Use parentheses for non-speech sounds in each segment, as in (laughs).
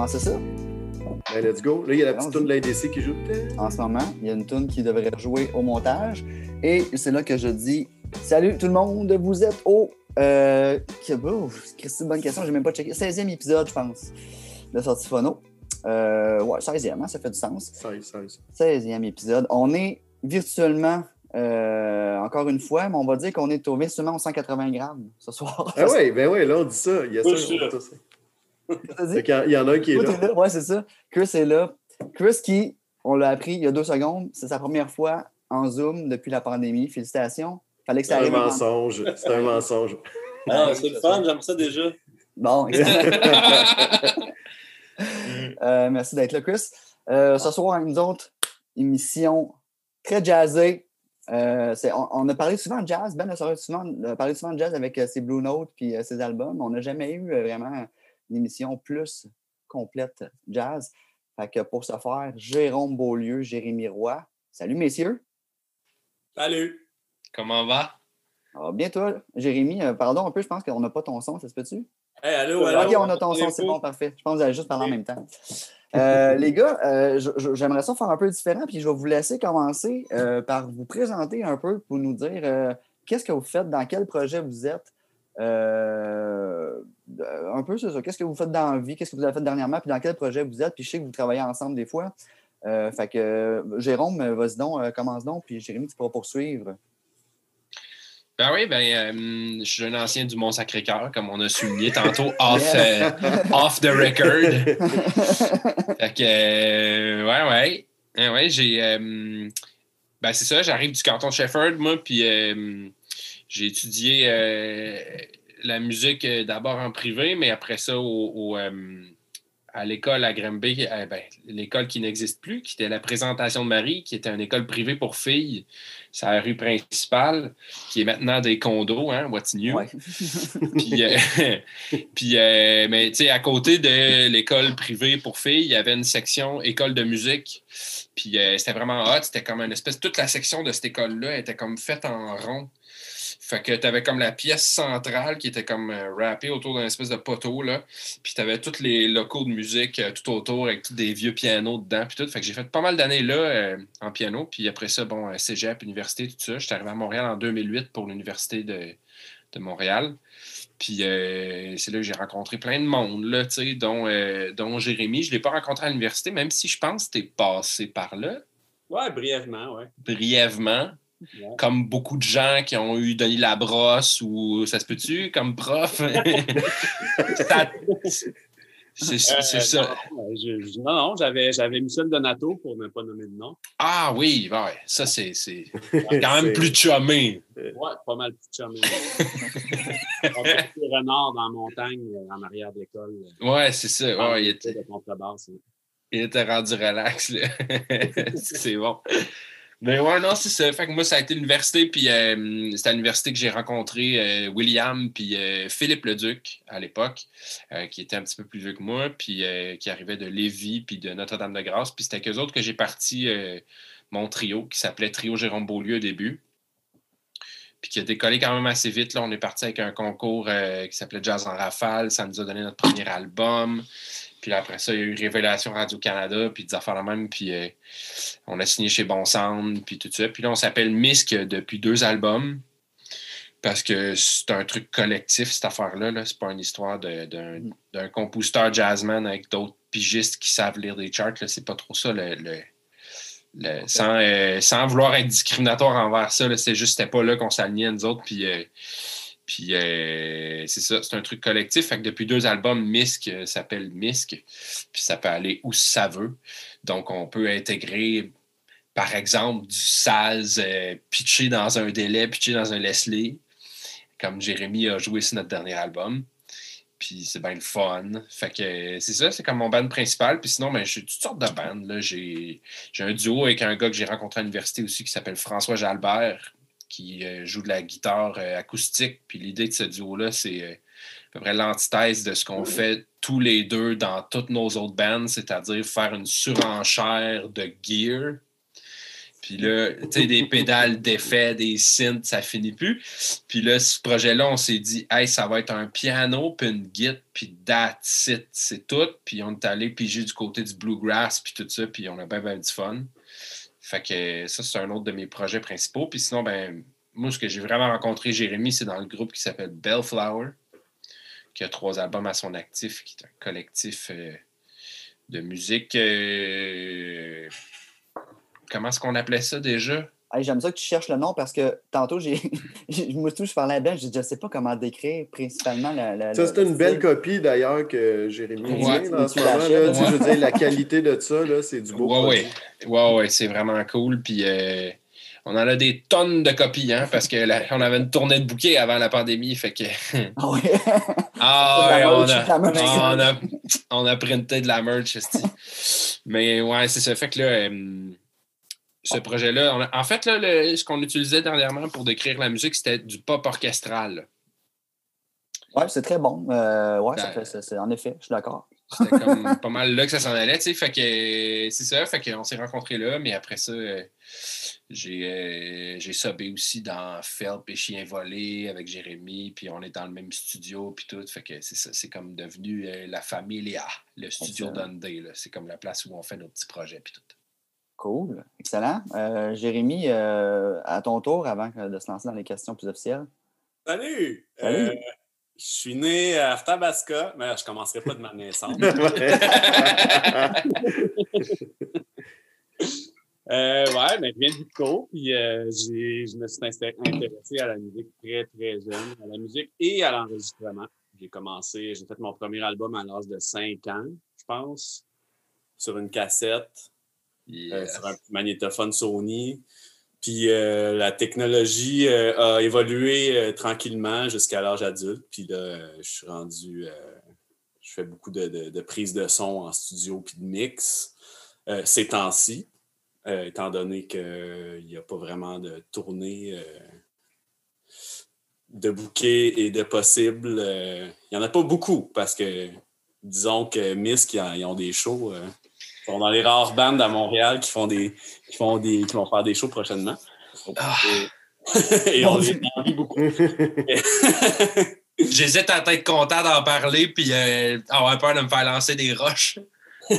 commencer ça? Ben, let's go. Là, il y a la petite tune de l'ADC qui joue. En ce moment, il y a une tune qui devrait jouer au montage. Et c'est là que je dis Salut tout le monde, vous êtes au. Euh, c'est une bonne question, j'ai même pas checké. 16e épisode, je pense, de Sortie Phono. Euh, ouais, 16e, hein, ça fait du sens. 16, 16. 16e épisode. On est virtuellement, euh, encore une fois, mais on va dire qu'on est au virtuellement aux 180 grammes ce soir. Ah oui, ben oui, là, on dit ça. Il y a ça. Il y en a un qui est là. là. Ouais, c'est ça. Chris est là. Chris qui, on l'a appris il y a deux secondes, c'est sa première fois en Zoom depuis la pandémie. Félicitations. Fallait que ça arrive. C'est un mensonge. C'est un mensonge. Ah, c'est le fun, j'aime ça déjà. Bon. (laughs) euh, merci d'être là, Chris. Euh, ce soir, nous autres, émission très jazzée. Euh, on, on, a parlé souvent de jazz. Ben a souvent, parlé souvent de jazz avec euh, ses Blue Notes puis euh, ses albums. On n'a jamais eu euh, vraiment une émission plus complète jazz. Fait que pour ce faire, Jérôme Beaulieu, Jérémy Roy. Salut, messieurs. Salut. Comment va? Alors, bien, toi, Jérémy, euh, pardon un peu, je pense qu'on n'a pas ton son, ça se peut-tu? Hey, allô, allô? OK, on a ton son, c'est bon, parfait. Je pense que vous allez juste parler en même temps. Euh, les gars, euh, j'aimerais ça faire un peu différent, puis je vais vous laisser commencer euh, par vous présenter un peu pour nous dire euh, qu'est-ce que vous faites, dans quel projet vous êtes. Euh, un peu, c'est ça. Qu'est-ce que vous faites dans la vie, qu'est-ce que vous avez fait dernièrement, puis dans quel projet vous êtes, puis je sais que vous travaillez ensemble des fois. fait que, Jérôme, vas-y donc, commence donc, puis Jérémy, tu pourras poursuivre. Ben oui, ben, euh, je suis un ancien du Mont-Sacré-Cœur, comme on a souligné tantôt, (laughs) off, euh, off the record. (laughs) fait que, euh, ouais, ouais. ouais, ouais j'ai. ben, c'est ça, j'arrive du canton Shefford, moi, puis j'ai étudié la musique d'abord en privé, mais après ça au, au à l'école à Granby, eh ben, l'école qui n'existe plus, qui était la présentation de Marie, qui était une école privée pour filles, c'est la rue principale, qui est maintenant des condos, hein, what's new? (laughs) (laughs) puis, euh, (laughs) puis euh, mais tu sais, à côté de l'école privée pour filles, il y avait une section école de musique. Puis euh, c'était vraiment hot, c'était comme une espèce, toute la section de cette école-là était comme faite en rond. Fait que tu avais comme la pièce centrale qui était comme euh, rappée autour d'un espèce de poteau, là. Puis tu avais tous les locaux de musique euh, tout autour avec tous des vieux pianos dedans, puis tout. Fait que j'ai fait pas mal d'années là euh, en piano. Puis après ça, bon, cégep, université, tout ça. J'étais arrivé à Montréal en 2008 pour l'université de, de Montréal. Puis c'est là que j'ai rencontré plein de monde, là, dont, dont Jérémy. Je ne l'ai pas rencontré à l'université, même si je pense que tu es passé par là. Ouais, brièvement, ouais. Brièvement. Comme beaucoup de gens qui ont eu Denis Labrosse ou ça se peut-tu comme prof? (laughs) C'est euh, ça. Non, non, j'avais, j'avais Michel Donato pour ne pas nommer de nom. Ah oui, ouais, ça c'est, c'est quand même plus chumé. Ouais, pas mal plus chumé. On fait des renards dans la montagne euh, en arrière de l'école. Ouais, c'est ça. Ouais, il, était, hein. il était rendu relax. (laughs) c'est bon. Mais ben ouais, non, c'est ça. Fait que moi, ça a été l'université, puis euh, c'était à l'université que j'ai rencontré euh, William puis euh, Philippe Leduc à l'époque, qui était un petit peu plus vieux que moi, puis qui arrivait de Lévis puis de Notre-Dame-de-Grâce. Puis c'était avec eux autres que j'ai parti mon trio, qui s'appelait Trio Jérôme Beaulieu au début. Puis qui a décollé quand même assez vite. Là, on est parti avec un concours qui s'appelait Jazz en rafale. Ça nous a donné notre premier album. Puis après ça, il y a eu Révélation Radio-Canada, puis des affaires la même, puis euh, on a signé chez Bon Sound, puis tout ça. Puis là, on s'appelle Misk depuis deux albums, parce que c'est un truc collectif, cette affaire-là. -là, c'est pas une histoire d'un compositeur jazzman avec d'autres pigistes qui savent lire des charts. C'est pas trop ça, le, sans, euh, sans, vouloir être discriminatoire envers ça. C'est juste c'était pas là qu'on s'alignait, nous autres, puis... Euh, puis euh, c'est ça, c'est un truc collectif. Fait que depuis deux albums, Misk euh, s'appelle Misk. Puis ça peut aller où ça veut. Donc on peut intégrer, par exemple, du Saz euh, pitché dans un délai, pitché dans un Leslie, comme Jérémy a joué sur notre dernier album. Puis c'est bien le fun. Fait que c'est ça, c'est comme mon band principal. Puis sinon, ben, j'ai toutes sortes de bandes. J'ai un duo avec un gars que j'ai rencontré à l'université aussi qui s'appelle François Jalbert qui euh, joue de la guitare euh, acoustique. Puis l'idée de ce duo-là, c'est euh, à peu près l'antithèse de ce qu'on fait tous les deux dans toutes nos autres bands, c'est-à-dire faire une surenchère de gear Puis là, tu sais, des pédales (laughs) d'effet, des synths, ça finit plus. Puis là, ce projet-là, on s'est dit, hey, ça va être un piano, puis une guitare, puis that's it, c'est tout. Puis on est allé piger du côté du bluegrass, puis tout ça, puis on a bien, bien du fun. Fait que ça, c'est un autre de mes projets principaux. Puis sinon, ben, moi, ce que j'ai vraiment rencontré Jérémy, c'est dans le groupe qui s'appelle Bellflower, qui a trois albums à son actif, qui est un collectif euh, de musique. euh, comment est-ce qu'on appelait ça déjà? Hey, J'aime ça que tu cherches le nom parce que tantôt, j'ai, (laughs) moi tout, je parlais Ben, je ne sais pas comment décrire principalement la. la- Ça, c'est une belle copie d'ailleurs que Jérémy Ouais. là, en ce moment. Là, ouais. Je veux dire, la qualité de ça, là, c'est du beau. Ouais, produit. ouais. C'est vraiment cool. Puis euh, on en a des tonnes de copies, hein, parce qu'on avait une tournée de bouquets avant la pandémie. Fait que. (laughs) Ah ouais. Ah (laughs) La ouais, on a, la merch. on, a, on a printé de la merch. Mais ouais, c'est ça. Fait que là, euh, ce projet-là, on a- en fait, là, le- ce qu'on utilisait dernièrement pour décrire la musique, c'était du pop orchestral. Ouais, c'est très bon. Euh, ça Ben, en effet, je suis d'accord. C'était comme (laughs) pas mal là que ça s'en allait, tu sais. Fait que c'est ça, fait qu'on s'est rencontrés là, mais après ça, euh, j'ai euh, j'ai subé aussi dans Felp et Chien volé avec Jérémy, puis on est dans le même studio, puis tout. Fait que c'est ça, c'est comme devenu euh, la Familia, le studio. Dundee. là. C'est comme la place où on fait nos petits projets, puis tout. Cool. Excellent. Euh, Jérémy, euh, à ton tour, avant de se lancer dans les questions plus officielles. Salut! Salut. Euh, je suis né à Arthabasca, mais je ne commencerai pas de ma naissance. (laughs) Euh, ouais, mais je viens du Pico, puis euh, j'ai- je me suis intéressé à la musique très, très jeune, à la musique et à l'enregistrement. J'ai commencé, j'ai fait mon premier album à l'âge de 5 ans, je pense, sur une cassette, Yes. sur un magnétophone Sony. Puis euh, la technologie euh, a évolué euh, tranquillement jusqu'à l'âge adulte. Puis là, euh, je suis rendu. euh, je fais beaucoup de, de, de prises de son en studio puis de mix euh, ces temps-ci, euh, étant donné qu'il n'y a pas vraiment de tournée euh, de bouquets et de possibles. euh, Il n'y en a pas beaucoup parce que disons que en- ils ont des shows. Sont dans les rares bandes à Montréal qui font des qui font des qui vont faire des shows prochainement. Ah. Et, et on les envie beaucoup. (laughs) J'hésite à être content d'en parler, puis euh, avoir peur de me faire lancer des roches. (laughs) non,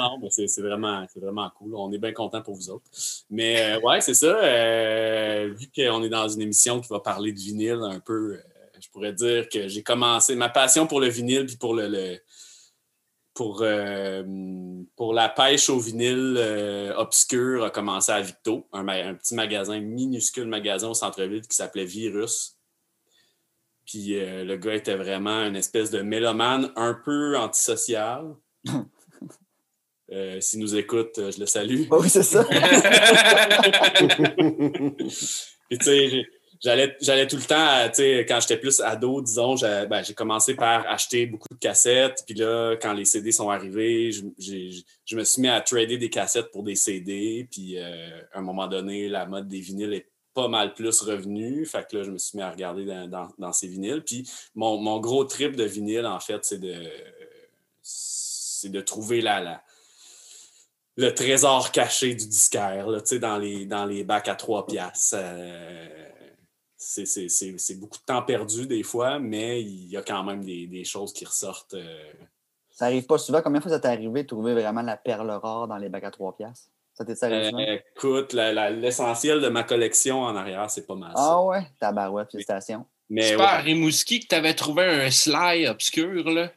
non, mais c'est c'est vraiment, c'est vraiment cool. On est bien content pour vous autres. Mais euh, ouais, c'est ça. euh, vu qu'on est dans une émission qui va parler de vinyle un peu, euh, je pourrais dire que j'ai commencé ma passion pour le vinyle puis pour le, le- pour, euh, pour la pêche au vinyle euh, obscur a commencé à Victo, un, petit magasin, minuscule magasin au centre-ville qui s'appelait Virus. Puis euh, le gars était vraiment une espèce de mélomane un peu antisocial. (laughs) Euh, S'il nous écoute, je le salue. Bah oui, c'est ça. (laughs) Puis, tu sais, j'allais, j'allais tout le temps, sais, quand j'étais plus ado, disons, j'ai, ben, j'ai commencé par acheter beaucoup de cassettes. Puis là, quand les CD sont arrivés, je, me suis mis à trader des cassettes pour des CD. Puis, euh, à un moment donné, la mode des vinyles est pas mal plus revenue. Fait que là, je me suis mis à regarder dans, ces vinyles. Puis, mon, gros trip de vinyle, en fait, c'est de, c'est de trouver le trésor caché du disquaire, là, dans les, dans les bacs à trois piastres. Euh, c'est- c'est c'est- c'est beaucoup de temps perdu des fois, mais il y a quand même des, des choses qui ressortent. euh. Ça arrive pas souvent. Combien de fois ça t'est arrivé de trouver vraiment la perle rare dans les bacs à trois piastres? Ça t'est arrivé souvent? Euh, écoute, la- la- l'essentiel de ma collection en arrière, c'est pas mal ça. Ah ouais? Tabarouette, félicitations. Mais C'est ouais, pas à Rimouski que tu avais trouvé un sly obscur, là.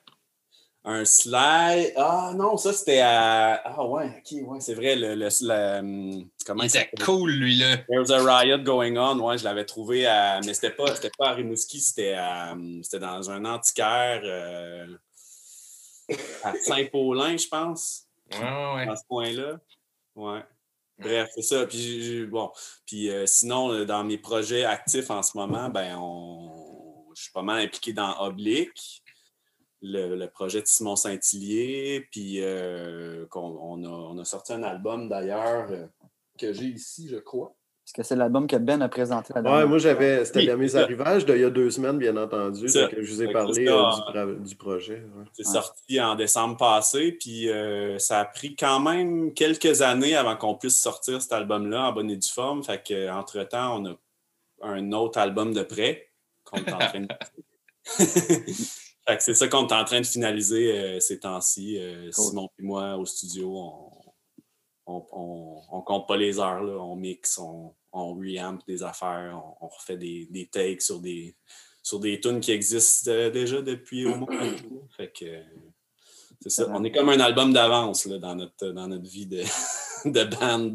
Un slide. Ah non, ça c'était à. Ah ouais, ok, ouais, c'est vrai. Le, le, le- hum, comment Il était cool, lui, là. There's a riot going on. Ouais, je l'avais trouvé à. Mais c'était pas, c'était pas à Rimouski, c'était à... c'était dans un antiquaire euh, à Saint-Paulin, je pense, Ouais, ouais, ouais. dans ce coin-là. Ouais. Bref, c'est ça. Puis, bon. Puis euh, sinon, euh, dans mes projets actifs en ce moment, ben, on... je suis pas mal impliqué dans Oblique, le, le projet de Simon Saint-Hillier. Puis euh, qu'on- on, a, on a sorti un album d'ailleurs euh, que j'ai ici, je crois. Parce que c'est l'album que Ben a présenté la Ouais, dernière moi, fois. j'avais. C'était Oui, mes arrivages d'il y a deux semaines, bien entendu. Donc je vous ai parlé euh, du, projet. ouais. C'est Ouais. sorti en décembre passé, puis euh, ça a pris quand même quelques années avant qu'on puisse sortir cet album-là en bonne et due forme. Fait qu'entre-temps, on a un autre album de prêt qu'on est en train de. (laughs) (laughs) c'est ça qu'on est en train de finaliser euh, ces temps-ci. Euh, Cool. Simon et moi au studio, on, on, on- compte pas les heures, là. on mixe, on, on reamp des affaires, on, refait des, des takes sur des sur des tunes qui existent euh, déjà depuis au moins un (clears throat) tour. Fait que c'est ça. On est comme un album d'avance là, dans, notre, dans notre vie de, (laughs) (laughs) de band.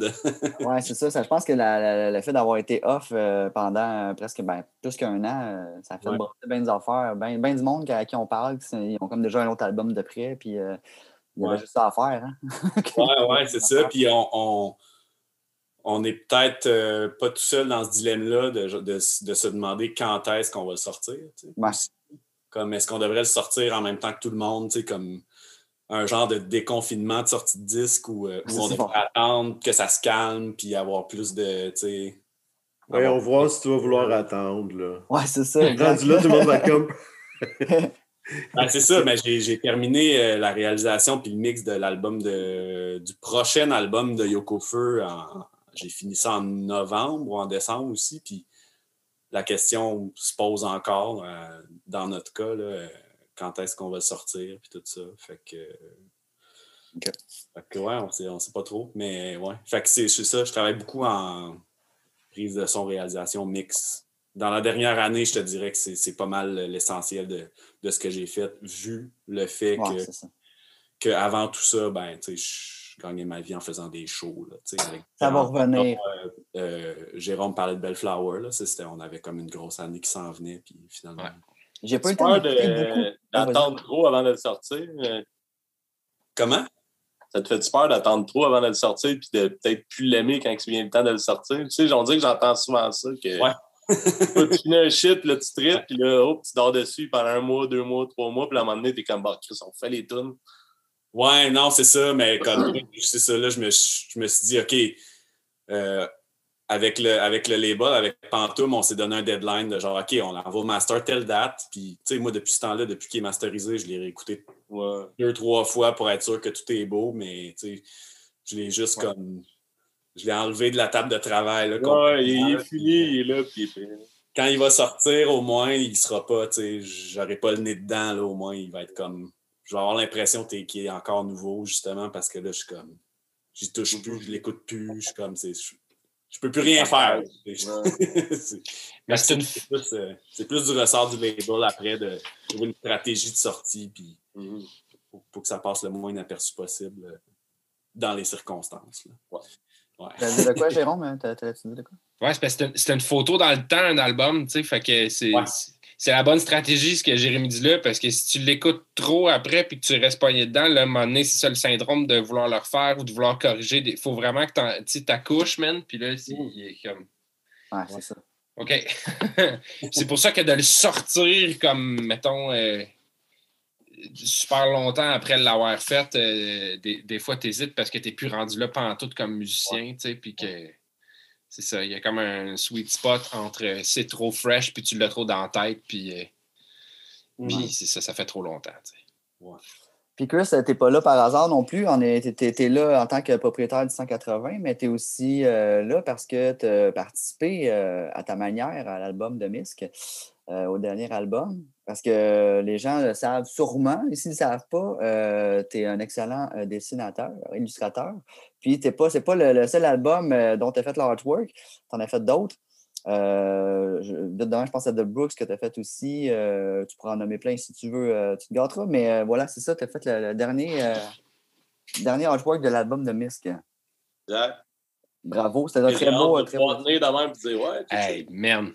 (laughs) Ouais, c'est ça, ça. Je pense que la- la- le fait d'avoir été off euh, pendant euh, presque ben, plus qu'un an, euh, ça a fait Ouais. bien des affaires. Bien ben du monde à qui on parle, ils ont comme déjà un autre album de près, puis euh, il y avait Ouais. juste ça à faire. Hein? (laughs) Ouais, ouais, c'est ça. Puis on, on, on est peut-être pas tout seul dans ce dilemme-là de, de, de se demander quand est-ce qu'on va le sortir. tu sais. Ouais. Comme est-ce qu'on devrait le sortir en même temps que tout le monde, tu sais, comme un genre de déconfinement de sortie de disque où, euh, où on devrait attendre que ça se calme puis avoir plus de. tu sais, Ouais, avoir- on voit si tu vas vouloir attendre. Là. Ouais, c'est ça. (laughs) Rendu là, tout le monde va comme. (laughs) Ben, c'est ça, mais j'ai j'ai terminé euh, la réalisation puis le mix de l'album de du prochain album de Yoko Feu. en- J'ai fini ça en novembre ou en décembre aussi. Puis la question se pose encore euh, dans notre cas, là, euh, quand est-ce qu'on va le sortir puis tout ça. Fait que. Ok. Fait que ouais, on sait, on sait pas trop. Mais ouais. Fait que c'est c'est ça, je travaille beaucoup en prise de son réalisation mix. Dans la dernière année, je te dirais que c'est c'est pas mal l'essentiel de, de ce que j'ai fait, vu le fait Ouais, que, c'est ça. que avant tout ça, ben, tu sais, je gagnais ma vie en faisant des shows. Là, avec Ça va revenir. euh, Jérôme parlait de Bellflower. Là, ça, c'était- on avait comme une grosse année qui s'en venait. Puis finalement. Ouais. J'ai pas eu le temps de- beaucoup. d'attendre trop avant de le sortir. euh, Comment? Ça te fait peur d'attendre trop avant de le sortir puis de peut-être plus l'aimer quand il vient le temps de le sortir? Tu sais, on dit que j'entends souvent ça, que Ouais. (laughs) Tu finis un shit, là, tu tripes, puis là, hop, tu dors dessus pendant un mois, deux mois, trois mois, puis à un moment donné, t'es comme, bah, Chris, on fait les tunes. Ouais, non, c'est ça, mais comme c'est ça, là, je me, je me suis dit, OK, euh, avec, le, avec le label, avec Pantoum, on s'est donné un deadline de genre, OK, on l'envoie au master telle date. Puis, tu sais, moi, depuis ce temps-là, depuis qu'il est masterisé, je l'ai réécouté Ouais. deux, trois fois pour être sûr que tout est beau, mais tu sais, je l'ai juste Ouais. comme. Je l'ai enlevé de la table de travail. Là, Ouais, il est fini, il est là, puis Quand il va sortir, au moins, il sera pas, tu sais, j'aurai pas le nez dedans, là, au moins, il va être comme. Je vais avoir l'impression qu'il est encore nouveau, justement, parce que là, je suis comme. J'y touche plus, je l'écoute plus, je suis comme. c'est- Je, peux plus rien faire. C'est- (laughs) Mais c'est une, c'est plus, euh, c'est plus du ressort du label après de trouver une stratégie de sortie, puis Mhm. pour, pour que ça passe le moins inaperçu possible euh, dans les circonstances. là. Ouais. Ouais. T'as dit de quoi, Jérôme? T'as- dit de quoi? Ouais, c'est parce que c'était- c'était une photo dans le temps, un album, tu sais, fait que c'est Ouais. C'est la bonne stratégie, ce que Jérémy dit là, parce que si tu l'écoutes trop après puis que tu restes pogné dedans, là, à un moment donné, c'est ça le syndrome de vouloir le refaire ou de vouloir corriger. Il faut vraiment que tu t'accouches, man, puis là, c'est- il est comme... Ouais, c'est ça. OK. (laughs) c'est pour ça que de le sortir comme, mettons, euh, super longtemps après l'avoir fait, euh, des, des fois, tu hésites parce que tu n'es plus rendu là pantoute comme musicien, tu sais, puis que c'est ça, il y a comme un sweet spot entre euh, c'est trop fresh, puis tu l'as trop dans la tête, puis, euh, puis c'est ça, ça fait trop longtemps, tu sais. Puis Chris, euh, t'es pas là par hasard non plus. On est, t'es, t'es là en tant que propriétaire du 180, mais tu es aussi euh, là parce que tu as participé euh, à ta manière à l'album de Misk, euh, au dernier album. Parce que les gens le savent sûrement, et s'ils ne le savent pas, tu es un excellent euh, dessinateur, illustrateur. Puis t'es pas, c'est pas le, le seul album euh, dont tu as fait l'artwork, tu en as fait d'autres. Euh, je, demain, je pense à The Brooks que tu as fait aussi. Euh, tu pourras en nommer plein si tu veux, euh, tu te gâteras. Mais euh, voilà, c'est ça, tu as fait le, le dernier, euh, dernier artwork de l'album de Misk. Exact. Bravo, c'était très beau. Très beau. tenir de même et dire, ouais, Hey, man!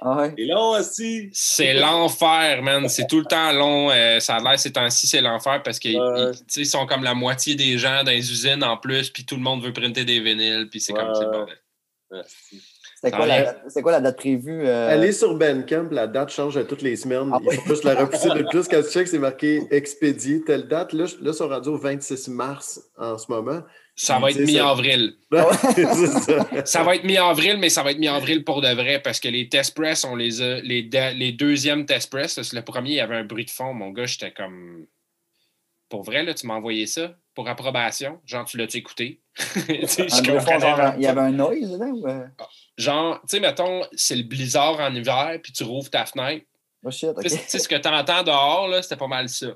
Ah ouais. C'est long aussi. C'est l'enfer, man. C'est tout le temps long. Euh, ça a l'air ces temps-ci, c'est l'enfer parce qu'ils Ouais. ils- tu sais, ils sont comme la moitié des gens dans les usines en plus, puis tout le monde veut printer des vinyles, puis c'est comme c'est. Ouais. C'était quoi, la date- c'était quoi la date prévue? euh, Allez sur Bandcamp, la date change à toutes les semaines. Ah Il faut juste la repousser de plus. Quand tu checkes, c'est marqué expédié, telle date. Là, là, ils sont rendus au 26 mars en ce moment. Ça va être mi-avril. (laughs) ça. Ça va être mi-avril, mais ça va être mi-avril pour de vrai parce que les test press, on les a. Les, de- les deuxièmes test press, là, le premier, il y avait un bruit de fond. Mon gars, j'étais comme. Pour vrai, là, tu m'as envoyé ça pour approbation? Genre, tu l'as-tu écouté? (laughs) Vraiment il y avait un (laughs) noise ou, euh? Genre, tu sais, mettons, c'est le blizzard en hiver, puis tu rouvres ta fenêtre. Oh shit, ok. Tu sais, tu sais, ce que tu entends dehors, là, c'était pas mal ça.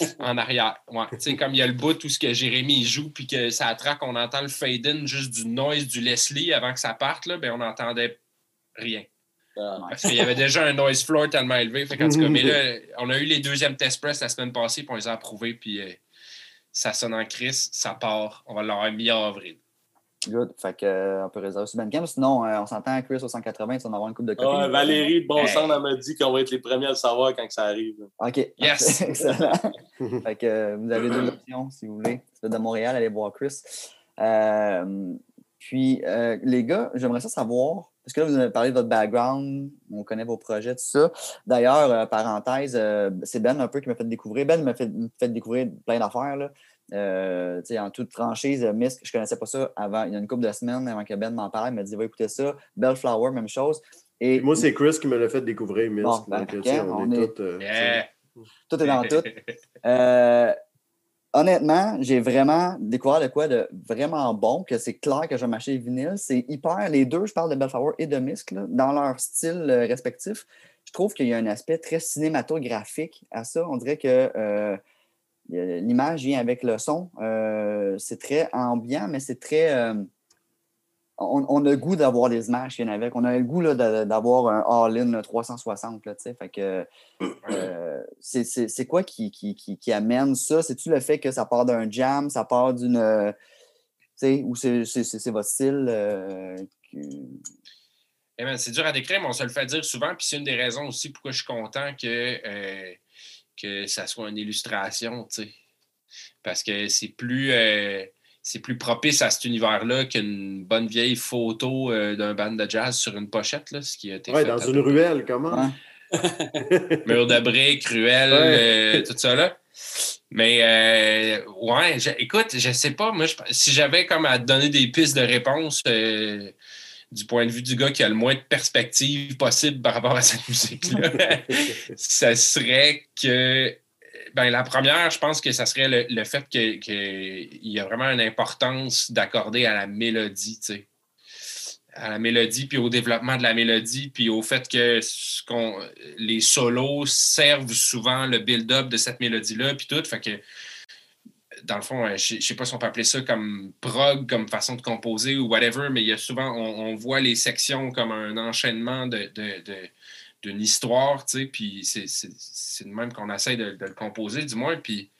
(laughs) En arrière. Ouais. Tu sais, comme il y a le bout où ce que Jérémy joue, puis que ça attraque, on entend le fade-in juste du noise du Leslie avant que ça parte, là, ben on n'entendait rien. Ah. Parce qu'il y avait déjà un noise floor tellement élevé. Fait tout cas, (laughs) mais là, on a eu les deuxièmes test press la semaine passée, puis on les a approuvés, puis euh, ça sonne en crise, ça part. On va l'avoir mis en avril. Good. Fait que, euh, on peut réserver sur Bandcamp. Sinon, euh, on s'entend Chris au 180, tu vas en avoir une coupe de copies. Ouais, Valérie de Bon Hey. Sang elle m'a dit qu'on va être les premiers à le savoir quand que ça arrive. OK. Yes. (laughs) Excellent. (laughs) fait que euh, vous avez deux options si vous voulez. Si vous êtes de Montréal, allez voir Chris. Euh, puis, euh, les gars, j'aimerais ça savoir, parce que là, vous avez parlé de votre background, on connaît vos projets, tout ça. D'ailleurs, euh, parenthèse, euh, c'est Ben un peu qui m'a fait découvrir. Ben m'a fait, m'a fait découvrir plein d'affaires. Euh, en toute franchise, euh, Misk, je ne connaissais pas ça avant. Il y a une couple de semaines avant que Ben m'en parle. Il m'a dit va écouter ça. Bellflower, même chose. Et Moi, c'est Chris qui me l'a fait découvrir. Bon, ben, Donc, on, on est, euh, Yeah. tout est dans tout. (laughs) Euh, honnêtement, j'ai vraiment découvert de quoi de vraiment bon, que c'est clair que je vais m'acheter les vinyles. C'est hyper, les deux, je parle de Bellflower et de Misk, là, dans leur style euh, respectif. Je trouve qu'il y a un aspect très cinématographique à ça. On dirait que euh, l'image vient avec le son. Euh, c'est très ambiant, mais c'est très. euh, on, a le goût d'avoir des images qui viennent avec. On a le goût d'avoir un all-in là, 360. Là, tu sais. fait que, euh, c'est- quoi qui, qui, qui, amène ça? C'est-tu le fait que ça part d'un jam, ça part d'une. euh, ou c'est votre style? euh, Eh c'est dur à décrire, mais on se le fait dire souvent. Puis c'est une des raisons aussi pourquoi je suis content que, euh, que ça soit une illustration, tu sais. Parce que c'est plus, euh, c'est plus propice à cet univers-là qu'une bonne vieille photo euh, d'un band de jazz sur une pochette, là, ce qui a été Ouais, fait dans une peu ruelle, comment? Ouais. (laughs) Mur de briques, ruelle, Ouais. euh, tout ça là. Mais euh, ouais, je- écoute, je sais pas, moi, je- si j'avais comme à te donner des pistes de réponse euh, du point de vue du gars qui a le moins de perspective possible par rapport à cette musique-là, (laughs) ça serait que ben, la première, je pense que ça serait le, le fait qu'il que y a vraiment une importance d'accorder à la mélodie, tu sais. À la mélodie, puis au développement de la mélodie, puis au fait que ce les solos servent souvent le build-up de cette mélodie-là, puis tout. Fait que, dans le fond, euh, je ne sais pas si on peut appeler ça comme prog, comme façon de composer ou whatever, mais il y a souvent, on, on voit les sections comme un enchaînement de- de- de, d'une histoire, tu sais, puis c'est, c'est, c'est de même qu'on essaie de, de le composer, du moins, puis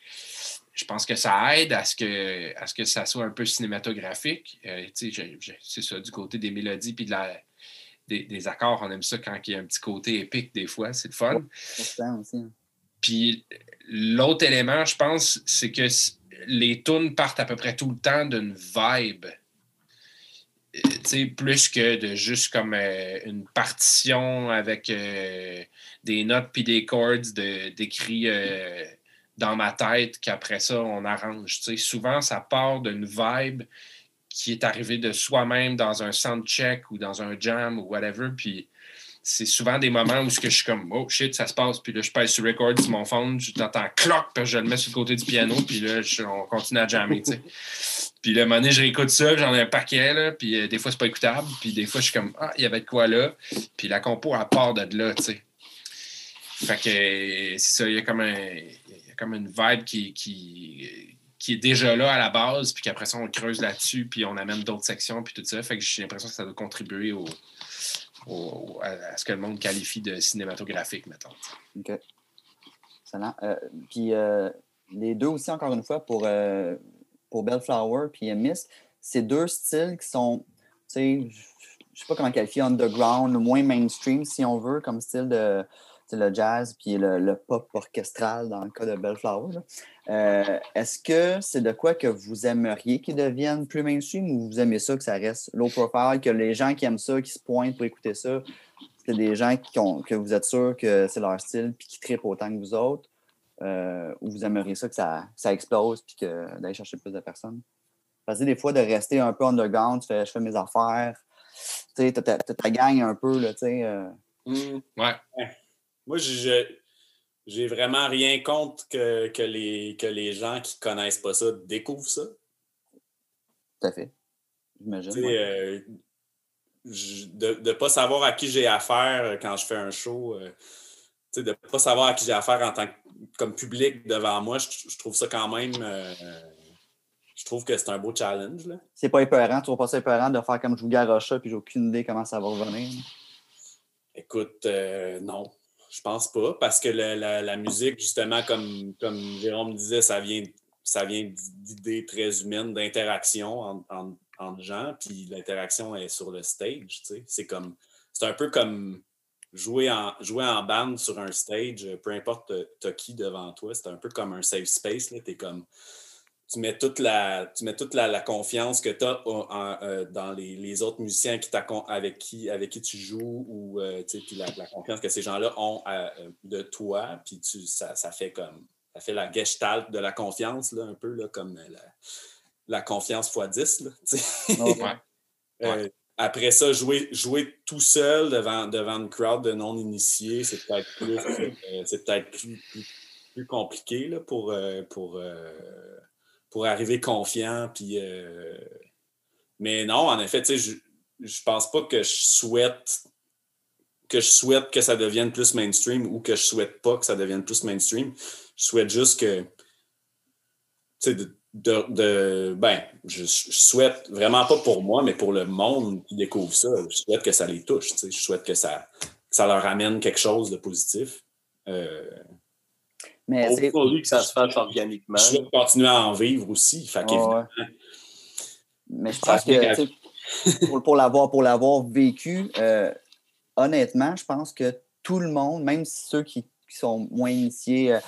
je pense que ça aide à ce que, à ce que ça soit un peu cinématographique. Euh, tu sais, c'est ça, du côté des mélodies puis de la, des, des accords, on aime ça quand il y a un petit côté épique des fois, c'est le fun. hein. Puis l'autre élément, je pense, c'est que les tunes partent à peu près tout le temps d'une vibe. Euh, plus que de juste comme euh, une partition avec euh, des notes puis des chords d'écrits dans ma tête qu'après ça, on arrange. Souvent, ça part d'une vibe qui est arrivée de soi-même dans un soundcheck ou dans un jam ou whatever. C'est souvent des moments où ce que je suis comme oh shit ça se passe puis là je pèse sur record sur mon phone je t'entends cloc puis je le mets sur le côté du piano puis là je- on continue à jammer tu sais (laughs) puis là un moment donné je réécoute ça j'en ai un paquet là puis euh, des fois c'est pas écoutable puis des fois je suis comme ah il y avait de quoi là puis la compo elle part de là tu sais fait que c'est ça il y a comme un y a comme une vibe qui qui qui est déjà là à la base, puis qu'après ça, on creuse là-dessus, puis on amène d'autres sections, puis tout ça. Fait que j'ai l'impression que ça doit contribuer au, au- à, ce que le monde qualifie de cinématographique, mettons. OK. Excellent. Euh, puis euh, les deux aussi, encore une fois, pour, euh, pour Bellflower puis Miss, c'est deux styles qui sont, tu sais, je sais pas comment qualifier, underground, moins mainstream, si on veut, comme style de. le jazz puis le, le pop orchestral dans le cas de Bellflower. Euh, Est-ce que c'est de quoi que vous aimeriez qu'ils deviennent plus mainstream ou vous aimez ça que ça reste low profile, que les gens qui aiment ça, qui se pointent pour écouter ça, c'est des gens qui ont, que vous êtes sûr que c'est leur style puis qui trippent autant que vous autres? Euh, ou vous aimeriez ça que ça, que ça explose puis que d'aller chercher plus de personnes? Parce que des fois, de rester un peu underground, tu fais, je fais mes affaires, tu sais, t'as ta, gang un peu, là, tu sais. euh, Hmm. Ouais. Moi, je- j'ai vraiment rien contre que, que, les, que les gens qui connaissent pas ça découvrent ça. tout à fait. J'imagine. Ouais. euh, de ne pas savoir à qui j'ai affaire quand je fais un show, euh, de ne pas savoir à qui j'ai affaire en tant que comme public devant moi, je, je trouve ça quand même. euh, je trouve que c'est un beau challenge. C'est pas épeurant, tu vas pas ça épeurant de faire comme je vous garoche ça, puis j'ai aucune idée comment ça va revenir. Écoute, euh, non, je pense pas, parce que la, la- musique, justement, comme, comme Jérôme disait, ça vient, ça vient d'idées très humaines, d'interaction en- en- entre gens, puis l'interaction est sur le stage. C'est comme, c'est un peu comme jouer en, jouer en band sur un stage, peu importe t'as qui devant toi, c'est un peu comme un safe space, là, t'es comme, tu mets toute la, tu mets toute la, la confiance que tu as dans les, les autres musiciens qui avec, qui, avec qui tu joues ou euh, puis la, la confiance que ces gens-là ont à- euh, de toi. Puis tu, ça, ça fait comme ça fait la gestalt de la confiance, là, un peu là, comme la, la confiance x 10. Là, tu sais. Oh, Ouais. (laughs) Euh, après ça, jouer, jouer tout seul devant, devant une crowd de non-initiés, c'est peut-être plus, euh, c'est peut-être plus, plus, plus compliqué là, pour, euh, pour, euh, pour arriver confiant. Puis, euh, Mais non, en effet, je, je pense pas que je souhaite que je souhaite que ça devienne plus mainstream ou que je souhaite pas que ça devienne plus mainstream. Je souhaite juste que, de, de, de- ben, je, je souhaite vraiment pas pour moi, mais pour le monde qui découvre ça. Je souhaite que ça les touche. Je souhaite que ça, que ça leur amène quelque chose de positif. Euh, Mais Au c'est. pour lui que ça se fasse organiquement. je souhaite continuer à en vivre aussi. Fait ouais. Mais je pense que pour, pour l'avoir pour l'avoir vécu, euh, honnêtement, je pense que tout le monde, même ceux qui, qui sont moins initiés euh,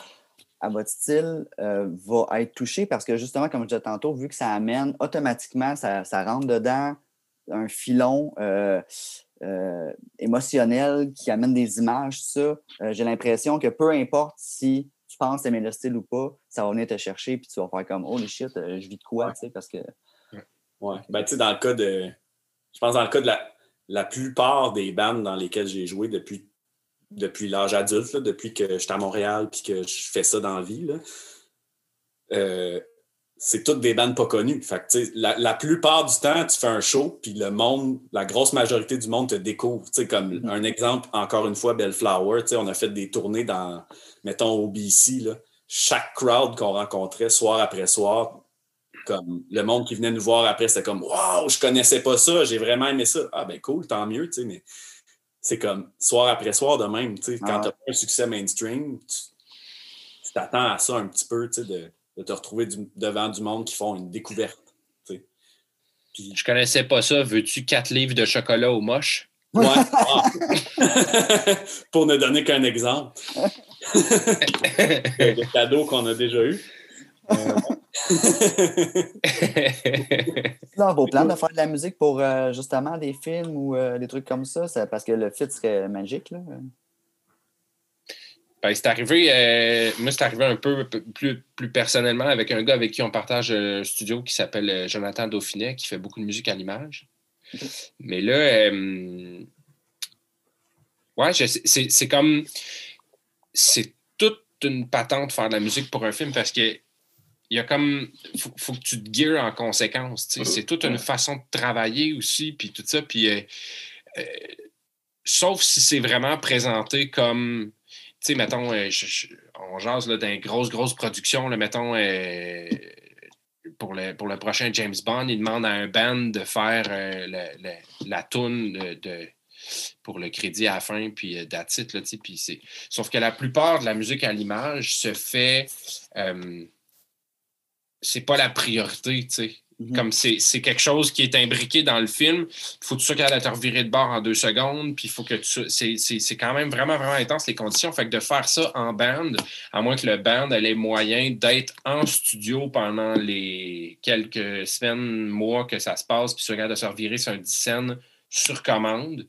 à votre style, euh, va être touché parce que justement, comme je disais tantôt, vu que ça amène automatiquement, ça, ça rentre dedans un filon euh, euh, émotionnel qui amène des images, ça. Euh, J'ai l'impression que peu importe si penses aimer le style ou pas, ça va venir te chercher puis tu vas faire comme Holy shit, euh, je vis de quoi, tu sais, parce que Ouais. Ben, tu sais, dans le cas de. Je pense dans le cas de la, la plupart des bandes dans lesquelles j'ai joué depuis, depuis l'âge adulte, là, depuis que j'étais à Montréal puis que je fais ça dans la vie, là, euh, c'est toutes des bandes pas connues. Fait que, la, la plupart du temps, tu fais un show, puis le monde, la grosse majorité du monde te découvre. Comme Mhm. un exemple, encore une fois, Bellflower, on a fait des tournées dans, mettons, au BC, là. Chaque crowd qu'on rencontrait, soir après soir, comme le monde qui venait nous voir après, c'était comme Waouh, je connaissais pas ça, j'ai vraiment aimé ça. Ah ben cool, tant mieux, tu sais, mais c'est comme soir après soir de même, tu sais, quand Ah. tu as un succès mainstream, tu tu t'attends à ça un petit peu, tu sais, de, de te retrouver du- devant du monde qui font une découverte. tu sais. Puis, Je connaissais pas ça. Veux-tu quatre livres de chocolat au moche? ouais, ah. (laughs) Pour ne donner qu'un exemple. (laughs) Le cadeau qu'on a déjà eu. (laughs) dans vos plans de faire de la musique pour euh, justement des films ou euh, des trucs comme ça, ça- parce que le fit serait magique. Là. Ben, c'est arrivé, euh, moi, c'est arrivé un peu plus, plus personnellement avec un gars avec qui on partage un studio qui s'appelle euh, Jonathan Dauphinet, qui fait beaucoup de musique à l'image. (laughs) Mais là, euh, ouais, c'est c'est comme. C'est toute une patente faire de la musique pour un film parce que. Il y a comme. Faut, faut que tu te gears en conséquence. C'est toute une façon de travailler aussi, puis tout ça. Puis. euh, euh, sauf si c'est vraiment présenté comme sais, mettons, euh, on jase là, dans grosses, grosses productions, là, mettons, euh, pour, le, pour le prochain James Bond, il demande à un band de faire euh, la toune de, pour le crédit à la fin, puis that's it, là, c'est... Sauf que la plupart de la musique à l'image se fait... euh, c'est pas la priorité, tu sais. Mhm. Comme c'est quelque chose qui est imbriqué dans le film. Il faut que tu sois capable de te revirer de bord en deux secondes. Puis il faut que tu. C'est quand même vraiment, vraiment intense les conditions. Fait que de faire ça en band, à moins que le band ait les moyens d'être en studio pendant les quelques semaines, mois que ça se passe, puis soit capable de se revirer sur un 10 scènes sur commande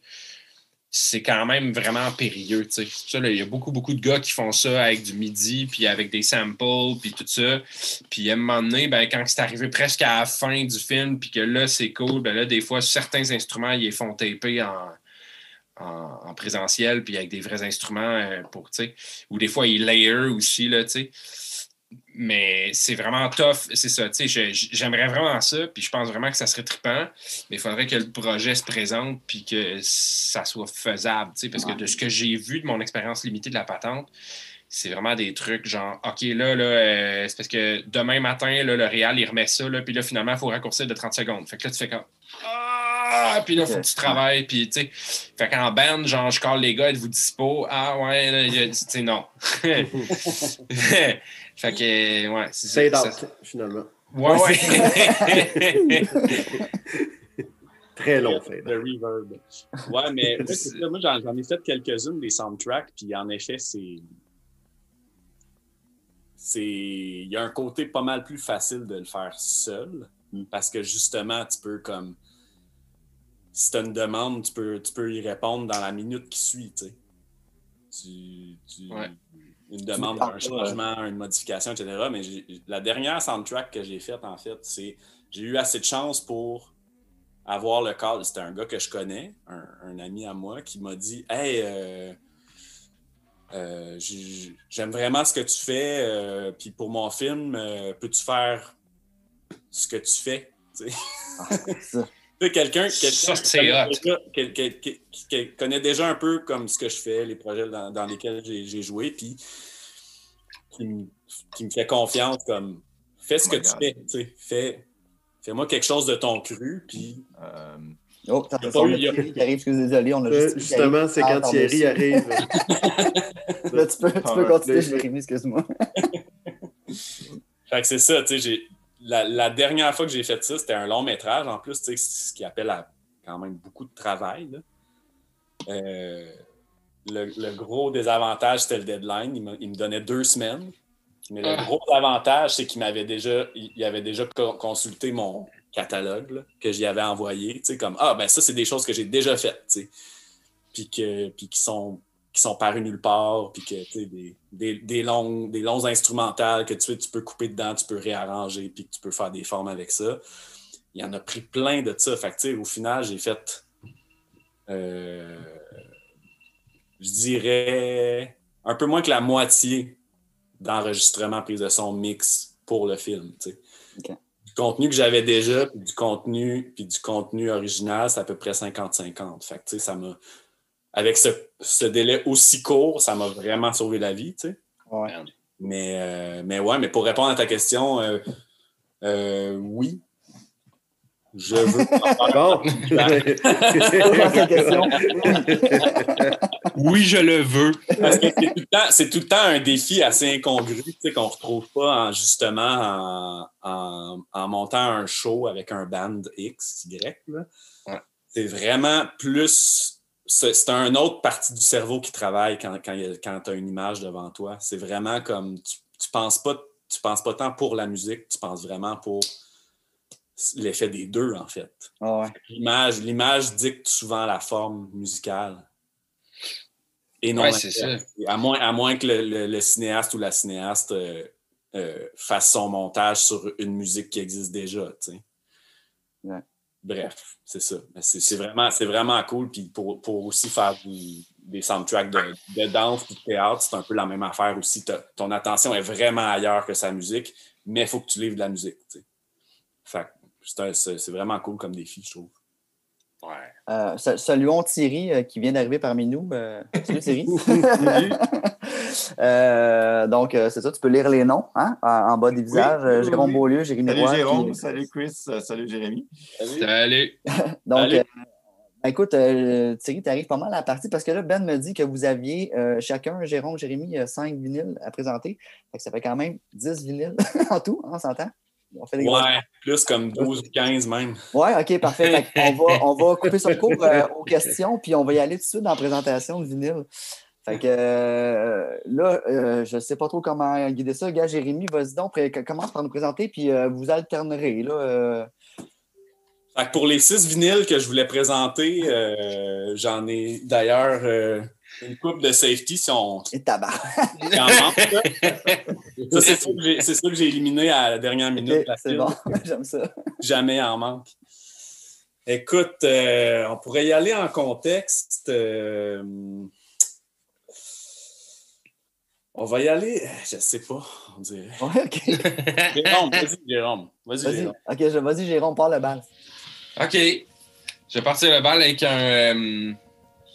c'est quand même vraiment périlleux. Il y a beaucoup, beaucoup de gars qui font ça avec du MIDI, puis avec des samples, puis tout ça. Puis à un moment donné, ben, quand c'est arrivé presque à la fin du film, puis que là, c'est cool, ben là, des fois, certains instruments, ils font taper en, en, en présentiel, puis avec des vrais instruments euh, pour. Ou des fois, ils layer aussi. Mais c'est vraiment tough, c'est ça, tu sais, je- j'aimerais vraiment ça, puis je pense vraiment que ça serait trippant, mais il faudrait que le projet se présente, puis que ça soit faisable, tu sais, parce que de ce que j'ai vu de mon expérience limitée de la patente, c'est vraiment des trucs genre, OK, là, là euh, c'est parce que demain matin, là, le Réal, il remet ça, là, puis là, finalement, il faut raccourcir de 30 secondes. Fait que là, tu fais comme, ah, puis là, il faut que tu travailles, puis tu sais, fait qu'en band, genre, je call les gars, êtes-vous dispo? Ah, ouais, là, tu sais, non. (laughs) (laughs) fait que, ouais, c'est ça. out, finalement. Ouais, ouais. (laughs) Très long fade Le reverb. Ouais, mais (laughs) moi, c'est ça, moi, j'en j'en ai fait quelques-unes des soundtracks, puis en effet, c'est. C'est. Il y a un côté pas mal plus facile de le faire seul, parce que justement, tu peux comme. Si tu as une demande, tu peux, tu peux y répondre dans la minute qui suit, tu sais. Tu, tu- Ouais. Une demande, un changement, une modification, etc. Mais la dernière soundtrack que j'ai faite, en fait, c'est. J'ai eu assez de chance pour avoir le call. C'était un gars que je connais, un, un ami à moi, qui m'a dit Hey, euh, euh, j'ai- j'aime vraiment ce que tu fais, euh, puis pour mon film, peux-tu faire ce que tu fais. Ça. Tu sais, quelqu'un qui connaît déjà- un peu comme ce que je fais, les projets dans, dans lesquels j'ai joué, puis qui, me- qui me fait confiance comme fais ce Oh que tu fais, tu sais, fais, fais-moi quelque chose de ton cru, puis Euh, Oh, t'as Il y a ça, pas on eu- a il y a- Thierry qui arrive, excusez, désolé, on a Euh, juste. Justement, c'est quand Thierry arrive. (laughs) Là, tu peux, tu peux Ah, continuer. Jérémy, excuse-moi. Fait que c'est ça, tu sais, j'ai- la, la dernière fois que j'ai fait ça, c'était un long métrage. En plus, c'est ce qui appelle à quand même beaucoup de travail. là. Euh, le, le gros désavantage, c'était le deadline. Il me, il me donnait deux semaines. Mais le Ah. gros avantage, c'est qu'il m'avait déjà, il avait déjà co- consulté mon catalogue là, que j'y avais envoyé. Comme Ah, ben ça, c'est des choses que j'ai déjà faites. Puis, que, puis qui sont qui sont parus nulle part, puis que des, des, des, longs, des longs instrumentales que tu, tu peux couper dedans, tu peux réarranger, puis que tu peux faire des formes avec ça. Il y en a pris plein de ça. Fait que, au final, j'ai fait, euh, je dirais, un peu moins que la moitié d'enregistrement, prise de son mix pour le film. Du contenu que j'avais déjà, puis du contenu, puis du contenu original, c'est à peu près 50-50. Fait que, ça m'a avec ce, ce délai aussi court, ça m'a vraiment sauvé la vie, tu sais. Ouais. Mais, euh, mais ouais, mais pour répondre à ta question, euh, euh, oui. Je veux. Bon. Dans ta question. Oui, je le veux. Parce que c'est tout, le temps- c'est tout le temps un défi assez incongru, tu sais, qu'on ne retrouve pas en, justement en, en- en montant un show avec un band X, Y. Ouais. C'est vraiment plus. C'est c'est un autre partie du cerveau qui travaille quand, quand, quand tu as une image devant toi. C'est vraiment comme. Tu, tu penses pas. Tu penses pas tant pour la musique, tu penses vraiment pour l'effet des deux, en fait. Ah ouais. L'image, l'image dicte souvent la forme musicale. Et non Ouais. À moins, à moins que le, le- le cinéaste ou la cinéaste euh, euh, fasse son montage sur une musique qui existe déjà. tu sais. Ouais. Bref, c'est ça. C'est, vraiment, c'est vraiment cool. Puis pour, pour aussi faire du- des soundtracks de, de danse et de théâtre, c'est un peu la même affaire aussi. Ton attention est vraiment ailleurs que sa musique, mais il faut que tu livres de la musique. c'est, vraiment cool comme défi, je trouve. Ouais. Euh, sa- saluons Thierry euh, qui vient d'arriver parmi nous. Euh, salut Thierry. (laughs) Euh, donc, euh, c'est ça, tu peux lire les noms hein, en, bas des visages. oui, oui, Jérôme oui. Beaulieu, Jérémy Salut Roy. Jérôme, puis- salut Chris, euh, salut Jérémy. Salut. (laughs) Donc, euh, ben, écoute, euh, Thierry, tu arrives pas mal à la partie parce que là, Ben me dit que vous aviez euh, chacun, Jérôme, Jérémy, euh, cinq vinyles à présenter. Fait que ça fait quand même 10 vinyles (laughs) en tout, hein, on s'entend? On fait des grosses- Ouais, plus comme 12 ou 15 même. Ouais, OK, parfait. Fait on, va, on va couper son cours euh, aux (laughs) questions, puis on va y aller tout de suite dans la présentation de vinyle. Fait que euh, là, euh, je ne sais pas trop comment guider ça. Gars, Jérémy, vas-y donc, commence par nous présenter, puis euh, vous alternerez. Là, euh, Fait que pour les six vinyles que je voulais présenter, euh, j'en ai d'ailleurs euh, une coupe de safety si on et tabac. ça. (laughs) Ça, c'est ça que j'ai- éliminé à la dernière minute. C'est bon, (laughs) j'aime ça. Jamais en manque. Écoute, euh, on pourrait y aller en contexte. On va y aller, je sais pas, on dirait. Ouais, OK. (laughs) Jérôme, vas-y, Jérôme. Vas-y, Vas-y, Jérôme. OK, je- vas-y, Jérôme, parle le bal. OK. Je vais partir le bal avec un, euh,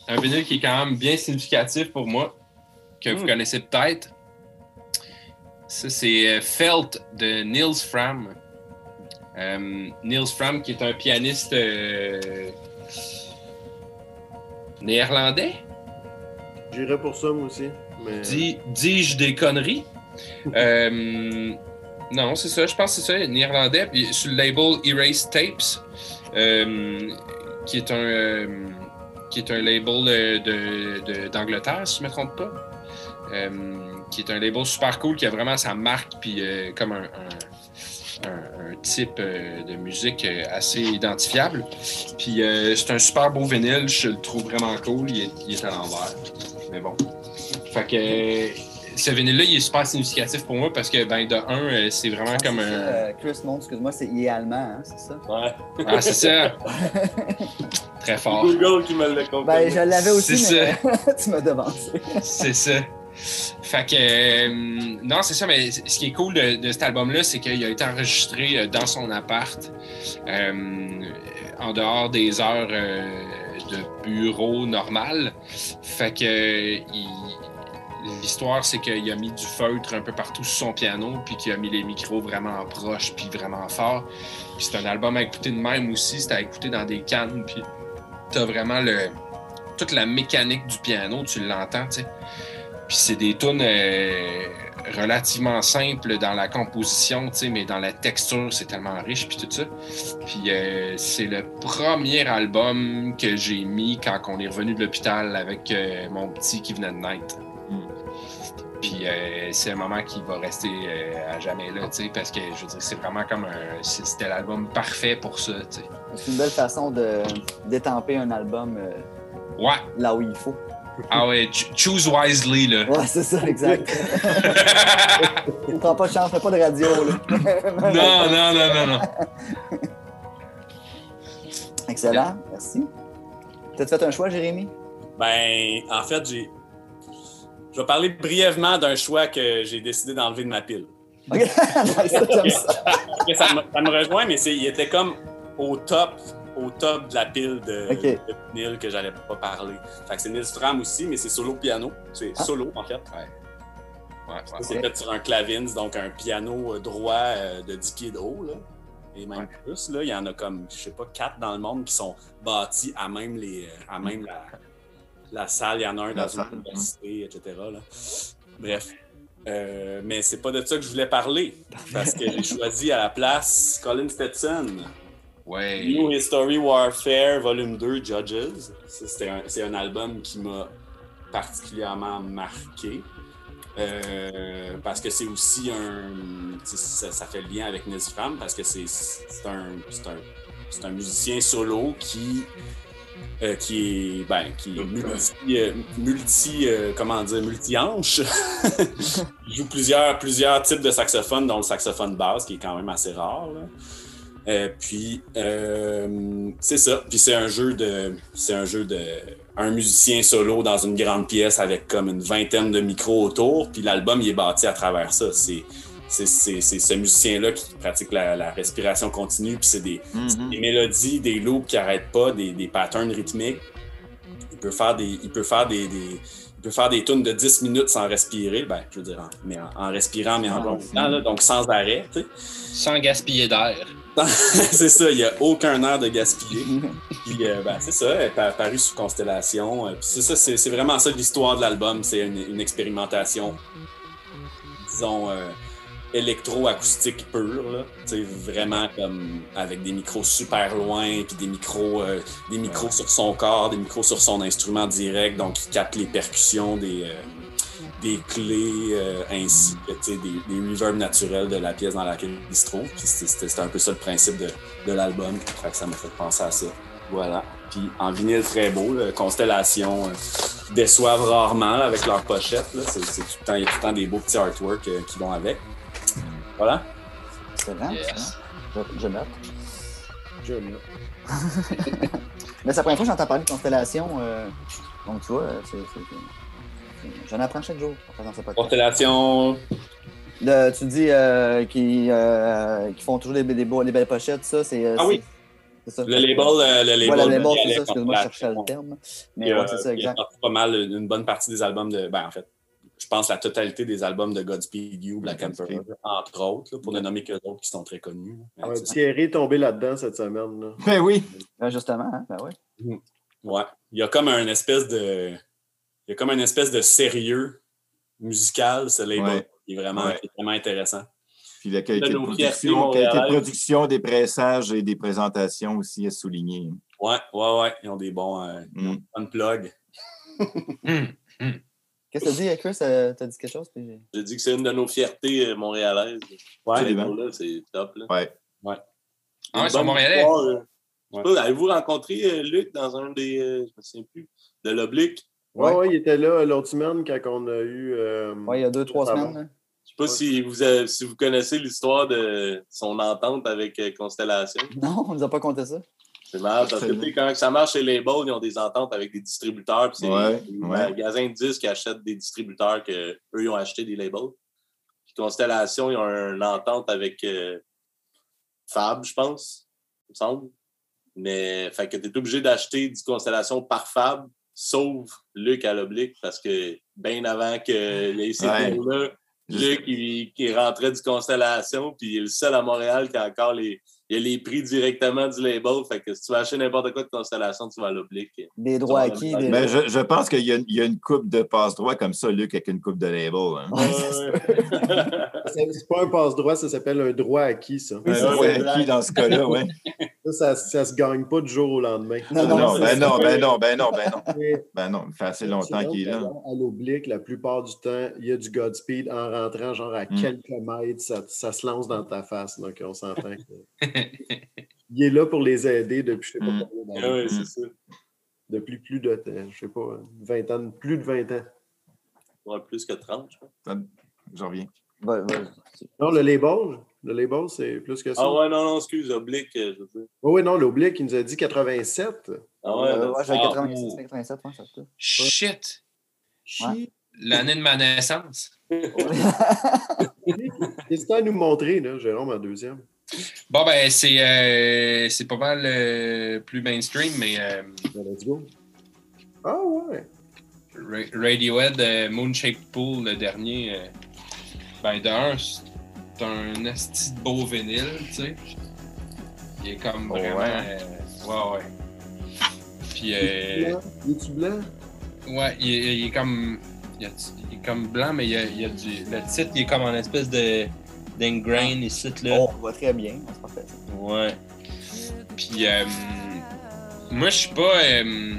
un vinyle qui est quand même bien significatif pour moi, que vous Mm. connaissez peut-être. Ça, c'est euh, Felt de Niels Fram. Euh, Niels Fram, qui est un pianiste euh, néerlandais. J'irais pour ça, moi aussi. Mais... Dis- Dis-je des conneries? (laughs) Euh, non, c'est ça, je pense que c'est ça, néerlandais. Puis sur le label Erase Tapes, euh, qui est un euh, qui est un label de- de- d'Angleterre, si je ne me trompe pas. Qui est un label super cool qui a vraiment sa marque, puis comme un, un- un- un type de musique assez identifiable. Puis c'est un super beau vinyle, je le trouve vraiment cool. Il est, il est à l'envers. Mais bon. Fait que ce vinyle-là, il est super significatif pour moi parce que, ben, de un, euh, c'est vraiment comme un. Euh, Chris Monte, excuse-moi, c'est, il est allemand, hein, c'est ça? Ouais. Ah, c'est ça! (laughs) Très fort. Google qui me l'a confirmé. Ben, je l'avais aussi, C'est mais (laughs) tu m'as devancé. C'est ça. Fait que, euh, non, c'est ça, mais ce qui est cool de, de cet album-là, c'est qu'il a été enregistré dans son appart, euh, en dehors des heures euh, de bureau normal. Fait que, il- l'histoire, c'est qu'il a mis du feutre un peu partout sur son piano, puis qu'il a mis les micros vraiment proches, puis vraiment. Puis c'est un album à écouter de même aussi, c'est à écouter dans des cannes, puis t'as vraiment le, toute la mécanique du piano, tu l'entends, tu sais. Puis c'est des tunes euh, relativement simples dans la composition, tu sais, mais dans la texture, c'est tellement riche, puis tout ça. Puis euh, c'est le premier album que j'ai mis quand on est revenu de l'hôpital avec euh, mon petit qui venait de naître. Puis euh, c'est un moment qui va rester euh, à jamais là, tu sais, parce que je veux dire, c'est vraiment comme un. C'était l'album parfait pour ça, tu sais. C'est une belle façon de d'étamper un album euh, Ouais, là où il faut. ah ouais, ch- choose wisely, là. Ouais, c'est ça, exact. (laughs) On prend pas de chance, fais pas de radio, là. non, non, non, non, non. Excellent, merci. T'as-tu fait un choix, Jérémy? Ben, en fait, j'ai. Je vais parler brièvement d'un choix que j'ai décidé d'enlever de ma pile. (laughs) Ça. Me, ça me rejoint, mais c'est, il était comme au top, au top de la pile de, Ok. de Neil que j'allais pas parler. Fait que c'est Nils Fram aussi, mais c'est solo piano. C'est Ah. solo, en fait. Ouais, ouais. C'est fait sur un clavins, donc un piano euh, droit euh, de 10 pieds de haut. Là. Et même plus, là, il y en a comme, je sais pas, quatre dans le monde qui sont bâtis à même, les, à même la, la salle. Il y en a un La dans salle, une université, etc. là. Bref. Euh, mais c'est pas de ça que je voulais parler. Parce que j'ai choisi à la place Colin Stetson. Ouais. New History Warfare Volume 2 Judges. Un- C'est un, album qui m'a particulièrement marqué. Euh, parce que c'est aussi un. Ça, ça fait le lien avec Nils Fram parce que c'est un, c'est un, c'est un musicien solo qui. Euh, qui est, ben, qui est multi, euh, multi euh, comment dire, multi-hanche. (laughs) Il joue plusieurs, plusieurs types de saxophones, dont le saxophone basse, qui est quand même assez rare. là. Euh, puis euh, c'est ça. Puis c'est un jeu de. C'est un jeu de. Un musicien solo dans une grande pièce avec comme une vingtaine de micros autour. Puis l'album, il est bâti à travers ça. C'est. C'est c'est- c'est ce musicien-là qui pratique la, la respiration continue, puis c'est des, Mhm. des mélodies, des loops qui n'arrêtent pas, des, des patterns rythmiques. Il peut faire des, il peut faire des, des- il peut faire des tunes de 10 minutes sans respirer, ben, je veux dire, en, mais en, en respirant, mais en Ah, là, donc sans arrêt. tu sais. Sans gaspiller d'air. (laughs) c'est ça, il n'y a aucun air de gaspiller. (laughs) Puis, euh, ben, c'est ça, elle est pa- paru sous Constellation. Euh, Puis c'est ça, c'est c'est vraiment ça l'histoire de l'album. C'est une, une expérimentation, disons, euh, électro-acoustique pur, là. Tu sais, vraiment comme avec des micros super loin, puis des micros, euh, des micros sur son corps, des micros sur son instrument direct, donc qui captent les percussions des, euh, des clés, euh, ainsi que des, des reverbs naturels de la pièce dans laquelle il se trouve. C'était- un peu ça le principe de, de l'album. Que ça m'a fait penser à ça. Voilà. Puis en vinyle très beau, là, Constellation euh, déçoivent rarement là, avec leur pochette. C'est tout le temps, il y a tout le temps des beaux petits artworks euh, qui vont avec. Voilà. Excellent. Yes. Je, je note. Je l'ai. (laughs) Mais c'est la première fois que j'entends parler de constellation. euh, donc, tu vois, euh, c'est- j'en apprends chaque jour en faisant ce podcast. Constellation. Le- tu dis euh, qu'ils euh, font toujours des, des, beaux- des belles pochettes, ça, c'est. Ah oui. C'est ça. Le label, euh, le label. Ouais, le label, c'est ça, excuse-moi, je cherchais le terme. Mais ouais, euh, c'est ça, il a exact. sorti pas mal une bonne partie des albums de. Ben, en fait, je pense la totalité des albums de Godspeed You, Black Emperor, entre autres, là, pour ne nommer que d'autres qui sont très connus. Ouais, tu sais, Thierry est tombé là-dedans cette semaine. Là. Ben oui. Ouais, justement, hein, ben ouais. Ouais. Il y a comme un espèce de. Il y a comme un espèce de sérieux musical, ce label, Ouais. qui est vraiment, Ouais. qui est vraiment intéressant. Puis la qualité De production, qualité de production, des pressages et des présentations aussi à souligner. Ouais, ouais, ouais. Ils ont des bons. Euh, ils ont Mm. des bonnes plugs. (laughs) Qu'est-ce que tu dis, Chris? Euh, T'as dit quelque chose? Puis... j'ai- dit que c'est une de nos fiertés euh, montréalaises. Ouais. Absolument. label-là, c'est top. Là. Ouais. Ah, Une ils sont montréalais. euh. Je Ouais. sais pas, Avez-vous rencontré euh, Luc dans un des. euh, je me souviens plus. De l'oblique? Ouais, Ouais. ouais, il était là l'autre semaine quand on a eu. euh, Ouais, il y a deux, trois semaines. là. Je sais pas si, vous avez- si vous connaissez l'histoire de son entente avec Constellation. Non, on nous a pas compté ça. C'est marrant parce que tu sais, quand ça marche chez les labels, ils ont des ententes avec des distributeurs. Puis c'est Ouais, ouais. magasins de disques qui achètent des distributeurs que eux ils ont acheté des labels. Puis Constellation, ils ont une entente avec euh, Fab, je pense, il me semble. Mais fait que tu es obligé d'acheter du Constellation par Fab, sauf Luc à l'oblique, parce que bien avant que les Ouais. là Luc, il, qui rentrait du Constellation, puis il est le seul à Montréal qui a encore les, il a les prix directement du label. Fait que si tu vas acheter n'importe quoi de Constellation, tu vas à l'oblique. Des droits acquis. Des... Mais je, je pense qu'il y, a une- il y a une coupe de passe-droit comme ça, Luc, avec une coupe de label. hein. Ouais, c'est pas un passe-droit, ça s'appelle un droit acquis, ça. Oui, Un c'est droit acquis dans ce cas-là, oui. Ça, ça, ça se gagne pas du jour au lendemain. Non, Non, non, ben c'est non, ben non, ben non, ben non. (laughs) Mais Ben non, ça fait assez longtemps qu'il est là. À l'oblique, la plupart du temps, il y a du Godspeed en rentrant, genre à Mm. quelques mètres, ça, ça se lance dans ta face. Donc, on s'entend que. (laughs) il est là pour les aider depuis, je sais pas Mm. combien Ah d'années. c'est ça. Depuis plus de temps, je sais pas, 20 ans, plus de 20 ans. Ouais, plus que 30, je pense. J'en reviens. Ouais, ouais. Non, le label, le label, c'est plus que ça. Ah ouais, non, non, excuse, oblique, euh, je veux dire. Oui, oui, non, l'oblique, il nous a dit 87. Ah ouais, Euh, ouais, j'avais ah, 86, 87, ouais, ça se. Shit! Ouais. L'année de ma naissance. Qu'est-ce que tu as à nous montrer, là, Jérôme, en deuxième? Bon, ben, c'est euh, c'est pas mal euh, plus mainstream, mais euh, let's go. Ah ouais. Ra- Radiohead, euh, Moonshake Pool, le dernier, ben, d'un, c'est un asti de beau vinyle, tu sais. Il est comme Oh, vraiment. ouais. ouais, ouais. Puis, euh, Blanc? Es-tu blanc? ouais, il est, il est comme. Il, il est comme blanc, mais il y a, il y a du. Le titre, il est comme en espèce de. D'ingrain ici, là. On va très bien, c'est parfait. Ouais. Puis, euh, moi, je suis pas. euh,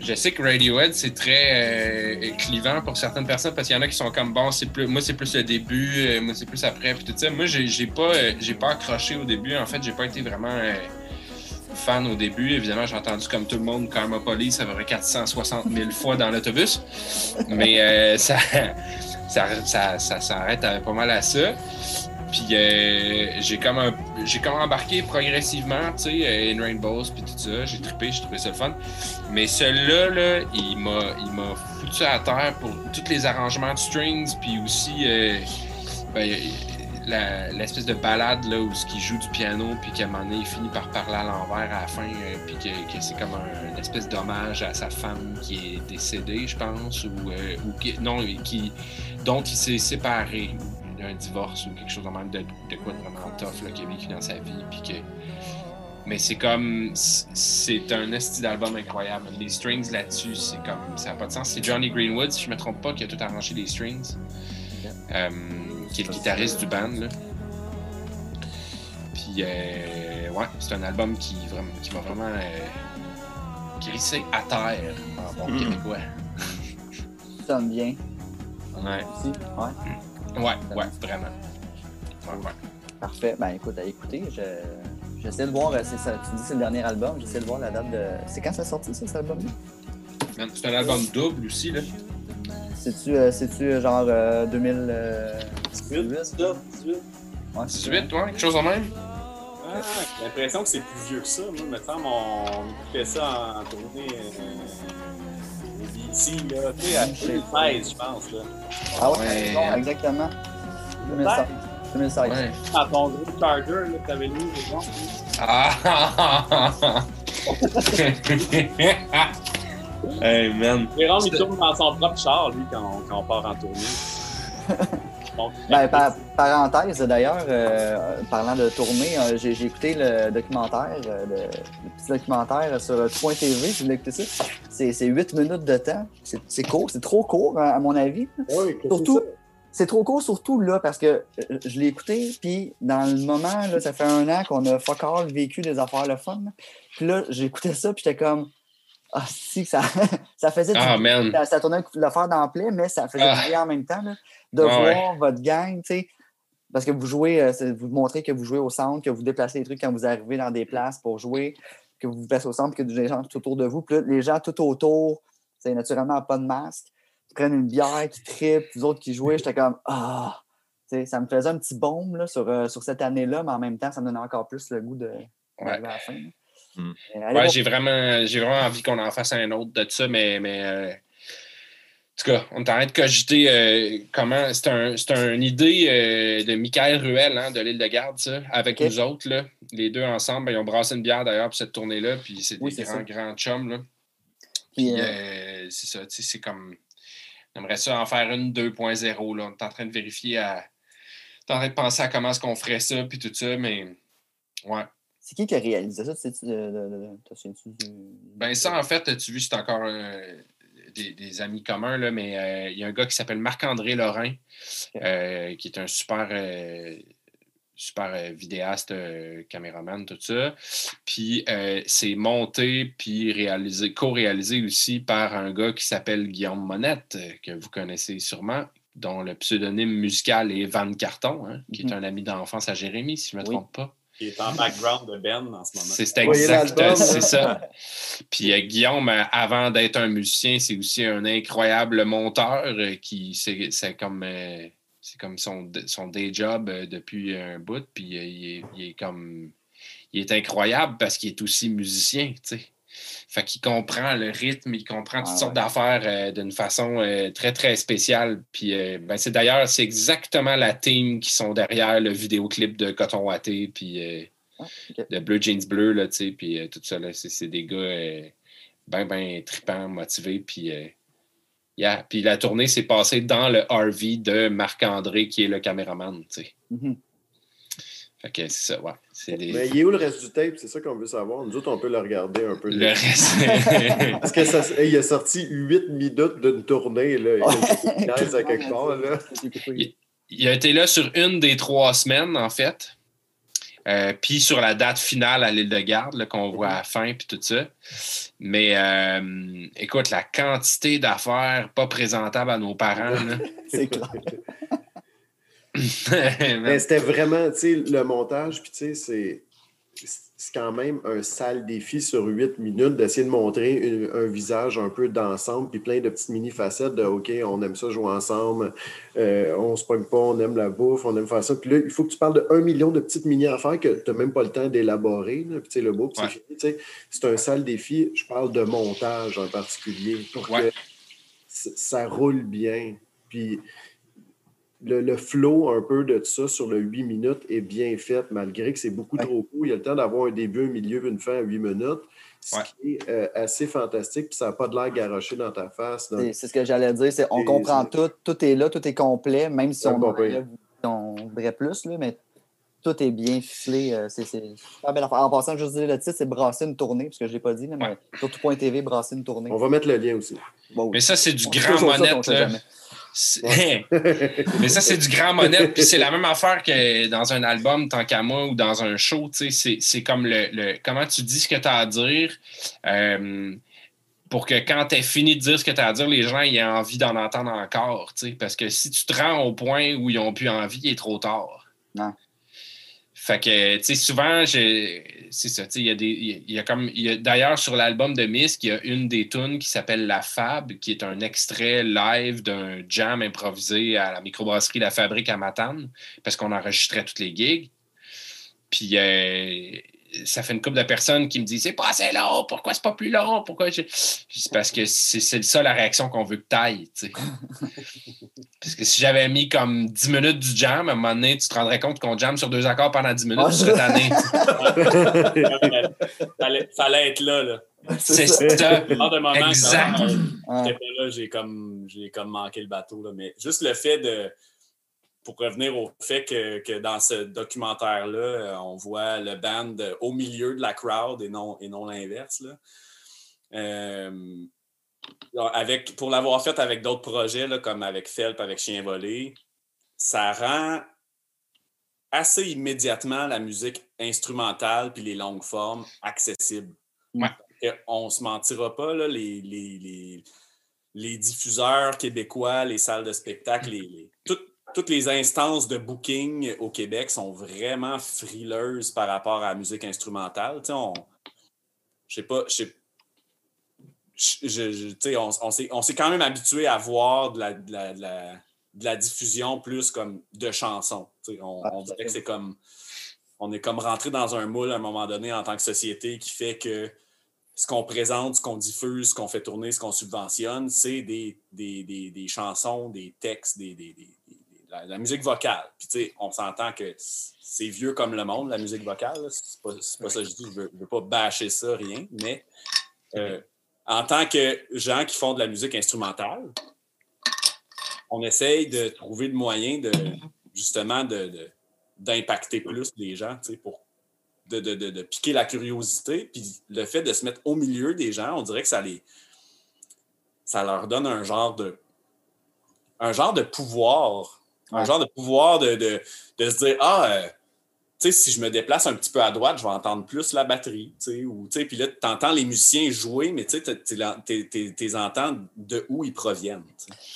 je sais que Radiohead, c'est très euh, clivant pour certaines personnes parce qu'il y en a qui sont comme bon, c'est plus, moi, c'est plus le début, moi, c'est plus après, puis tout ça. Moi, j'ai j'ai pas, j'ai pas accroché au début. En fait, j'ai pas été vraiment fan au début. Évidemment, j'ai entendu comme tout le monde Karma Police, ça va 460 000 fois dans l'autobus. Mais euh, ça, ça, ça, ça s'arrête à- pas mal à ça. Puis euh, j'ai comme un, j'ai comme embarqué progressivement, tu sais, euh, In Rainbows puis tout ça. J'ai trippé, j'ai trouvé ça le fun. Mais celui-là, là, il m'a, il m'a foutu à terre pour tous les arrangements de strings, puis aussi euh, ben, l'espèce de balade là où ce qui joue du piano, puis qu'à un moment donné, il finit par parler à l'envers à la fin, euh, puis que, que c'est comme un, une espèce d'hommage à sa femme qui est décédée, je pense, ou, euh, ou qui, non, qui, dont il s'est séparé, ou d'un divorce ou quelque chose de même de, de quoi de vraiment tough là, qu'il a vécu dans sa vie, puis que mais c'est comme. C'est un esti d'album incroyable. Les strings là-dessus, c'est comme. Ça n'a pas de sens. C'est Johnny Greenwood, si je me trompe pas, qui a tout arrangé les strings. Euh, qui est le guitariste du band. Là. Puis, euh, ouais, c'est un album qui, vraiment, qui m'a vraiment euh, grissé à terre en bon Mm. québécois. Ça sonne bien Ouais, aussi. Ouais. ouais, ouais, vraiment. Ouais, ouais. Parfait. Ben écoute, à écouter, je... j'essaie de voir, euh, c'est ça, tu dis c'est le dernier album, j'essaie de voir la date de. C'est quand ça sorti ça, cet album-là? C'est un album double aussi, là. C'est-tu, euh, c'est-tu euh, genre euh, 2018? 18, ça, 18. Ouais, 18, ouais, quelque chose en même. Ah, j'ai l'impression que c'est plus vieux que ça. Moi, me semble, on écoutait ça en tournée euh, BT, là, tu sais, à 2016, je pense. Là. Ah ouais, Ouais. bon, exactement. 2016. 2016. Ouais. Dans ton gros charger là, que t'avais mis, les gens. Ah! (laughs) (laughs) hey, man. Jérôme, il tourne dans son propre char, lui, quand, quand on part en tournée. (laughs) Bon, Ben, par- parenthèse, d'ailleurs, euh, parlant de tournée, euh, j'ai écouté le documentaire, euh, le, le petit documentaire sur Point TV, si vous l'écoutez ça. C'est c'est 8 minutes de temps. C'est court, c'est trop court, à à mon avis. Oui, Surtout, c'est trop court, surtout là, parce que je l'ai écouté, puis dans le moment, là, ça fait un an qu'on a fuck all vécu des affaires le fun. Puis là, j'écoutais ça, puis j'étais comme, ah, si, ça, (laughs) ça faisait du Ah, man. ça, ça tournait de l'affaire d'emploi, mais ça faisait Ah. du bien en même temps, là, de Ah ouais. voir votre gang, tu sais. Parce que vous jouez, euh, vous montrez que vous jouez au centre, que vous déplacez les trucs quand vous arrivez dans des places pour jouer, que vous vous placez au centre, que des gens tout autour de vous. Puis là, les gens tout autour, c'est naturellement pas de masque, qui prennent une bière, qui trippent, les autres qui jouaient. J'étais comme, ah, ça me faisait un petit baume là, sur, euh, sur cette année-là, mais en même temps, ça me donnait encore plus le goût de d'arriver à la fin. là. Mm. Mais allez Ouais, j'ai vraiment, j'ai vraiment envie qu'on en fasse un autre de ça, mais, mais euh, en tout cas, on est en train de cogiter euh, comment. C'est un, une idée euh, de Michael Ruel hein, de l'île de Garde, ça, avec nous autres. Là. Les deux ensemble, ben, ils ont brassé une bière d'ailleurs pour cette tournée-là, puis c'est Oui, des grands, ça. grands chums. Là. Puis, Puis euh, euh, c'est ça, tu sais, c'est comme. J'aimerais ça en faire une 2.0. là. On est en train de vérifier à. On est en train de penser à comment est-ce qu'on ferait ça, puis tout ça, mais ouais. C'est qui qui a réalisé ça? Du- Ben ça, en fait, tu vois, c'est encore euh, des, des amis communs, là, mais euh, il y a un gars qui s'appelle Marc-André Lorrain, euh, qui est un super, euh, super euh, vidéaste, euh, caméraman, tout ça. Puis euh, c'est monté, puis réalisé, co-réalisé aussi par un gars qui s'appelle Guillaume Monette, euh, que vous connaissez sûrement, dont le pseudonyme musical est Van Carton, hein, qui Mhm. est un ami d'enfance à Jérémy, si je ne me Oui. trompe pas. Qui est en background de Ben en ce moment. C'est exact, c'est ça. Puis euh, Guillaume, euh, avant d'être un musicien, c'est aussi un incroyable monteur euh, qui c'est c'est comme euh, c'est comme son, son day job depuis un bout. Puis euh, il, est, il est comme il est incroyable parce qu'il est aussi musicien, tu sais. Fait qu'il comprend le rythme, il comprend toutes Ah sortes ouais. d'affaires euh, d'une façon euh, très, très spéciale. Puis euh, ben, c'est d'ailleurs, c'est exactement la team qui sont derrière le vidéoclip de Coton Watté, puis Ah, de Bleu Jeans Bleu, là, tu sais, puis tout ça, là, c'est, des gars ben, ben tripants, motivés, puis yeah. Puis la tournée s'est passée dans le RV de Marc-André, qui est le caméraman, tu sais. Mhm. Fait que c'est ça, ouais. C'est des... Mais il est où le reste du tape? C'est ça qu'on veut savoir. Nous autres, on peut le regarder un peu. Le reste... (laughs) Parce que ça, hey, il a sorti 8 minutes d'une tournée. Là. Il a (laughs) une pièce à quelque part. Là. Il- Il a été là sur une des trois semaines, en fait. Euh, puis sur la date finale à l'île de Garde, là, qu'on voit à la fin, puis tout ça. Mais euh, écoute, la quantité d'affaires pas présentables à nos parents. (laughs) C'est clair. (laughs) Mais c'était vraiment, tu sais, le montage, puis tu sais, c'est. C'est quand même un sale défi sur 8 minutes d'essayer de montrer une- un visage un peu d'ensemble, puis plein de petites mini-facettes de OK, on aime ça jouer ensemble, euh, on se pogne pas, on aime la bouffe, on aime faire ça. Puis là, il faut que tu parles de un million de petites mini-affaires que tu n'as même pas le temps d'élaborer. Puis tu sais, le beau, puis Ouais. c'est fini. tu sais. C'est un sale défi. Je parle de montage en particulier pour Ouais. que ça roule bien. Puis le, le flow un peu de ça sur le 8 minutes est bien fait, malgré que c'est beaucoup Ouais. trop court. Il y a le temps d'avoir un début, un milieu, une fin à 8 minutes, ce Ouais. qui est euh, assez fantastique. Puis ça n'a pas de l'air garoché dans ta face. donc- C'est c'est ce que j'allais dire. c'est on Et comprend tout, tout est là, tout est complet, même si on, aurait- on voudrait plus, là, mais tout est bien ficelé. euh, C'est c'est super belle affaire. En passant, juste dire le titre, c'est Brasser une tournée, parce que je ne l'ai pas dit, là, mais surtout point TV, Brasser une tournée. On va mettre le lien aussi. Bon, oui. Mais ça, c'est du On grand monette, (laughs) Mais ça, c'est du grand monnaie. Puis c'est la même affaire que dans un album, tant qu'à moi, ou dans un show. C'est comme le, le- Comment tu dis ce que tu as à dire euh, pour que quand tu fini de dire ce que tu as à dire, les gens aient envie d'en entendre encore. Parce que si tu te rends au point où ils n'ont plus envie, il est trop tard. Ouais. Fait que, tu sais, souvent, c'est ça, tu sais, il y a des, y a- comme, d'ailleurs, sur l'album de Misk, il y a une des tunes qui s'appelle La Fab, qui est un extrait live d'un jam improvisé à la microbrasserie La Fabrique à Matane, parce qu'on enregistrait toutes les gigs. Puis, euh, ça fait une couple de personnes qui me disent C'est pas assez long, pourquoi c'est pas plus long? Pourquoi je... C'est parce que c'est c'est ça la réaction qu'on veut que t'ailles. (laughs) Parce que si j'avais mis comme 10 minutes du jam, à un moment donné, tu te rendrais compte qu'on jam sur deux accords pendant 10 minutes, Ah, tu serais tanné. fallait, fallait être là. là. C'est ça. ça. Moment, Exact. j'étais pas là, j'ai comme, j'ai comme manqué le bateau. Là. Mais juste le fait de. Pour revenir au fait que, que dans ce documentaire-là, euh, on voit le band au milieu de la crowd et non, et non l'inverse. là. Euh, avec, pour l'avoir fait avec d'autres projets, là, comme avec Felp, avec Chien Volé, ça rend assez immédiatement la musique instrumentale puis les longues formes accessibles. Ouais. On se mentira pas, là, les, les, les, les diffuseurs québécois, les salles de spectacle, les, les- toutes, les instances de booking au Québec sont vraiment frileuses par rapport à la musique instrumentale. Tu sais, on, je sais pas, je on, on s'est quand même habitué à voir de la, de la- de la- diffusion plus comme de chansons. On, dirait que c'est comme. On est comme rentré dans un moule à un moment donné en tant que société qui fait que ce qu'on présente, ce qu'on diffuse, ce qu'on fait tourner, ce qu'on subventionne, c'est des, des, des- des chansons, des textes, des- des- la, musique vocale. Puis, tu sais, on s'entend que c'est vieux comme le monde, la musique vocale. C'est pas, pas ça que je dis. Je veux, je veux pas bâcher ça, rien. Mais euh, en tant que gens qui font de la musique instrumentale, on essaye de trouver le moyen de justement de- d'impacter plus les gens, tu sais, pour de, de- de- de piquer la curiosité. Puis le fait de se mettre au milieu des gens, on dirait que ça les. ça leur donne un genre de. un genre de pouvoir. Un Ouais. genre de pouvoir de, de- de se dire Ah, euh, tu sais, si je me déplace un petit peu à droite, je vais entendre plus la batterie, tu sais, ou, tu sais, puis là, tu entends les musiciens jouer, mais tu sais, tu les entends de où ils proviennent.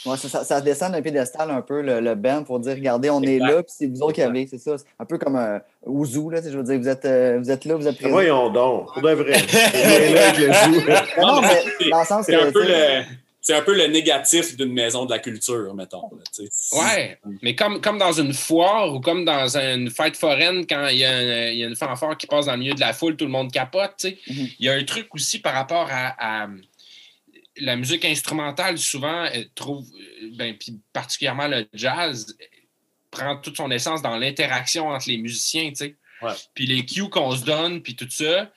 Ouais, ça, descend d'un piédestal un peu le, le band pour dire regardez, on est là, puis c'est vous autres qui avez, c'est ça. C'est un peu comme un Ouzou, là, tu sais, je veux dire, vous êtes, euh, vous êtes là, vous êtes présents. Voyons donc, pour de vrai. (laughs) C'est là que je joue. Non, mais dans le sens C'est un, que. peu le, c'est un peu le négatif d'une maison de la culture, mettons. là, Ouais, mais comme, comme dans une foire ou comme dans une fête foraine, quand il y, a il y a une fanfare qui passe dans le milieu de la foule, tout le monde capote. Mhm. Il y a un truc aussi par rapport à, à la musique instrumentale, souvent, elle trouve, euh, ben, puis particulièrement le jazz, euh, prend toute son essence dans l'interaction entre les musiciens. tu sais. Ouais. Puis les cues qu'on se donne, puis tout ça,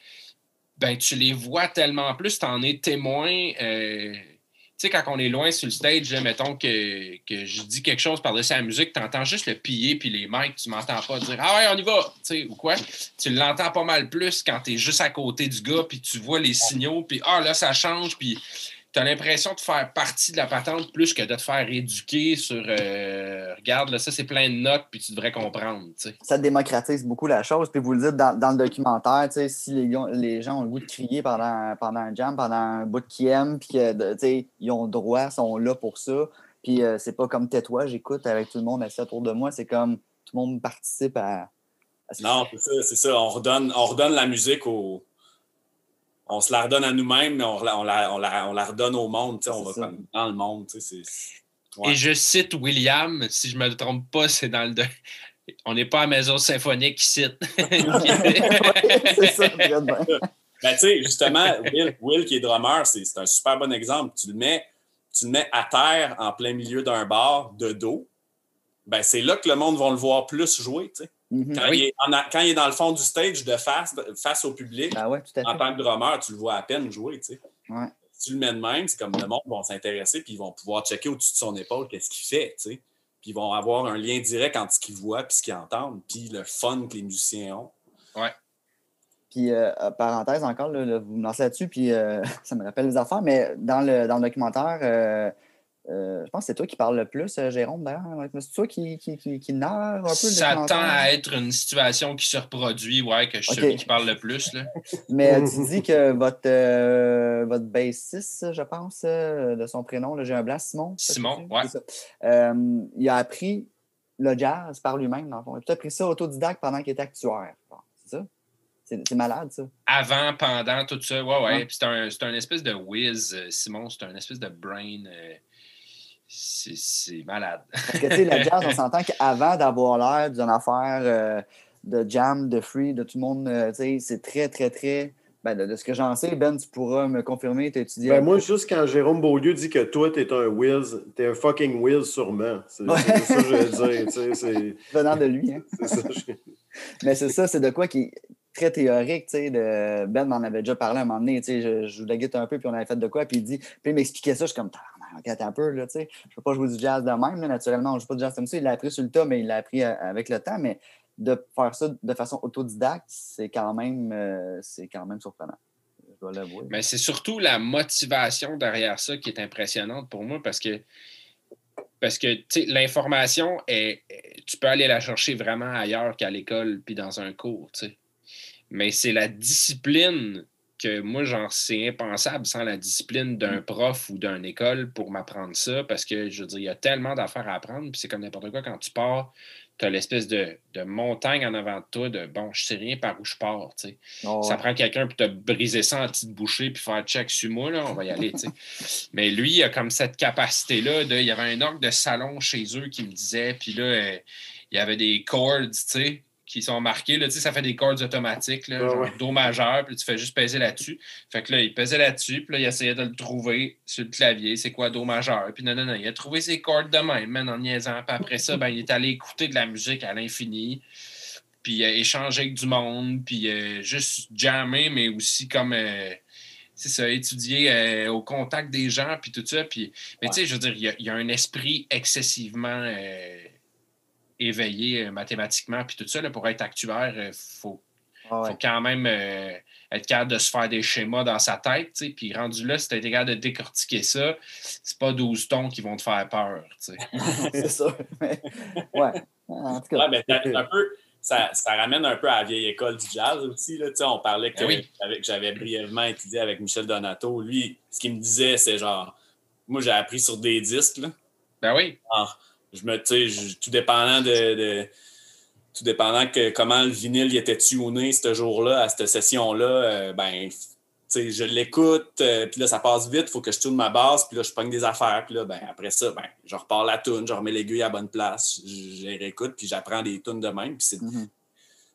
ben, tu les vois tellement plus, tu en es témoin. euh, quand on est loin sur le stage, mettons que, que je dis quelque chose par-dessus la musique, tu entends juste le piller puis les mics, tu m'entends pas dire Ah ouais, on y va, tu sais, ou quoi. Tu l'entends pas mal plus quand tu es juste à côté du gars, puis tu vois les signaux, puis ah là, ça change, puis tu as l'impression de faire partie de la patente plus que de te faire éduquer sur euh, Regarde, là, ça c'est plein de notes, puis tu devrais comprendre, ça démocratise beaucoup la chose. Puis vous le dites dans, dans le documentaire, tu sais, si les, gars- les gens ont le goût de crier pendant, pendant un jam, pendant un bout de qui aiment, puis ils ont le droit, sont là pour ça. Puis euh, c'est pas comme tais-toi, j'écoute avec tout le monde assis autour de moi. C'est comme tout le monde participe à. à ce- Non, c'est ça, c'est ça. On redonne, on redonne la musique au. On se la redonne à nous-mêmes, mais on la, on la, on la- on la redonne au monde. tu sais, On va ça. comme dans le monde. tu sais, c'est- Ouais. Et je cite William, si je me trompe pas, c'est dans le. de- On n'est pas à Maison Symphonique ici. (laughs) (laughs) c'est ça. Ben, tu sais, justement, Will, Will, qui est drummer, c'est c'est un super bon exemple. Tu le mets, tu le mets à terre en plein milieu d'un bar de dos. Ben, c'est là que le monde va le voir plus jouer. tu sais. Mhm. Quand, oui. il est en a- quand il est dans le fond du stage de face, face au public, Ben ouais, tout à en fait. tant que drummer, tu le vois à peine jouer. tu sais. Ouais. Si tu le mets de même, c'est comme le monde va s'intéresser puis ils vont pouvoir checker au-dessus de son épaule qu'est-ce qu'il fait. tu sais. Puis ils vont avoir un lien direct entre ce qu'ils voient puis ce qu'ils entendent, puis le fun que les musiciens ont. Puis, euh, euh, parenthèse encore, là, là, vous me lancez là-dessus, puis euh, (laughs) ça me rappelle les affaires, mais dans le, dans le documentaire, euh, je pense que c'est toi qui parles le plus, euh, Jérôme, d'ailleurs. C'est toi qui, qui, qui, qui narre un peu Ça tend à être une situation qui se reproduit, ouais, que je suis celui qui parle le plus. Là. (laughs) Mais euh, tu dis que votre, euh, votre bassiste, je pense, euh, de son prénom, j'ai un blanc, Simon. Simon, ouais. il a appris le jazz par lui-même, dans le fond. Il a appris ça autodidacte pendant qu'il était actuaire. C'est ça? C'est malade, ça. Avant, pendant, tout ça, ouais, ouais. Ouais. Puis c'est un, un espèce de whiz, Simon, c'est un espèce de brain. C'est malade. (laughs) Parce que, tu sais, le jazz, on s'entend qu'avant d'avoir l'air d'une affaire euh, de jam, de free, de tout le monde, euh, tu sais, c'est très, très, très. Ben, de, de ce que j'en sais, Ben, tu pourras me confirmer, tu étudié. Ben, moi, juste quand Jérôme Beaulieu dit que toi, t'es un whiz, t'es un fucking whiz sûrement. C'est Ouais. ça que je veux dire. tu sais, C'est (laughs) venant de lui. Hein. (laughs) c'est ça. je- Mais c'est ça, c'est de quoi qui est très théorique, tu sais, de Ben m'en avait déjà parlé à un moment donné, tu sais, je, de la guitare un peu, puis on avait fait de quoi, puis il dit, puis il m'expliquait ça, je suis comme, Attends un peu, là, tu sais, je peux pas jouer du jazz de même, là, naturellement, on joue pas du jazz comme ça, il l'a appris sur le tas, mais il l'a appris euh, avec le temps, mais de faire ça de façon autodidacte, c'est quand même, euh, c'est quand même surprenant. Je dois l'avouer. Mais c'est surtout la motivation derrière ça qui est impressionnante pour moi parce que parce que l'information est tu peux aller la chercher vraiment ailleurs qu'à l'école puis dans un cours. Mais c'est la discipline que moi, genre, c'est impensable sans la discipline d'un prof ou d'une école pour m'apprendre ça parce que je veux dire, il y a tellement d'affaires à apprendre, puis c'est comme n'importe quoi quand tu pars. Tu as l'espèce de, de montagne en avant de toi de bon, je sais rien par où je pars. tu sais. Oh, Ça prend quelqu'un pour te briser ça en petites bouchées puis faire check sur moi, là, on va y aller. tu sais. (laughs) Mais lui, il a comme cette capacité-là. de- Il y avait un orgue de salon chez eux qui me disait, puis là, euh, il y avait des chords, tu sais, qui sont marqués. Là, tu sais, ça fait des chords automatiques, là, Ah ouais. Do majeur, puis tu fais juste peser là-dessus. Fait que là, il pesait là-dessus, puis là, il essayait de le trouver sur le clavier, c'est quoi Do majeur. Puis non, non, non, il a trouvé ses chords de même, man, en niaisant. Puis après ça, ben, il est allé écouter de la musique à l'infini puis euh, échanger avec du monde, puis euh, juste jammer, mais aussi comme, euh, c'est ça, étudier euh, au contact des gens, puis tout ça. Puis, mais tu sais, je veux dire, il y a- il y, a un esprit excessivement euh, éveillé euh, mathématiquement, puis tout ça, là, pour être actuaire, il faut, Ah ouais. faut quand même euh, être capable de se faire des schémas dans sa tête, tu sais, puis rendu là, si tu es capable de décortiquer ça, c'est pas 12 tons qui vont te faire peur, tu sais. (laughs) c'est ça. Mais, ouais. En tout cas, Ouais, mais un peu, ça, ça ramène un peu à la vieille école du jazz aussi. Là. Tu sais, On parlait que, Ah oui. que j'avais brièvement étudié avec Michel Donato. Lui, ce qu'il me disait, c'est genre, moi j'ai appris sur des disques. Là. Ben oui, je me, je- tout dépendant de, de- tout dépendant que comment le vinyle il était tuné ce jour-là, à cette session-là, euh, ben, je l'écoute, euh, puis là, ça passe vite, il faut que je tourne ma basse, puis là, je pogne des affaires, puis là, ben, après ça, ben, je repars la toune, je remets l'aiguille à la bonne place, je, réécoute, puis j'apprends des tunes de même, puis c'est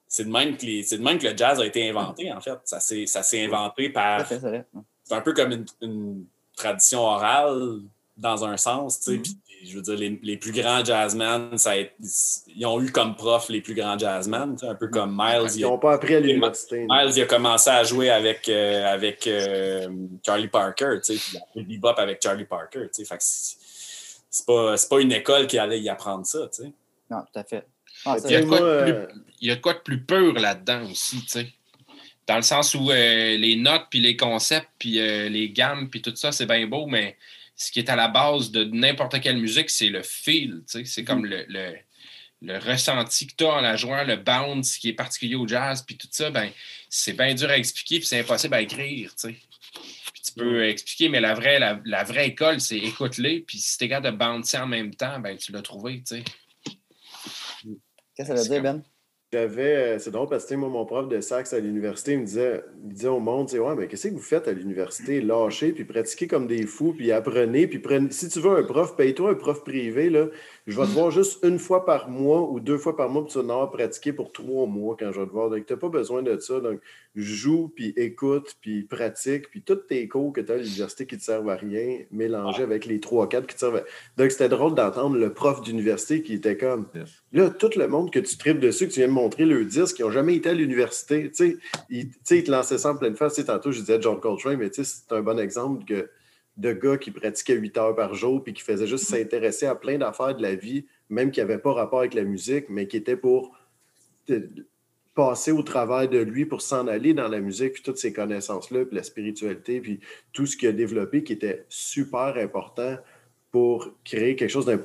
c'est de, même que les- c'est de même que le jazz a été inventé, en fait. Ça s'est inventé par c'est un peu comme une, une tradition orale dans un sens, tu sais. Mhm. Puis, je veux dire, les, les plus grands jazzmen, ça ils ont eu comme prof les plus grands jazzmen, tu sais, un peu comme Miles. Ils n'ont pas appris à l'université. Miles, il a commencé à jouer avec, euh, avec euh, Charlie Parker, tu sais, puis il a appris le bebop avec Charlie Parker, tu sais. Fait c'est pas, c'est pas une école qui allait y apprendre ça, tu sais. Non, tout à fait. Ah, Il y a sais, de quoi moi, de plus- euh, il y a de quoi de plus pur là-dedans aussi, tu sais. Dans le sens où euh, les notes, puis les concepts, puis euh, les gammes, puis tout ça, c'est bien beau, mais ce qui est à la base de n'importe quelle musique, c'est le feel, tu. C'est comme le, le, le ressenti que tu as en la jouant, le bounce qui est particulier au jazz, puis tout ça, ben, c'est bien dur à expliquer, puis c'est impossible à écrire, tu. Puis tu peux expliquer, mais la vraie, la, la vraie école, c'est écoute-les, puis si t'es capable de bouncer en même temps, ben, tu l'as trouvé, tu. Qu'est-ce que ça veut dire, Ben? J'avais, euh, c'est drôle parce que moi, mon prof de sax à l'université, me disait, il disait au monde, ouais, mais qu'est-ce que vous faites à l'université? Lâchez, puis pratiquez comme des fous, puis apprenez, puis prenez. Si tu veux un prof, paye-toi un prof privé, là. Je vais te voir juste une fois par mois ou deux fois par mois, puis tu vas en avoir pratiqué pour trois mois quand je vais te voir. Donc, tu n'as pas besoin de ça. Donc, joue, puis écoute, puis pratique, puis tous tes cours que tu as à l'université qui ne te servent à rien, mélangés avec les trois, quatre qui te servent à... Donc, c'était drôle d'entendre le prof d'université qui était comme. Là, tout le monde que tu tripes dessus, que tu viens de montrer le disque, qui n'ont jamais été à l'université, tu sais, ils, te lançaient ça en pleine face. Tantôt, je disais John Coltrane, mais tu sais, c'est un bon exemple de gars qui pratiquaient 8 heures par jour puis qui faisaient juste s'intéresser à plein d'affaires de la vie, même qui n'avaient pas rapport avec la musique, mais qui étaient pour passer au travers de lui pour s'en aller dans la musique, puis toutes ces connaissances-là, puis la spiritualité, puis tout ce qu'il a développé qui était super important pour créer quelque chose d'un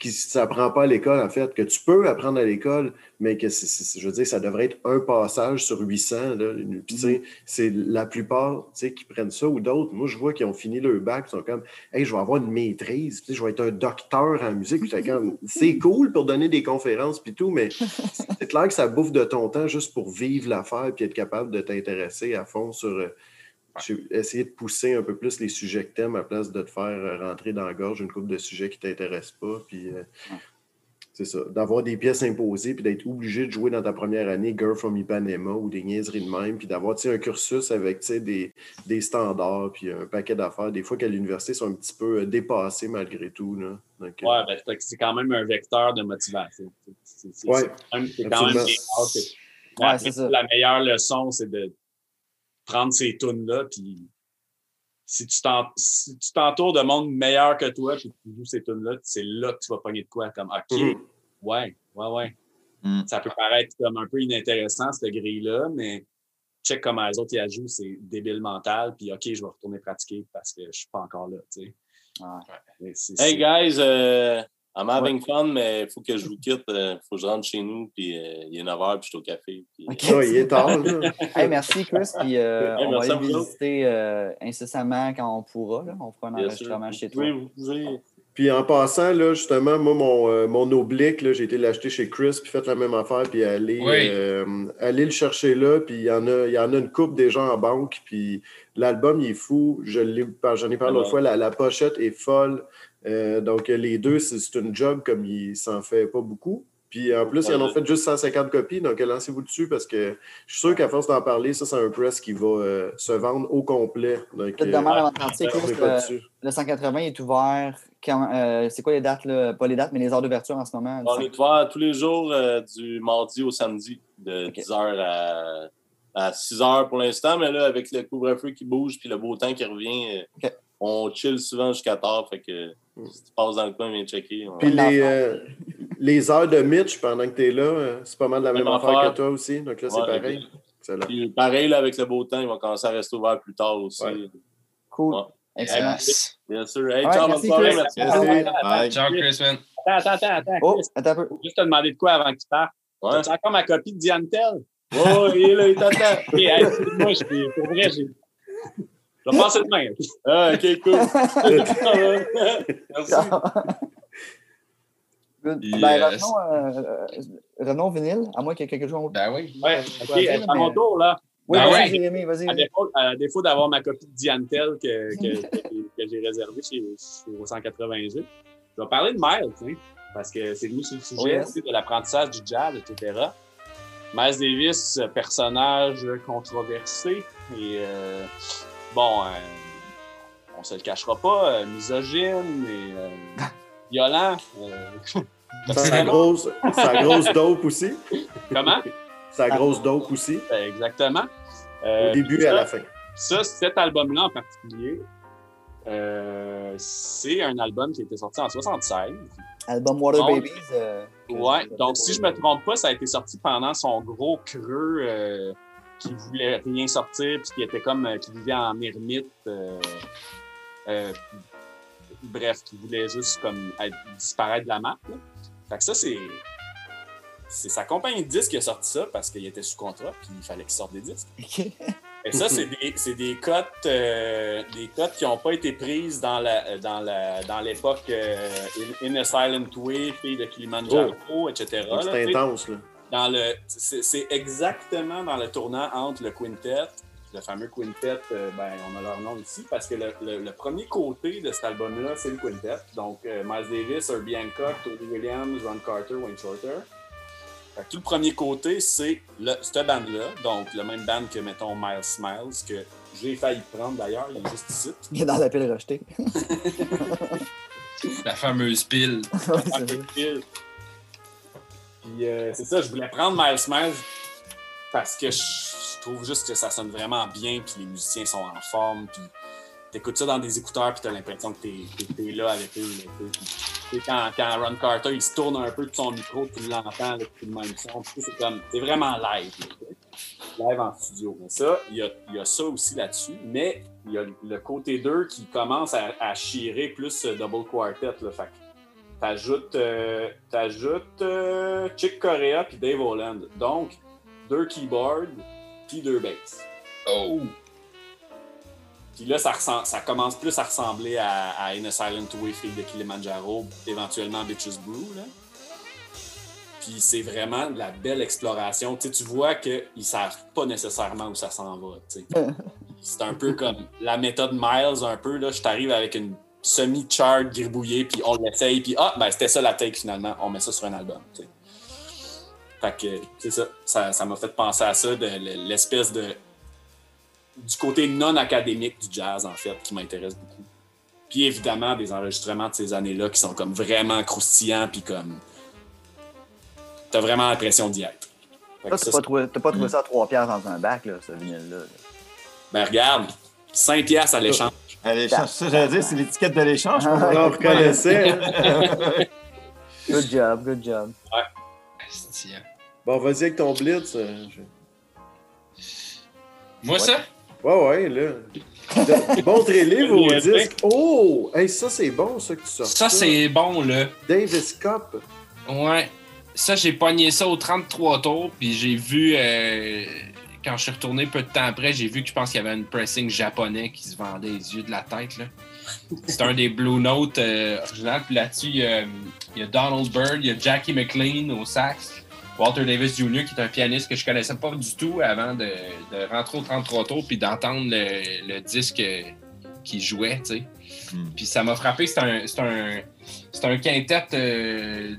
qui s'apprend pas à l'école, en fait, que tu peux apprendre à l'école, mais que, c'est- c'est- je veux dire, ça devrait être un passage sur 800. Là. Puis, sais, c'est la plupart tu sais, qui prennent ça ou d'autres. Moi, je vois qu'ils ont fini leur bac, ils sont comme, hey, je vais avoir une maîtrise, tu sais, je vais être un docteur en musique. Puis (laughs) c'est cool pour donner des conférences, puis tout, mais (laughs) c'est clair que ça bouffe de ton temps juste pour vivre l'affaire, puis être capable de t'intéresser à fond sur. Essayer de pousser un peu plus les sujets que t'aimes à place de te faire euh, rentrer dans la gorge une couple de sujets qui t'intéressent pas. Puis, euh, c'est ça. D'avoir des pièces imposées, puis d'être obligé de jouer dans ta première année Girl from Ipanema ou des niaiseries de même, puis d'avoir tu sais, un cursus avec tu sais, des, des standards, puis un paquet d'affaires. Des fois qu'à l'université, ils sont un petit peu euh, dépassés malgré tout. Là. Donc, euh, Ouais, ben, c'est- quand même un vecteur de motivation. C'est Ouais, quand même, c'est Ouais. La meilleure leçon, c'est de prendre ces tunes-là, puis si tu t'en- si t'entoures de monde meilleur que toi, puis tu joues ces tunes-là, c'est là que tu vas pogner de quoi, comme OK, Mhm. ouais, ouais, ouais. Mhm. Ça peut paraître comme un peu inintéressant, cette grille-là, mais check comment les autres y jouent, c'est débile mental, puis OK, je vais retourner pratiquer parce que je suis pas encore là, tu sais. Ouais. Hey guys, euh, I'm having fun, mais il faut que je vous quitte. Il faut que je rentre chez nous, puis euh, il est 9h, puis je suis au café. puis- il est tard. (laughs) Hey, merci, Chris. Puis, euh, Hey, on merci va aller visiter euh, incessamment quand on pourra. Là. On fera un Bien sûr. enregistrement chez toi. pouvez- vous pouvez- Puis en passant, là, justement, moi, mon, euh, mon oblique, là, j'ai été l'acheter chez Chris, puis fait la même affaire, puis aller, Oui. euh, aller le chercher là, puis il y en a, il y en a une coupe déjà en banque, puis l'album, il est fou. Je l'ai, j'en ai parlé l'autre fois, la, la pochette est folle. Euh, donc, les deux, c'est, une job comme il s'en fait pas beaucoup. Puis en plus, ils en ont fait juste 150 copies, donc lancez-vous dessus parce que je suis sûr qu'à force d'en parler, ça, c'est un press qui va euh, se vendre au complet. Donc, euh, demain le, dessus. le 180 est ouvert. Quand, euh, c'est quoi les dates? Là? Pas les dates, mais les heures d'ouverture en ce moment. On est ouvert tous les jours euh, du mardi au samedi, de Ok. 10h à, à 6h pour l'instant, mais là, avec le couvre-feu qui bouge puis le beau temps qui revient, on chill souvent jusqu'à tard. Fait que si tu passes dans le coin, viens checker. on- Puis les, euh, les heures de Mitch pendant que tu es là, euh, c'est pas mal la même Même affaire affaire. que toi aussi. Donc là, c'est pareil. Puis pareil, là, avec le beau temps, il va commencer à rester ouvert plus tard aussi. Ouais. Cool. Ouais. Excellent. Bien sûr. Hey, ciao, bonne soirée. Merci. Ciao, Chris, man. Attends, attends, attends. Oh, Chris, attends un peu. juste te demander de quoi avant que tu partes? Ouais. Tu encore ma copie de Diane Tell? Oh, il est là, il t'attend. (laughs) Hey, excuse-moi, je suis- pour vrai, j'ai. Je vais passer demain. ok? Ah, ok, cool. (laughs) Merci. Ben, euh, revenons, euh, revenons vinyle, à moins qu'il y ait quelque chose d'autre. Ben oui. Ouais, à mon tour, là. Oui, Ben vas-y, ouais. Jérémy, vas-y. À défaut, à défaut d'avoir ma copie de Diane Tell que, que, (laughs) que, que j'ai réservée chez, chez au 188, je vais parler de Miles, hein, parce que c'est venu sur le sujet Oh, yes. de l'apprentissage du jazz, etc. Miles Davis, personnage controversé et euh, bon, euh, on se le cachera pas, euh, misogyne et euh, violent. euh, Sa grosse, sa grosse dope aussi. Comment? Sa grosse dope aussi. Exactement. Au début et à la fin. Ça, cet album-là en particulier, euh, c'est un album qui a été sorti en 76. Album Water Donc, Babies. euh, Ouais, donc si je me trompe pas, ça a été sorti pendant son gros creux euh, qui voulait rien sortir, puis qui était comme, euh, qui vivait en ermite. euh, euh, bref, qui voulait juste comme être- disparaître de la map. là. Fait que ça, c'est. C'est sa compagnie de disques qui a sorti ça parce qu'il était sous contrat, puis il fallait qu'il sorte des disques. (laughs) Et ça, c'est des, c'est des cotes, euh, des cotes qui n'ont pas été prises dans la, dans la, dans l'époque euh, In, a Silent Way, Fille de Kilimanjaro, etc. Donc, là, C'est intense, là. Dans le, c'est, c'est exactement dans le tournant entre le quintet, le fameux quintet, euh, ben, on a leur nom ici, parce que le, le- le premier côté de cet album-là, c'est le quintet. Donc, euh, Miles Davis, Herbie Hancock, Tony Williams, Ron Carter, Wayne Shorter. Fait que tout le premier côté, c'est le- cette bande-là, donc le même band que, mettons, Miles Smiles, que j'ai failli prendre d'ailleurs, il est juste ici. Il est dans la pile rejetée. (laughs) La fameuse pile. (laughs) Ouais, un c'est Puis euh, c'est ça, je voulais prendre Miles Miles parce que je, trouve juste que ça sonne vraiment bien, puis les musiciens sont en forme, puis t'écoutes ça dans des écouteurs, puis t'as l'impression que t'es, là avec eux. Puis, quand, quand Ron Carter il se tourne un peu de son micro, tu l'entends, puis le même son, c'est comme, c'est vraiment live. live en studio. Mais ça, il y y a ça aussi là-dessus, mais il y a le côté 2 qui commence à, à chirer plus euh, double quartet. Là, fait t'ajoutes, euh, t'ajoutes euh, Chick Corea puis Dave Holland. Donc, deux keyboards puis deux basses. Oh! Puis là, ça, ressemble- ça commence plus à ressembler à, à In a Silent Way, Fille de Kilimanjaro, éventuellement Bitches Brew. Là. Puis c'est vraiment de la belle exploration. Tu, sais, tu vois qu'ils ne savent pas nécessairement où ça s'en va. tu sais. (laughs) c'est un peu comme la méthode Miles, un peu. Là, je t'arrive avec une semi-chart gribouillée, puis on l'essaye, puis ah, ben c'était ça la take finalement. On met ça sur un album. tu sais. Fait que, c'est ça. Ça ça m'a fait penser à ça, de l'espèce de du côté non académique du jazz, en fait, qui m'intéresse beaucoup. Puis évidemment, des enregistrements de ces années-là qui sont comme vraiment croustillants, puis comme. T'as vraiment l'impression d'y être. T'as pas, trouvé- t'as pas trouvé ça à 3 piastres dans un bac, là, ce vinyle-là. là. Ben regarde, 5 piastres à l'échange. À l'échange, ça, j'allais dire, c'est l'étiquette de l'échange. Ah, qu'on- On reconnaissait. Good job, good job. Hein. Bon, vas-y avec ton blitz. euh, je- Moi, ça? Ouais, ouais, là. De- Montrez-les (laughs) vos disques. Oh! Hey, ça, c'est bon, ça, que tu sors. Ça, c'est bon, là. Davis Cup. Ouais. Ça, j'ai pogné ça au 33 tours, puis j'ai vu, euh, quand je suis retourné peu de temps après, j'ai vu que je pense qu'il y avait une pressing japonais qui se vendait les yeux de la tête. C'est un des Blue Note euh, original. Puis là-dessus, il y, a, il y a Donald Byrd, il y a Jackie McLean au sax, Walter Davis Jr., qui est un pianiste que je connaissais pas du tout avant de, de rentrer au 33 tours puis d'entendre le, le disque qu'il jouait, tu sais. Hmm. Puis ça m'a frappé, c'est un, un, un quintet euh,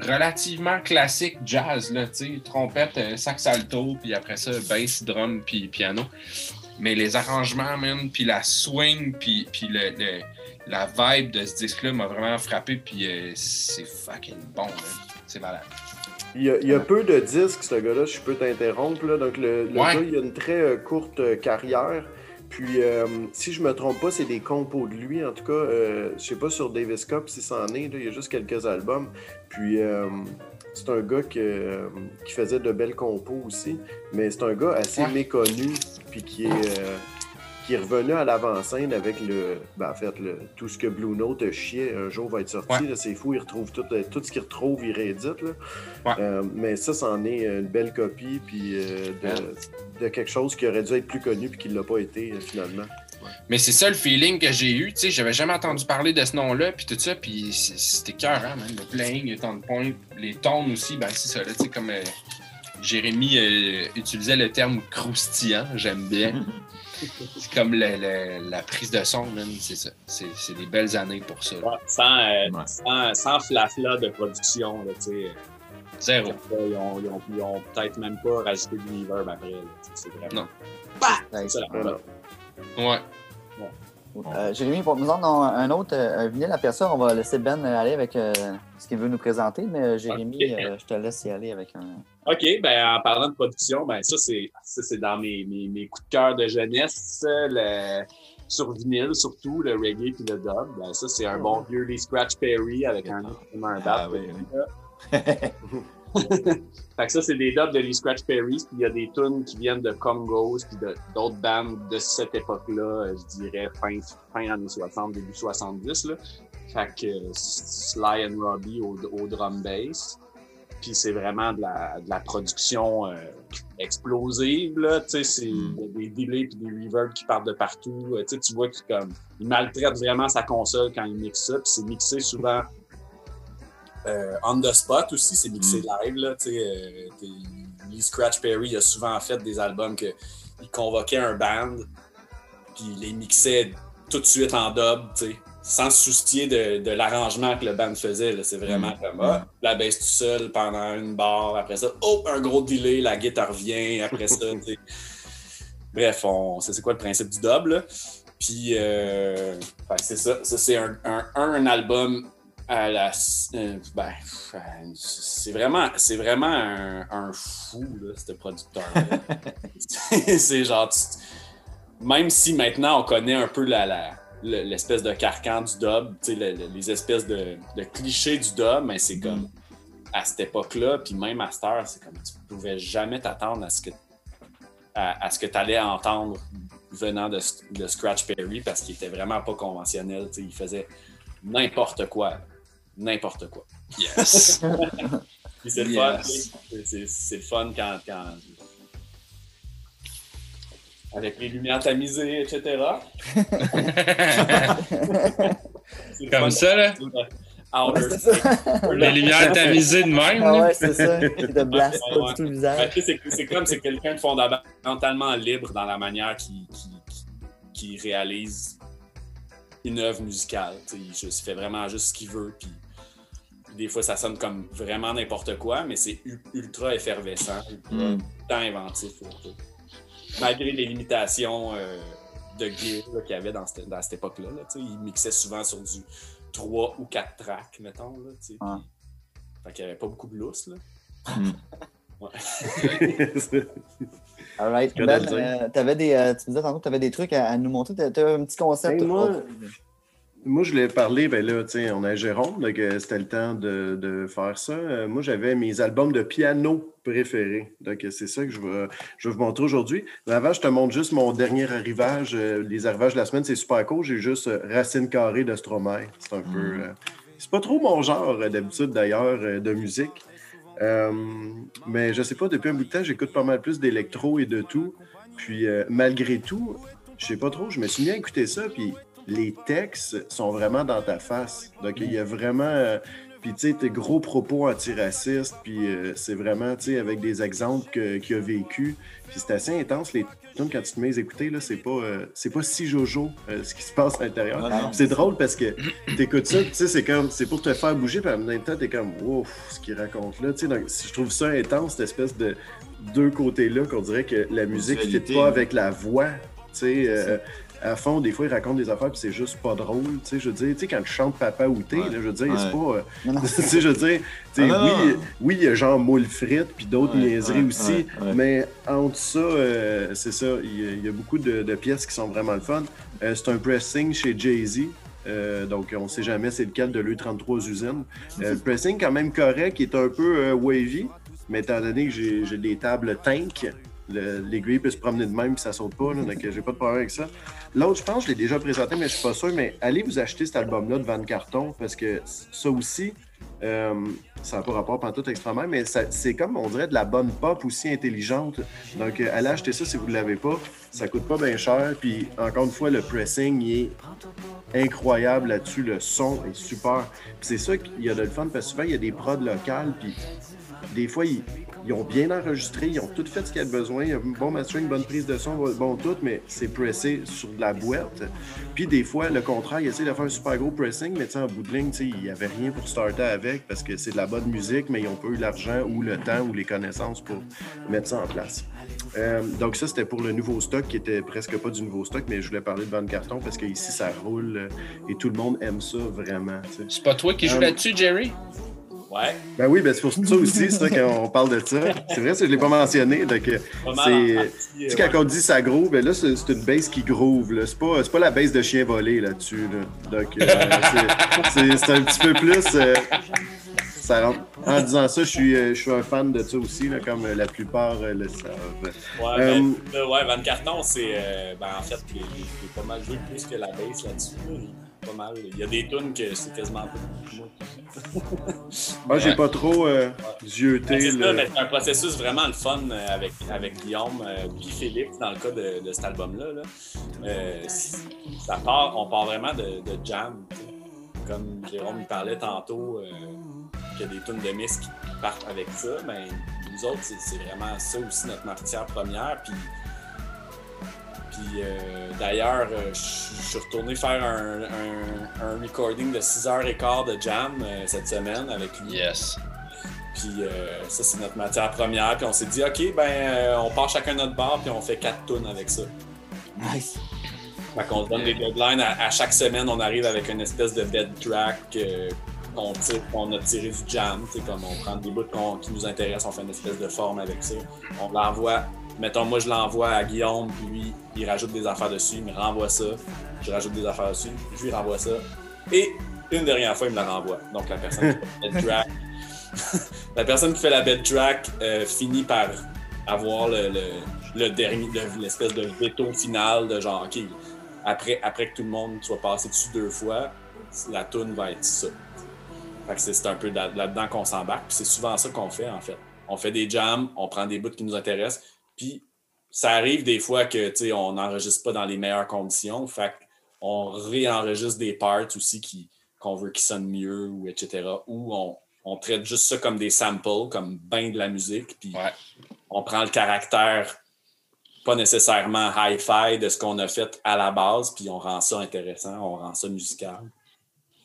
relativement classique jazz, là, tu sais, trompette, euh, sax alto, puis après ça, bass, drum, puis piano. Mais les arrangements, man, puis la swing, puis, puis le, le- la vibe de ce disque-là m'a vraiment frappé, puis euh, c'est fucking bon. C'est malade. Il y, a, il y a peu de disques, ce gars-là, je peux t'interrompre. Là. Donc, le, le Ouais. gars, il a une très euh, courte carrière. Puis, euh, si je me trompe pas, c'est des compos de lui. En tout cas, euh, je sais pas sur Davis Cup si c'en est. là, il y a juste quelques albums. Puis, euh, c'est un gars que, euh, qui faisait de belles compos aussi. Mais c'est un gars assez Ouais. méconnu. Puis, qui est, euh, qui est revenu à l'avant-scène avec le. Ben, en fait, le, tout ce que Blue Note chiait un jour va être sorti. Ouais. C'est fou, il retrouve tout, euh, tout ce qu'il retrouve, il réédite. Là. Ouais. Euh, mais ça, c'en est une belle copie puis euh, de, de quelque chose qui aurait dû être plus connu puis qui ne l'a pas été euh, finalement. Mais c'est ça le feeling que j'ai eu, tu sais, j'avais jamais entendu parler de ce nom-là, puis tout ça, puis c'était cœur, hein, man. Le playing, le temps de pointe, les tones aussi, ben c'est ça, là, tu sais, comme euh, Jérémy euh, utilisait le terme croustillant, j'aime bien. (laughs) (laughs) c'est comme le- le- la prise de son, man, c'est ça. C'est c'est des belles années pour ça. là. Ouais, sans, euh, Ouais. sans, sans flafla de production, là, tu sais. Zéro. Ils ont, ils ont- ils ont peut-être même pas rajouté de reverb après. là, C'est vraiment. Non. C'est ça, la. Ouais. Euh, Jérémy, pour nous en donner un autre euh, un vinyle après ça, on va laisser Ben aller avec euh, ce qu'il veut nous présenter, mais euh, Jérémy, euh, je te laisse y aller avec un. OK, ben en parlant de production, ben ça, c'est ça, c'est dans mes, mes, mes coups de cœur de jeunesse. Le, sur vinyle, surtout, le reggae puis le dub. Ben, ça, c'est un bon vieux Lee Scratch Perry avec un, un Ah dub. oui, oui. (laughs) Fait que ça, c'est des dubs de Lee Scratch Perry, puis il y a des tunes qui viennent de Congos, puis d'autres bandes de cette époque-là, je dirais fin, fin années 60, début 70. Là. Fait que Sly and Robbie au, au drum bass. Puis c'est vraiment de la, de la production euh, explosive, là. Tu sais, c'est il y a des delays puis des reverbs qui partent de partout. Euh, tu sais, tu vois qu'il comme, il maltraite vraiment sa console quand il mixe ça, puis c'est mixé souvent euh, on the spot aussi, c'est mixé live. Là, tu sais, euh, Lee Scratch Perry a souvent fait des albums que il convoquait un band, puis il les mixait tout de suite en dub, tu sais, sans se soucier de, de l'arrangement que le band faisait. là. C'est vraiment comme ah, la baisse tout seul pendant une barre, après ça, oh, un gros delay, la guitare revient, après ça, (laughs) tu sais. Bref, on sait c'est quoi le principe du dub, là? Puis, euh, c'est ça. Ça, c'est un, un, un album à la. euh, ben, c'est vraiment, c'est vraiment un, un fou, là, ce producteur-là. (laughs) (laughs) c'est genre. tu- même si maintenant on connaît un peu la. la- l'espèce de carcan du dub, le- le- les espèces de, de clichés du dub, mais c'est comme à cette époque-là, puis même à cette heure, c'est comme tu pouvais jamais t'attendre à ce que à, à ce que tu allais entendre venant de, de Scratch Perry parce qu'il était vraiment pas conventionnel. Il faisait n'importe quoi. N'importe quoi. Yes. (laughs) C'est le fun, Yes. c'est- c'est c'est le fun quand, quand- Avec les lumières tamisées, etc. (laughs) Comme ça, là? Ouais, ça. Space. Les lumières tamisées de même. Ah ouais, c'est ça. Il te blast Ouais, pas ouais. du tout le Ben, visage. c'est c'est comme c'est quelqu'un de fondamentalement libre dans la manière qu'il qu'il- qu'il réalise une œuvre musicale. tu sais. Il, juste- fait vraiment juste ce qu'il veut. Puis des fois, ça sonne comme vraiment n'importe quoi, mais c'est u- ultra effervescent, ultra Mm. temps inventif. là, sais. Malgré les limitations euh, de gear qu'il y avait dans cette, dans cette époque-là. là, il mixait souvent sur du 3 ou 4 tracks, mettons. Là. Ouais. Fait qu'il n'y avait pas beaucoup de lousse. Là. (laughs) (laughs) All right. Ben, euh, t'avais des, euh, tu me disais tantôt que tu avais des trucs à, à nous montrer. Tu as un petit concept. Ben, moi, Oh, Moi, je voulais parler, ben là, sais, on a Jérôme, donc euh, c'était le temps de, de faire ça. Euh, moi, j'avais mes albums de piano préférés. Donc, euh, c'est ça que je vais, je vais vous montrer aujourd'hui. Mais avant, je te montre juste mon dernier arrivage. Euh, les arrivages de la semaine, c'est super court. J'ai juste euh, Racine carrée de Stromae. C'est un peu. euh, c'est pas trop mon genre, euh, d'habitude, d'ailleurs, euh, de musique. Euh, mais je sais pas, depuis un bout de temps, j'écoute pas mal plus d'électro et de tout. Puis, euh, malgré tout, je sais pas trop, je me suis mis à écouter ça, puis les textes sont vraiment dans ta face. Donc, il y a vraiment. euh, puis, tu sais, tes gros propos antiracistes, puis euh, c'est vraiment, tu sais, avec des exemples qu'il a vécu. Puis, c'est assez intense. Les tunes, quand tu te mets à écouter, là, c'est pas, euh, c'est pas si jojo ce qui se passe à l'intérieur. Ah. C'est drôle parce que t'écoutes ça, tu sais, c'est comme, c'est pour te faire bouger, puis en même temps, t'es comme, wow, ce qu'il raconte là, tu sais. Donc, je trouve ça intense, cette espèce de deux côtés-là, qu'on dirait que la musique ne fit pas avec la voix, tu sais. À fond, des fois, il raconte des affaires, puis c'est juste pas drôle, tu sais. Je veux dire, tu sais, quand tu chantes Papa ou Thé, Ouais. là, je veux dire, c'est Ouais. pas. euh, Non, non. (laughs) tu sais, je veux dire, tu sais, Ah, non, oui, oui, il y a genre moule frites, puis d'autres Ouais, niaiseries ouais, aussi, ouais, ouais. mais entre ça, euh, c'est ça, il y, a- il y a beaucoup de, de pièces qui sont vraiment le fun. Euh, c'est un pressing chez Jay-Z. euh, donc, on ne sait jamais c'est lequel de l'E33 usines. Euh, le pressing, quand même correct, qui est un peu euh, wavy, mais étant donné que j'ai des tables tank, le- l'aiguille peut se promener de même puis ça saute pas, là, donc j'ai pas de problème avec ça. L'autre, je pense, je l'ai déjà présenté, mais je suis pas sûr, mais allez vous acheter cet album-là de Van Carton, parce que ça aussi, euh, ça n'a pas rapport pantoute extrêmement, mais c'est comme, on dirait, de la bonne pop aussi intelligente. Donc, euh, allez acheter ça si vous ne l'avez pas. Ça coûte pas bien cher. Puis, encore une fois, le pressing, il est incroyable là-dessus. Le son est super. Puis c'est ça qu'il y a de le fun, parce que souvent, il y a des prods locales, puis des fois, ils, ils ont bien enregistré, ils ont tout fait ce qu'il y a de besoin. Il y a un bon mastering, bonne prise de son, bon tout, mais c'est pressé sur de la boîte. Puis des fois, le contraire, ils essaient de faire un super gros pressing, mais en bout de ligne, tu sais, il n'y avait rien pour starter avec parce que c'est de la bonne musique, mais ils n'ont pas eu l'argent ou le temps ou les connaissances pour mettre ça en place. Euh, donc ça, c'était pour le nouveau stock qui était presque pas du nouveau stock, mais je voulais parler de Van Carton parce qu'ici, ça roule euh, et tout le monde aime ça vraiment. C'est pas toi qui joues Euh, là-dessus, Jerry? Ouais. Ben oui, ben c'est pour ça aussi, c'est ça qu'on parle de ça. C'est vrai, ça, je ne l'ai pas mentionné. Donc, euh, c'est. partie, Tu euh, sais, quand on dit ça groove, ben là, c'est c'est une base qui groove. là. C'est pas, c'est pas la base de chien volé là-dessus. là. Donc, euh, c'est- un petit peu plus. euh, ça. En disant ça, je suis, euh, je suis un fan de ça aussi, là, comme euh, la plupart euh, le savent. Ouais, Euh, ben, ouais, Van Carton, c'est. euh, ben, en fait, il, il- il est pas mal joué plus que la base là-dessus. là. Pas mal. Il y a des tunes que c'est quasiment pas moi. Moi, j'ai Ouais. pas trop euh, Ben, zioté. c'est ça, le- mais c'est un processus vraiment le fun euh, avec, avec Guillaume euh, puis Philippe dans le cas de, de cet album-là. là. Euh, ça part, on part vraiment de, de jam. Comme Jérôme parlait tantôt, euh, qu'il y a des tunes de Miss qui partent avec ça, mais nous autres, c'est, c'est vraiment ça aussi notre matière première. Puis, puis euh, d'ailleurs, euh, je suis retourné faire un, un- un recording de 6h15 de jam euh, cette semaine avec lui. Yes. Puis euh, ça, c'est notre matière première. Puis on s'est dit, OK, ben, euh, on part chacun notre bar, puis on fait quatre tunes avec ça. Nice. Fait qu'on se donne des deadlines. À, à chaque semaine, on arrive avec une espèce de bed track euh, qu'on tire, qu'on a tiré du jam. Tu sais, comme on prend des bouts qu'on- qui nous intéressent, on fait une espèce de forme avec ça. On l'envoie. Mettons, moi, je l'envoie à Guillaume, puis lui, il rajoute des affaires dessus, il me renvoie ça. Je rajoute des affaires dessus, je lui renvoie ça. Et une dernière fois, il me la renvoie. Donc, la personne qui fait la bed track, (laughs) la personne qui fait la bed track euh, finit par avoir le, le- dernier, le- l'espèce de veto final de genre, OK, après, après que tout le monde soit passé dessus deux fois, la tune va être ça. Fait que c'est un peu là- là-dedans qu'on s'embarque. Puis c'est souvent ça qu'on fait, en fait. On fait des jams, on prend des bouts qui nous intéressent. Puis ça arrive des fois que, tu sais, on n'enregistre pas dans les meilleures conditions. Fait qu'on réenregistre des parts aussi qui, qu'on veut qu'ils sonnent mieux, ou etc. Ou on, on traite juste ça comme des samples, comme ben de la musique. Puis Ouais. on prend le caractère pas nécessairement hi-fi de ce qu'on a fait à la base, puis on rend ça intéressant, on rend ça musical.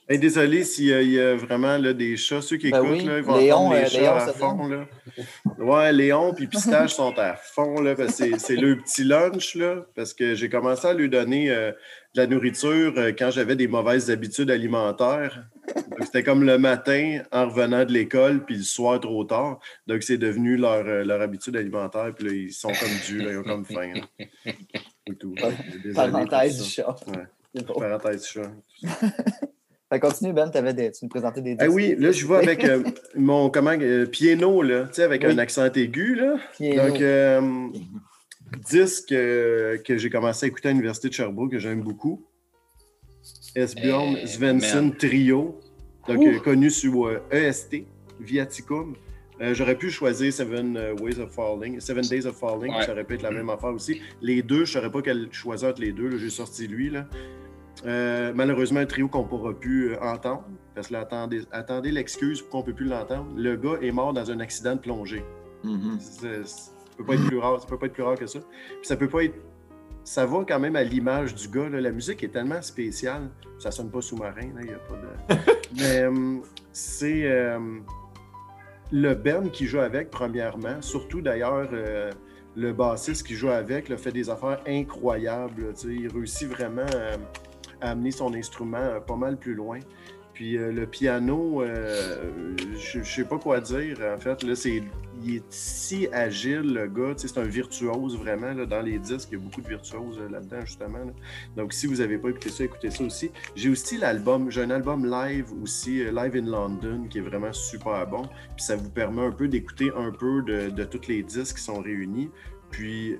Hey, désolé s'il y, y a vraiment là, des chats, ceux qui Ben écoutent, oui, là, ils vont Léon, entendre les euh, chats Léon à fond. Là. Ouais, Léon puis Pistache sont à fond, là, parce que c'est- le petit lunch, là, parce que j'ai commencé à lui donner euh, de la nourriture euh, quand j'avais des mauvaises habitudes alimentaires. Donc, C'était comme le matin en revenant de l'école, puis le soir trop tard. Donc, c'est devenu leur, leur habitude alimentaire, puis là, ils sont comme là, ils ont comme faim. tout. Parenthèse du chat. Ouais. Parenthèse chat. Fait continue, Ben, t'avais des- tu nous présentais des Ah oui, là, je vois avec (laughs) euh, mon comment, euh, piano, là, tu sais, avec Oui. un accent aigu. Là. Piano. Donc, euh, disque euh, que j'ai commencé à écouter à l'Université de Sherbrooke, que j'aime beaucoup. Esbjorn Eh, Svensson. Trio, donc Ouh. euh, connu sur euh, EST, Viaticum. Euh, J'aurais pu choisir Seven Ways of Falling, Seven Days of Falling, Ouais. ça aurait pu être la même affaire aussi. Les deux, je ne saurais pas quel choisir entre les deux. là, J'ai sorti lui. Là. Euh, malheureusement, un trio qu'on ne pourra plus euh, entendre, parce que là, attendez, attendez l'excuse pour qu'on ne peut plus l'entendre. Le gars est mort dans un accident de plongée. Mhm. C'est- Ça peut pas être plus rare, ça peut pas être plus rare que ça. Puis ça peut pas être. Ça va quand même à l'image du gars. là. La musique est tellement spéciale. Ça sonne pas sous-marin, là, il a pas de. (laughs) Mais euh, c'est euh, le Ben qui joue avec, premièrement. Surtout d'ailleurs, euh, le bassiste qui joue avec là, fait des affaires incroyables. là, il réussit vraiment amener son instrument euh, pas mal plus loin. Puis euh, le piano, euh, je ne sais pas quoi dire. En fait, là, il est si agile, le gars. C'est un virtuose vraiment. là. dans les disques, il y a beaucoup de virtuoses là-dedans, justement. Donc, si vous n'avez pas écouté ça, écoutez ça aussi. J'ai aussi l'album, j'ai un album live aussi, Live in London, qui est vraiment super bon. Puis ça vous permet un peu d'écouter un peu de, de tous les disques qui sont réunis. Puis,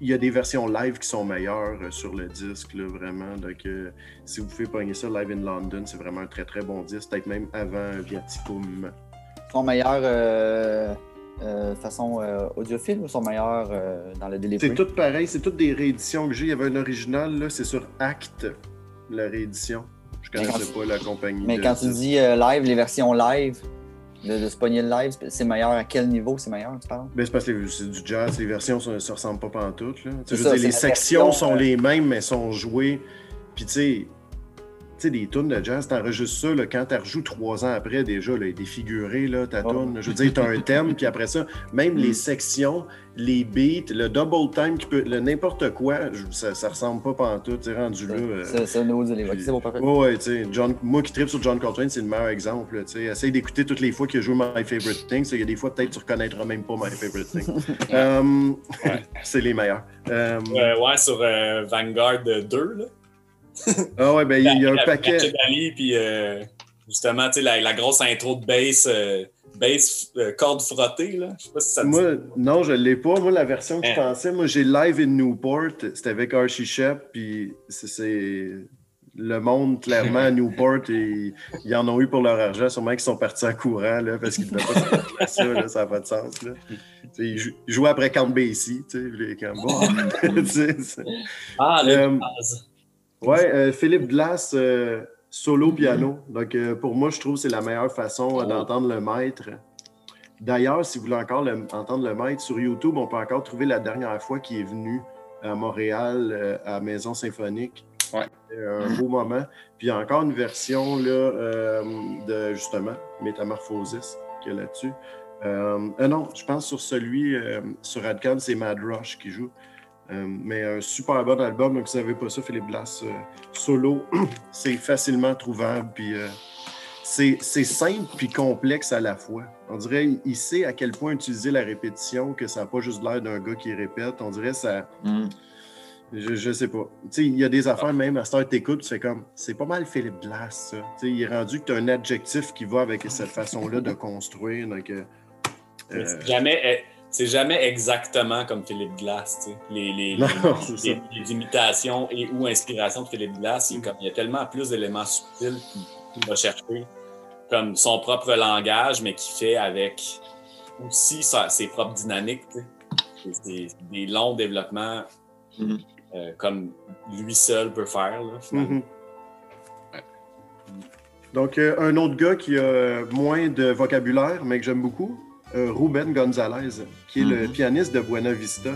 il y a des versions live qui sont meilleures euh, sur le disque, là, vraiment. Donc, euh, si vous pouvez pogner ça, Live in London, c'est vraiment un très très bon disque, peut-être même avant Viaticum. Son meilleur euh, euh, façon euh, audiophile ou son meilleur dans le delivery? C'est tout pareil, c'est toutes des rééditions que j'ai. Il y avait un original, là, c'est sur Act, la réédition. Je Mais connaissais pas la compagnie. Mais de quand tu dis live, les versions live, de, de se pogner le live, c'est meilleur à quel niveau c'est meilleur, tu parles? Ben, c'est parce que c'est du jazz, les versions ne se ressemblent pas pantoute. Là. Je veux dire, les sections version, sont euh, les mêmes, mais sont jouées. Puis tu sais, sais, des tunes de jazz, t'enregistres ça, là, quand tu rejoues trois ans après, déjà, là, défigurée, là, ta Oh. tune. Je veux dire, tu as un thème, puis après ça, même les sections, les beats, le double time, qui peut, le n'importe quoi, je- ça, ça ressemble pas pantoute. Tu sais, rendu là. euh, C'est c'est bon, parfait. Ouais, ouais, tu sais, John, moi qui tripe sur John Coltrane, c'est le meilleur exemple. tu sais. Essaye d'écouter toutes les fois qu'il a joué My Favorite Things. Il y a des fois, peut-être, tu reconnaîtras même pas My Favorite Things. (laughs) Euh, (laughs) c'est les meilleurs. Euh, Euh, ouais, sur euh, Vanguard 2, là. Ah ouais, ben, il y a- un paquet. Puis euh, justement, tu sais, la, la grosse intro de bass, euh, bass euh, corde frottée, là. Je sais pas si ça te dit. Moi, non, je l'ai pas. Moi, la version que je Hein. pensais, moi, j'ai Live in Newport. C'était avec Archie Shep, puis c'est- le monde, clairement, à Newport, et ils en ont eu pour leur argent. Sûrement qu'ils sont partis en courant, là, parce qu'ils ne pouvaient pas ça, là, ça n'a pas de sens. Là. Ils, jou- ils jouaient après Count Basie, tu sais, les- comme, (laughs) Ah, le Euh. Ouais, euh, Philippe Glass, euh, solo piano. Donc, euh, pour moi, je trouve que c'est la meilleure façon euh, d'entendre le maître. D'ailleurs, si vous voulez encore le- entendre le maître, sur YouTube, on peut encore trouver la dernière fois qu'il est venu à Montréal, à Maison Symphonique. Ouais. Un beau moment. Puis, il y a encore une version là, de, justement, Métamorphosis qu'il y a là-dessus. Non, je pense sur celui, sur Adcam, c'est Mad Rush qui joue. Euh, mais un super bon album. Donc, si vous savez pas ça, Philippe Glass, euh, solo, (clears throat) c'est facilement trouvable. Puis, euh, c'est c'est simple puis complexe à la fois. On dirait il- sait à quel point utiliser la répétition, que ça n'a pas juste l'air d'un gars qui répète. On dirait ça. Mhm. Je, je sais pas. Tu sais, il y a des affaires, même à cette heure, t'écoutes, tu fais comme, c'est pas mal Philippe Glass, ça. Tu sais, il est rendu que tu as un adjectif qui va avec cette façon-là de construire. Donc, euh, euh, jamais, eh, c'est jamais exactement comme Philippe Glass, tu sais. Les, les, Non, les- (laughs) c'est les- ça. les imitations et ou inspirations de Philippe Glass, il, comme, il y a tellement plus d'éléments subtils qu'il va chercher, comme son propre langage, mais qui fait avec aussi sa- ses propres dynamiques, tu sais. C'est- C'est des longs développements Mhm. euh, comme lui seul peut faire, là, finalement. Mhm. Donc, euh, un autre gars qui a moins de vocabulaire, mais que j'aime beaucoup, Ruben Gonzalez, qui est le Mhm. pianiste de Buena Vista.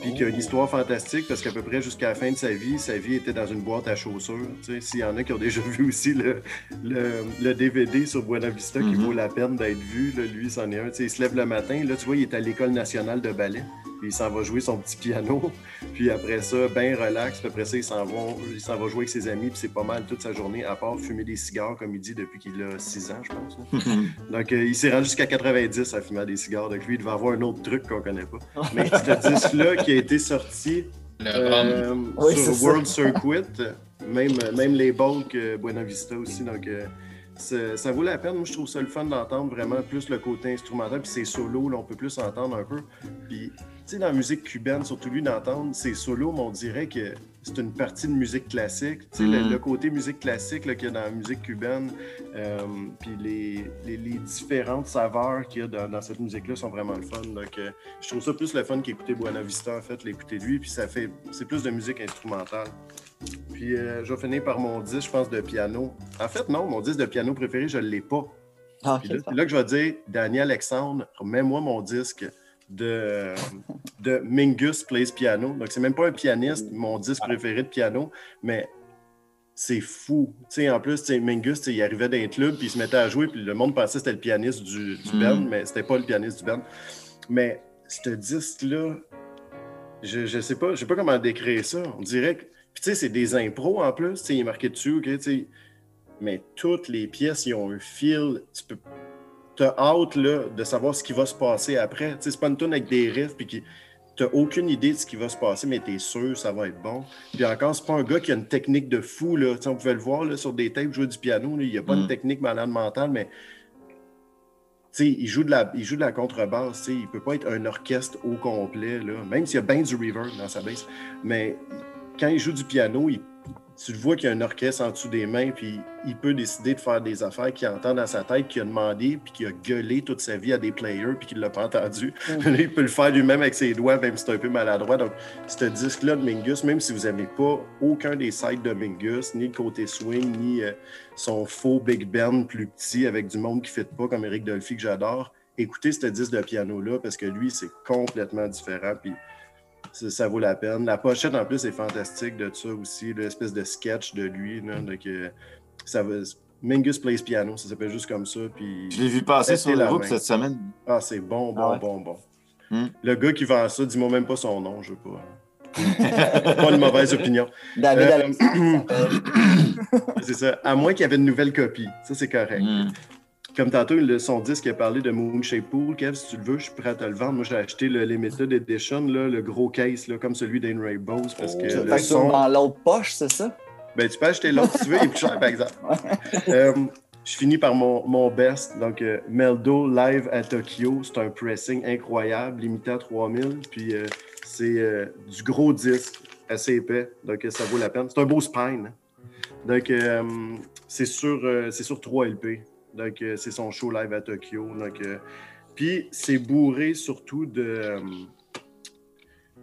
Puis qui a une histoire fantastique parce qu'à peu près jusqu'à la fin de sa vie, sa vie était dans une boîte à chaussures. S'il y en a qui ont déjà (laughs) vu aussi le, le, le DVD sur Buena Vista qui Mhm. vaut la peine d'être vu, là, lui, c'en est un. Il se lève le matin, là, tu vois, il est à l'École nationale de ballet. Puis il s'en va jouer son petit piano. (laughs) Puis après ça, ben relax. Puis après ça, il s'en va, il s'en va jouer avec ses amis. Puis c'est pas mal toute sa journée, à part fumer des cigares, comme il dit, depuis qu'il a 6 ans, je pense. là. (laughs) Donc, euh, il s'est rendu jusqu'à 90 à fumer des cigares. Donc, lui, il devait avoir un autre truc qu'on connaît pas. (laughs) Mais ce disque-là qui a été sorti euh, Oui, c'est sur ça. World Circuit, même, même les balls que Buena Vista aussi. Donc, euh, c'est- ça vaut la peine. Moi, je trouve ça le fun d'entendre vraiment plus le côté instrumental. Puis ses solos, là, on peut plus entendre un peu. Puis, sais, dans la musique cubaine, surtout lui, d'entendre ses solos, mais on dirait que c'est une partie de musique classique. Tu sais, le, Mm. le côté musique classique qu'il y a dans la musique cubaine, euh, puis les, les- les différentes saveurs qu'il y a dans, dans cette musique-là sont vraiment le fun. Donc, euh, je trouve ça plus le fun qu'écouter Buena Vista, en fait, l'écouter lui. Puis ça fait, c'est plus de musique instrumentale. Puis euh, je vais finir par mon disque, je pense, de piano. En fait, non, mon disque de piano préféré, je ne l'ai pas. Ah, là, que je vais dire, Daniel Alexandre, remets-moi mon disque de, de Mingus Plays Piano. Donc, c'est même pas un pianiste, mon disque préféré de piano, mais c'est fou. Tu sais, en plus, tu sais, Mingus, il arrivait dans un club, puis il se mettait à jouer, puis le monde pensait que c'était le pianiste du, du Mm. band, mais c'était pas le pianiste du band. Mais ce disque-là, je, je sais pas, je sais pas comment décrire ça. On dirait que. Puis tu sais, c'est des impros en plus, tu sais, il est marqué dessus, ok, tu sais. Mais toutes les pièces, ils ont un fil. Tu peux. T'as hâte là, de savoir ce qui va se passer après. Tu sais, c'est pas une tune avec des riffs, puis qui. T'as aucune idée de ce qui va se passer, mais t'es sûr ça va être bon. Puis encore, c'est pas un gars qui a une technique de fou. Là. Tu sais, on pouvait le voir là, sur des tapes jouer du piano. là. Il n'y a pas Mm. une technique malade mentale, mais tu sais, il joue de la, il joue de la contrebasse. tu sais, Il peut pas être un orchestre au complet, là, même s'il y a bien du reverb dans sa bass. Mais quand il joue du piano, il- tu le vois qu'il y a un orchestre en dessous des mains, puis il peut décider de faire des affaires qu'il entend dans sa tête, qu'il a demandé, puis qu'il a gueulé toute sa vie à des players, puis qu'il l'a pas entendu. (laughs) Il peut le faire lui-même avec ses doigts, même si c'est un peu maladroit. Donc, ce disque-là de Mingus, même si vous n'aimez pas aucun des sides de Mingus, ni le côté swing, ni euh, son faux Big Ben plus petit avec du monde qui ne fit pas, comme Eric Dolphy, que j'adore, écoutez ce disque de piano-là, parce que lui, c'est complètement différent, puis ça, ça vaut la peine. La pochette, en plus, est fantastique de ça aussi, l'espèce de sketch de lui. Là, donc, euh, ça va... Mingus Plays Piano, ça s'appelle juste comme ça. Puis... Je l'ai vu passer sur le la groupe cette semaine. Ah, c'est bon, bon, Ah ouais. bon, bon. Hmm. Le gars qui vend ça, dis-moi même pas son nom, je veux pas. (laughs) pas une mauvaise opinion. David Euh. (coughs) C'est ça. À moins qu'il y avait une nouvelle copie. Ça, c'est correct. Mm. Comme tantôt, le, son disque a parlé de Moonshape Pool. Kev, si tu le veux, je suis prêt à te le vendre. Moi, j'ai acheté le Limited Edition, là, le gros case, là, comme celui d'Ain Rainbows, parce que Fait le son... dans l'autre poche, c'est ça? Ben, tu peux acheter l'autre si tu veux, il est plus cher, par exemple. (laughs) Euh, je finis par mon, mon best. Donc, euh, Meldo live à Tokyo. C'est un pressing incroyable, limité à 3000. Puis, euh, c'est du gros disque, assez épais. Donc, ça vaut la peine. C'est un beau spine. Donc, c'est sur, c'est sur 3 LP. Donc, euh, c'est son show live à Tokyo. Donc, euh, puis, c'est bourré surtout de. euh,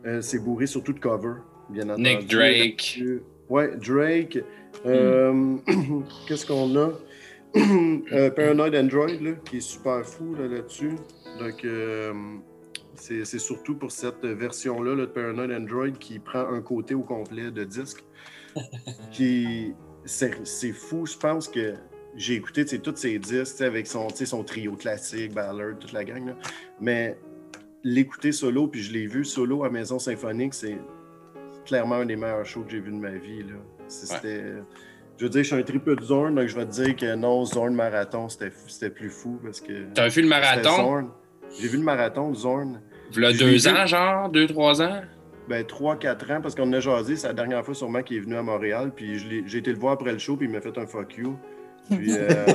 euh, c'est bourré surtout de cover, bien entendu. Nick Drake. Ouais, Drake. Euh, (clears throat) Qu'est-ce qu'on a? (clears throat) Euh, Paranoid Android, là, qui est super fou là, là-dessus. Donc, euh, c'est c'est surtout pour cette version-là là, de Paranoid Android qui prend un côté au complet de disque. (laughs) qui C'est c'est fou, je pense que j'ai écouté tous ces disques avec son, son trio classique, Ballard, toute la gang. là. Mais l'écouter solo, puis je l'ai vu solo à Maison Symphonique, c'est clairement un des meilleurs shows que j'ai vu de ma vie. Là. C'était. Je veux dire, je suis un triple de Zorn, donc je vais te dire que non, Zorn Marathon, c'était plus fou parce que. T'as vu le marathon? J'ai vu le marathon de Zorn. V'là Je deux vu. ans, genre? Deux, trois ans? Ben, 3-4 ans, parce qu'on a jasé, c'est la dernière fois sûrement qu'il est venu à Montréal, puis j'ai été le voir après le show, puis il m'a fait un fuck you. Puis, euh,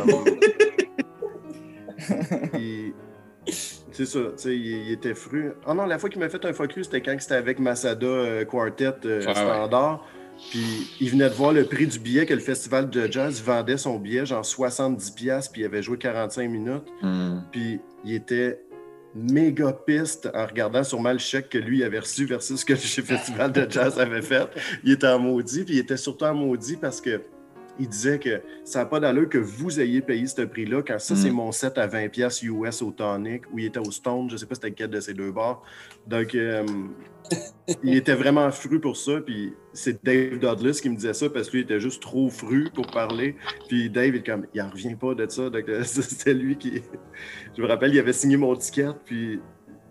(laughs) puis, C'est ça, tu sais, il, il était fru. Ah non, la fois qu'il m'a fait un focus, c'était quand c'était avec Masada euh, Quartet ouais. standard. Puis il venait de voir le prix du billet que le festival de jazz vendait son billet, genre 70$, piastres, puis il avait joué 45 minutes. Hmm. Puis il était méga piste en regardant sûrement le chèque que lui avait reçu versus ce que le festival de jazz avait fait. Il était en maudit, puis il était surtout en maudit parce que il disait que ça n'a pas d'allure que vous ayez payé ce prix-là quand ça, Mm. c'est mon set à 20$ piastres US au Tonic, où il était au Stone, je ne sais pas c'était lequel de ces deux bars. Donc, euh, (laughs) il était vraiment fru pour ça, puis c'est Dave Douglas qui me disait ça parce que lui, il était juste trop fru pour parler. Puis Dave, il, est comme, il en revient pas de ça. Donc, euh, (laughs) c'était lui qui. Je me rappelle, il avait signé mon ticket, puis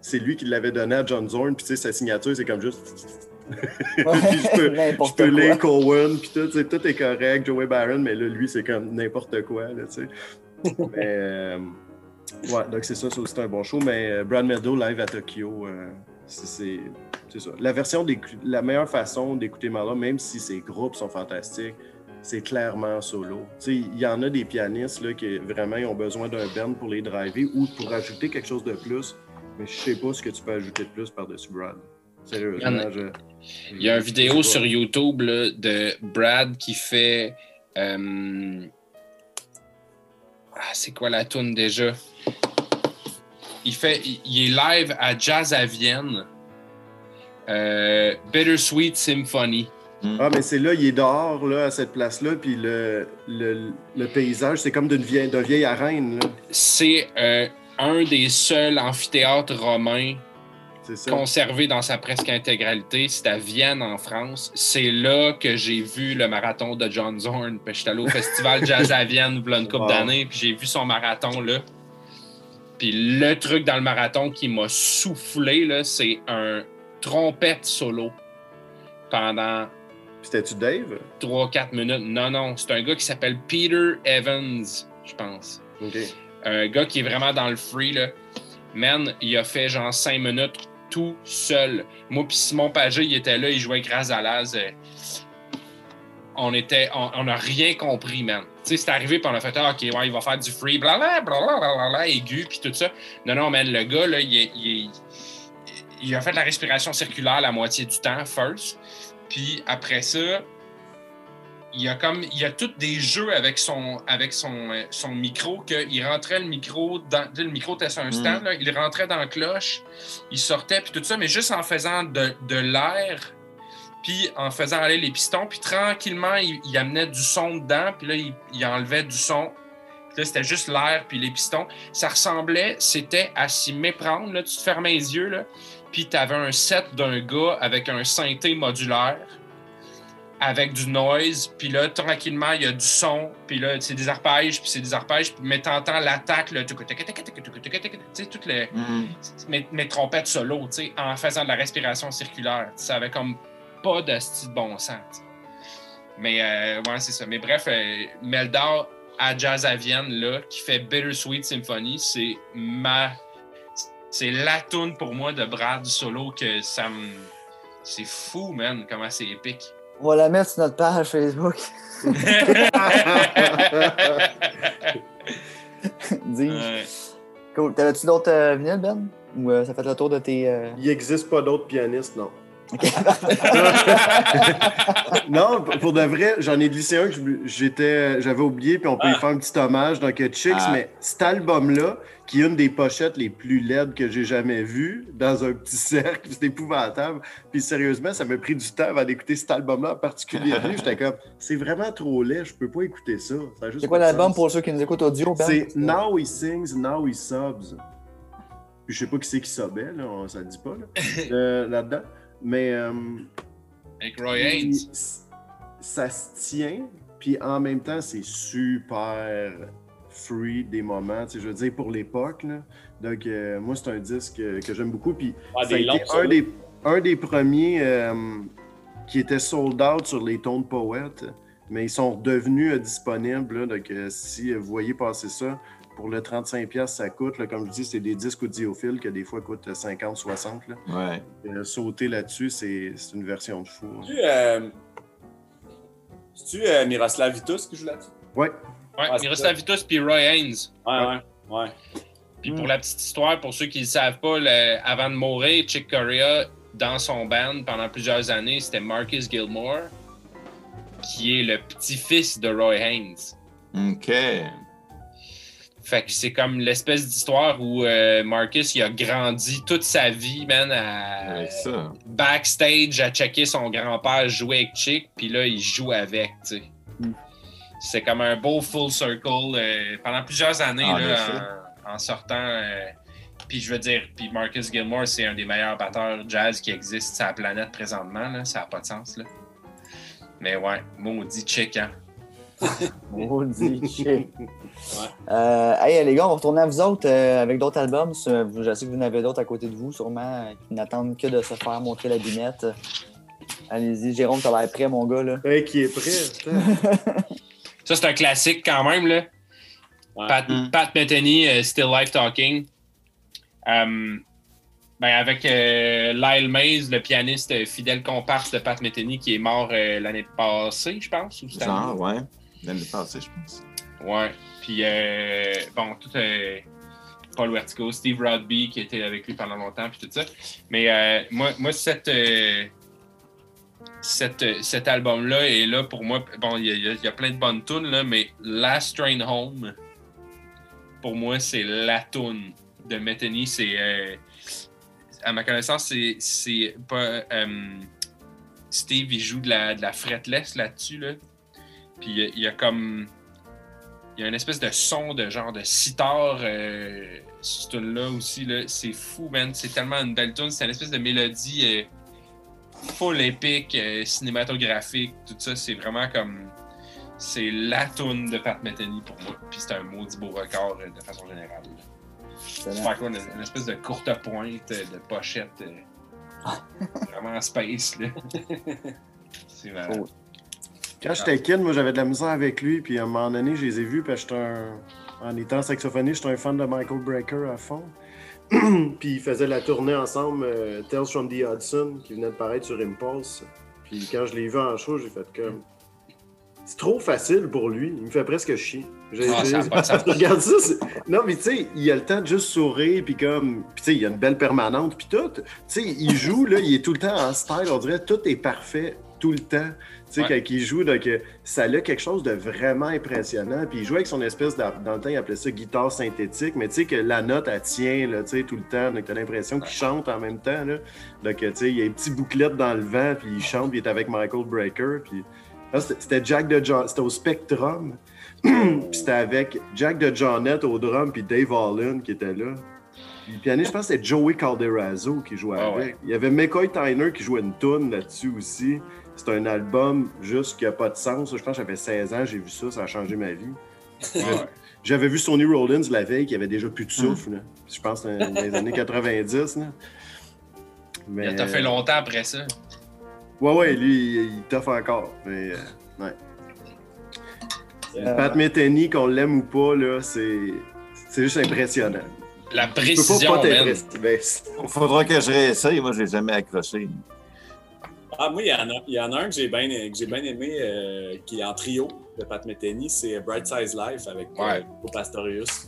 c'est lui qui l'avait donné à John Zorn, puis tu sais, sa signature, c'est comme juste. Je peux, je peux lire Cohen, puis tout, tout est correct, Joey Barron, mais là, lui, c'est comme n'importe quoi, là, tu sais. mais, euh, ouais, donc c'est ça, ça c'est un bon show, mais euh, Brad Meadow live à Tokyo, euh, c'est- ça. La version la meilleure façon d'écouter Marlon, même si ses groupes sont fantastiques, c'est clairement solo. Il y en a des pianistes là, qui vraiment ils ont besoin d'un band pour les driver ou pour ajouter quelque chose de plus, mais je sais pas ce que tu peux ajouter de plus par-dessus Brad. Sérieusement, Il y a- je- Il y a une vidéo sur YouTube là, de Brad qui fait. euh, Ah, c'est quoi la tune déjà? Il, fait, il, est live à Jazz à Vienne. Euh, Bittersweet Symphony. Ah, mais c'est là, il est dehors, là, à cette place-là, puis le, le, le paysage, c'est comme d'une vieille, arène. C'est euh, un des seuls amphithéâtres romains. Conservé dans sa presque intégralité. C'est à Vienne, en France. C'est là que j'ai vu le marathon de John Zorn. Puis J'étais allé au festival Jazz à Vienne a une couple Wow. d'années, puis j'ai vu son marathon là. Puis le truc dans le marathon qui m'a soufflé, là, c'est un trompette solo pendant C'était-tu Dave? 3-4 minutes. Non, non, c'est un gars qui s'appelle Peter Evans, je pense un gars qui est vraiment dans le free, là. Man, il a fait genre 5 minutes tout seul. Moi puis Simon Pagé, il était là, il jouait avec Razalaz. euh, On était, on n'a rien compris, man. C'est arrivé, puis on a fait, ah, OK, ouais, il va faire du free, blablabla, blablabla, aigu, puis tout ça. Non, non, man, le gars, là, il, il a fait de la respiration circulaire la moitié du temps, first. Puis après ça, il y a comme il y a tous des jeux avec son avec son, euh, son micro qu'il rentrait le micro dans le micro était sur un stand là, il rentrait dans la cloche il sortait puis tout ça mais juste en faisant de, de l'air puis en faisant aller les pistons puis tranquillement il, il amenait du son dedans puis là il, il enlevait du son. Puis là c'était juste l'air puis les pistons. Ça ressemblait c'était à s'y méprendre là tu te fermais les yeux là puis tu avais un set d'un gars avec un synthé modulaire avec du noise, puis là, tranquillement, il y a du son, puis là, c'est des arpèges, puis c'est des arpèges, puis mais t'entends l'attaque, là, tu sais, toutes les, Hmm. mes, mes trompettes solo, tu sais, en faisant de la respiration circulaire. Ça avait comme pas de style bon sens. tu sais. Mais, euh, ouais, c'est ça. Mais bref, euh, Meldar à Jazz à Vienne, là, qui fait Bittersweet Symphony, c'est ma. C'est la tune pour moi de Brad solo que ça me. C'est fou, man, comment c'est épique. On va la mettre sur notre page Facebook. (laughs) Dis. Ouais. Cool. T'avais-tu d'autres euh, vinyles, Ben? Ou euh, ça fait le tour de tes. euh, Il n'existe pas d'autres pianistes, non. (laughs) Non, pour- de vrai, j'en ai glissé un que j'étais, j'avais oublié, puis on peut y Ah. faire un petit hommage dans Cut Chicks, Ah. mais cet album-là, qui est une des pochettes les plus laides que j'ai jamais vues, dans un petit cercle, (laughs) c'est épouvantable. Puis sérieusement, ça m'a pris du temps avant d'écouter cet album-là en particulier. (laughs) J'étais comme, c'est vraiment trop laid, je peux pas écouter ça. C'est quoi l'album pour ceux qui nous écoutent audio, Ben? C'est Now He Sings, Now He Subs. Puis je sais pas qui c'est qui subait, là, on- ça le dit pas, là, euh, là-dedans. Mais euh, Avec Roy il- Haynes. ça se tient, puis en même temps, c'est super free des moments, tu sais, je veux dire, pour l'époque. là. Donc, euh, moi, c'est un disque euh, que j'aime beaucoup. Puis Ah, ça a des été longs un des, un des premiers euh, qui était sold out sur les tons de poète, mais ils sont redevenus euh, disponibles. là. donc, euh, si vous voyez passer ça, pour le 35$, ça coûte. là, comme je dis, c'est des disques audiophiles qui, des fois, coûtent 50-60$. là. Ouais. Euh, sauter là-dessus, c'est une version de fou. hein. C'est-tu euh, c'est-tu, euh, Miroslav Vitus qui joue là-dessus? Ouais. Ouais, Ah, Miroslav Vitus puis Roy Haynes. Ouais, ouais, ouais. Puis Mm. pour la petite histoire, pour ceux qui ne le savent pas, le- avant de mourir, Chick Corea, dans son band pendant plusieurs années, c'était Marcus Gilmore, qui est le petit-fils de Roy Haynes. OK. Fait que c'est comme l'espèce d'histoire où euh, Marcus il a grandi toute sa vie, man, à ça. backstage à checker son grand-père jouer avec Chick, puis là, il joue avec, tu sais. Mm. C'est comme un beau full circle euh, pendant plusieurs années, En là, en sortant. euh, puis je veux dire, puis Marcus Gilmore, c'est un des meilleurs batteurs jazz qui existe sur la planète présentement, là. Ça n'a pas de sens, là. Mais ouais, maudit Chick, hein. (laughs) Maudit shit. Euh, hey, les gars, on va retourner à vous autres euh, avec d'autres albums. Je sais que vous en avez d'autres à côté de vous, sûrement, euh, qui n'attendent que de se faire montrer la binette. Allez-y, Jérôme, t'as l'air prêt, mon gars, là. Hey, qui est prêt? (laughs) Ça, c'est un classique quand même, là. Ouais. Pat, Mm. Pat Metheny, Still Life Talking. Ben, avec euh, Lyle Mays, le pianiste fidèle comparse de Pat Metheny, qui est mort euh, l'année passée, je pense. Ou. Genre, ouais. L'année passée, je pense. Ouais. Puis, euh, bon, tout. euh, Paul Vertigo, Steve Rodby, qui était avec lui pendant longtemps, puis tout ça. Mais euh, moi, moi, cette. cette, cet album-là est là pour moi. Bon, il y, a- plein de bonnes tunes, là, mais Last Train Home, pour moi, c'est la tune de Metheny. C'est. à ma connaissance, c'est- c'est pas. Steve, il joue de la, de la fretless là-dessus, là. Puis il y a- il y, a comme. Il y a une espèce de son de genre de sitar euh, sur tune-là aussi. Là. C'est fou, man. C'est tellement une belle tune. C'est une espèce de mélodie euh, full épique, euh, cinématographique, tout ça. C'est vraiment comme. C'est la tune de Pat Metheny pour moi. Puis c'est un maudit beau record euh, de façon générale. là. Faire quoi, une, une espèce de courte pointe de pochette. euh, vraiment space, là. (laughs) C'est malade. Cool. Quand j'étais kid, moi, j'avais de la misère avec lui. Puis à un moment donné, je les ai vus. Puis j'étais un... En étant saxophoniste, j'étais un fan de Michael Brecker à fond. (clears throat) puis ils faisaient la tournée ensemble, euh, Tales from the Hudson, qui venait de paraître sur Impulse. Puis quand je l'ai vu en show, j'ai fait comme. C'est trop facile pour lui. Il me fait presque chier. J'ai- Ah, j'ai-. (laughs) Regarde ça. c'est- Non, mais tu sais, il a le temps de juste sourire, puis comme. Puis tu sais, il a une belle permanente, puis tout. Tu sais, il joue, là, il est tout le temps en style. On dirait tout est parfait tout le temps. Tu sais, Ouais. quand il joue, donc, ça a quelque chose de vraiment impressionnant. Puis il joue avec son espèce, de- dans le temps, il appelait ça guitare synthétique, mais tu sais que la note, elle tient, là, tu sais, tout le temps. Donc, t'as l'impression qu'il chante en même temps, là. Donc, tu sais, il y a une petite bouclette dans le vent, puis il chante, puis il est avec Michael Brecker, puis... Là, C'était Jack de John... C'était au Spectrum. (clears throat) puis c'était avec Jack de Johnette au drum, puis Dave Allen qui était là. Puis le pianiste, je pense que c'était Joey Calderazzo qui jouait Ah avec. ouais. Il y avait McCoy Tyner qui jouait une tune là-dessus aussi. C'est un album juste qui n'a pas de sens. Je pense que j'avais 16 ans, j'ai vu ça, ça a changé ma vie. Ouais. J'avais vu Sonny Rollins la veille qui avait déjà plus de souffle. là. Je pense que c'était dans les années 90. Là. Mais... Il a fait longtemps après ça. Ouais, ouais, lui, il, il toffe encore. Mais, euh, ouais. Euh, Pat Metheny, qu'on l'aime ou pas, là, c'est, c'est juste impressionnant. La précision. Ben, Il faudra que je réessaye. Moi, je l'ai jamais accroché. Ah, moi, il y en a, il y en a un que j'ai bien que j'ai bien aimé, euh, qui est en trio de Pat Metheny, c'est Bright Size Life avec euh, Ouais. Pastorius.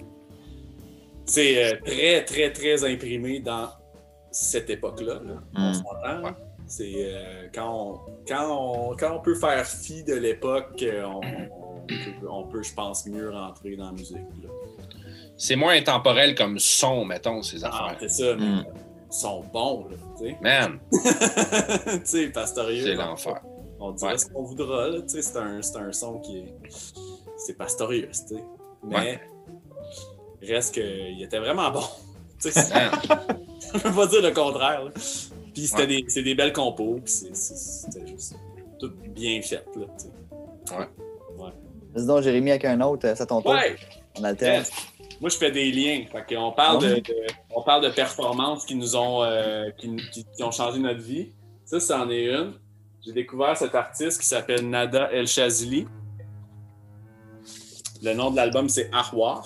C'est euh, très, très, très imprimé dans cette époque-là. là. On Mm. s'entend. Ouais. C'est euh, quand, on, quand, on, quand on peut faire fi de l'époque, euh, on, on peut, je pense, mieux rentrer dans la musique. là. C'est moins intemporel comme son, mettons, ces Ah, affaires. c'est ça, mais Mm. ils sont bons, là, tu sais. Man, (laughs) tu sais, Pastorius. c'est l'enfer. On dirait Ouais. ce qu'on voudra, là, tu sais, c'est un, c'est un son qui est... C'est Pastorius, tu sais. Mais, reste qu'il était vraiment bon. (laughs) Tu sais, Man, (laughs) je peux pas dire le contraire, là. Puis c'était Ouais. des, c'est des belles compos, puis c'était juste tout bien fait, là, tu sais. Vas-y donc, Jérémy, avec un autre, euh, c'est à ton tour. Ouais! On alterne. Yes. Moi, je fais des liens. Fait qu'on parle de, de- on parle de performances qui nous ont, euh, qui, qui- qui ont changé notre vie. Ça, c'en est une. J'ai découvert cet artiste qui s'appelle Nada El Shazili. Le nom de l'album, c'est Arwar.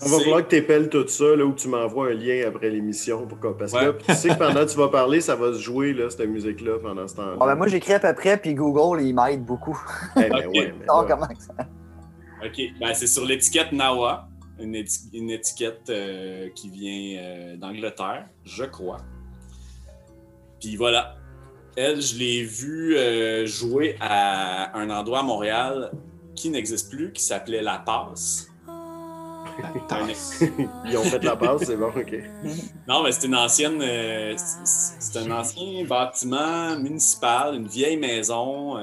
On va falloir que tu épelles tout ça, là, où tu m'envoies un lien après l'émission. Pour que- Parce que Ouais. là, tu sais que pendant que tu vas parler, ça va se jouer, là, cette musique-là, pendant ce temps-là. Bon, ben, moi, j'écris à peu près, puis Google, il m'aide beaucoup. Eh ben Ok. ouais, mais Oh, là, comment que ça? OK. Ben, c'est sur l'étiquette Nawa. Une, éti- une étiquette euh, qui vient euh, d'Angleterre, je crois. Puis voilà. Elle, je l'ai vue euh, jouer à un endroit à Montréal qui n'existe plus, qui s'appelait La Passe. (laughs) Ils ont fait la base, c'est bon, OK. non, mais c'est une ancienne. c'est un ancien bâtiment municipal, une vieille maison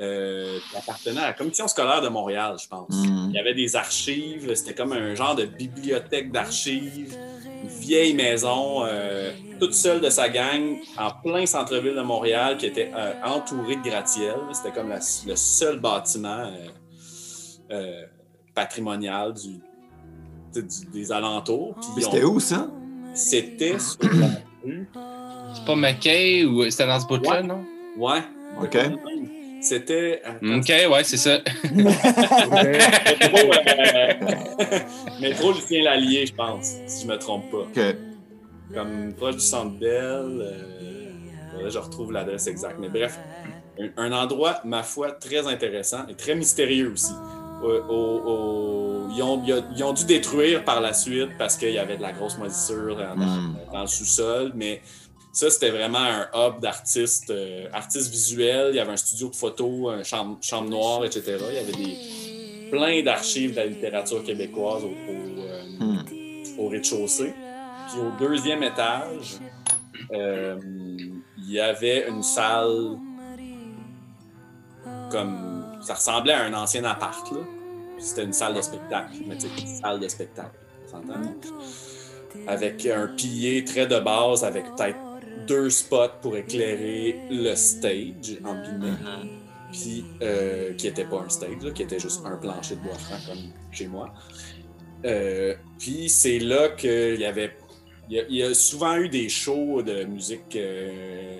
euh, qui appartenait à la commission scolaire de Montréal, je pense. Hmm. Il y avait des archives, c'était comme un genre de bibliothèque d'archives, une vieille maison, euh, toute seule de sa gang, en plein centre-ville de Montréal, qui était euh, entourée de gratte-ciel. C'était comme la- le seul bâtiment euh, euh, patrimonial du, du- des alentours. C'était où, ça? c'était sur la rue. C'est pas McKay ou c'était dans ce bout-là, Ouais. non? Ouais. OK. C'était. attends, OK, ouais, c'est ça. (laughs) Métro, euh, Métro Lucien Lallier, je pense, si je me trompe pas. OK. Comme proche du centre Bell. euh, je retrouve l'adresse exacte. Mais bref, un, un endroit, ma foi, très intéressant et très mystérieux aussi. Euh, au- au- ils, ont, ils ont dû détruire par la suite parce qu'il y avait de la grosse moisissure dans, Mm. dans le sous-sol, mais ça, c'était vraiment un hub d'artistes, euh, artistes visuels. Il y avait un studio de photo, une chambre, chambre noire, etc. Il y avait des, plein d'archives de la littérature québécoise au, au, euh, Hmm. au rez-de-chaussée. Puis au deuxième étage, euh, il y avait une salle comme. Ça ressemblait à un ancien appart, là. C'était une salle de spectacle, mais tu sais, une salle de spectacle, on s'entend? Avec un pilier très de base, avec peut-être deux spots pour éclairer le stage, en guillemets. Puis, euh, qui n'était pas un stage, là, qui était juste un plancher de bois franc, comme chez moi. Euh, puis c'est là qu'il y avait. Il y, a, y a souvent eu des shows de musique euh,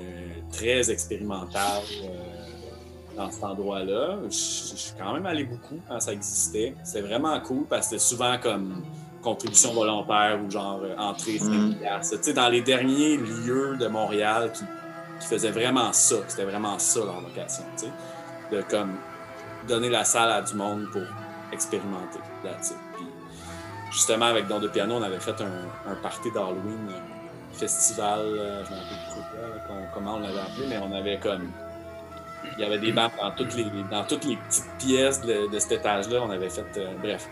très expérimentale dans cet endroit-là. Je suis quand même allé beaucoup quand ça existait. C'était vraiment cool parce que c'était souvent comme contribution volontaire ou genre euh, entrée 5 Mm. Tu sais, dans les derniers lieux de Montréal qui, qui faisaient vraiment ça. C'était vraiment ça leur vocation. tu sais. De comme donner la salle à du monde pour expérimenter. It. Puis, justement, avec Don de Piano, on avait fait un, un party d'Halloween, un festival, euh, je me rappelle là, comment on l'avait appelé, mais on avait comme. Il y avait des bancs dans toutes les, dans toutes les petites pièces de, de cet étage-là. On avait fait. euh, bref.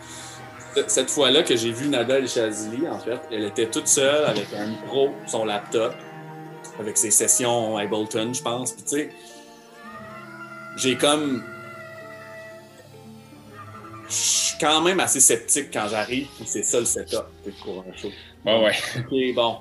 Cette fois-là que j'ai vu Nada El Chazili, en fait, elle était toute seule avec un micro, son laptop, avec ses sessions Ableton, je pense. Puis tu sais, j'ai comme je suis quand même assez sceptique quand j'arrive, puis c'est ça le setup pour un show. Ouais, ouais. Ok, bon.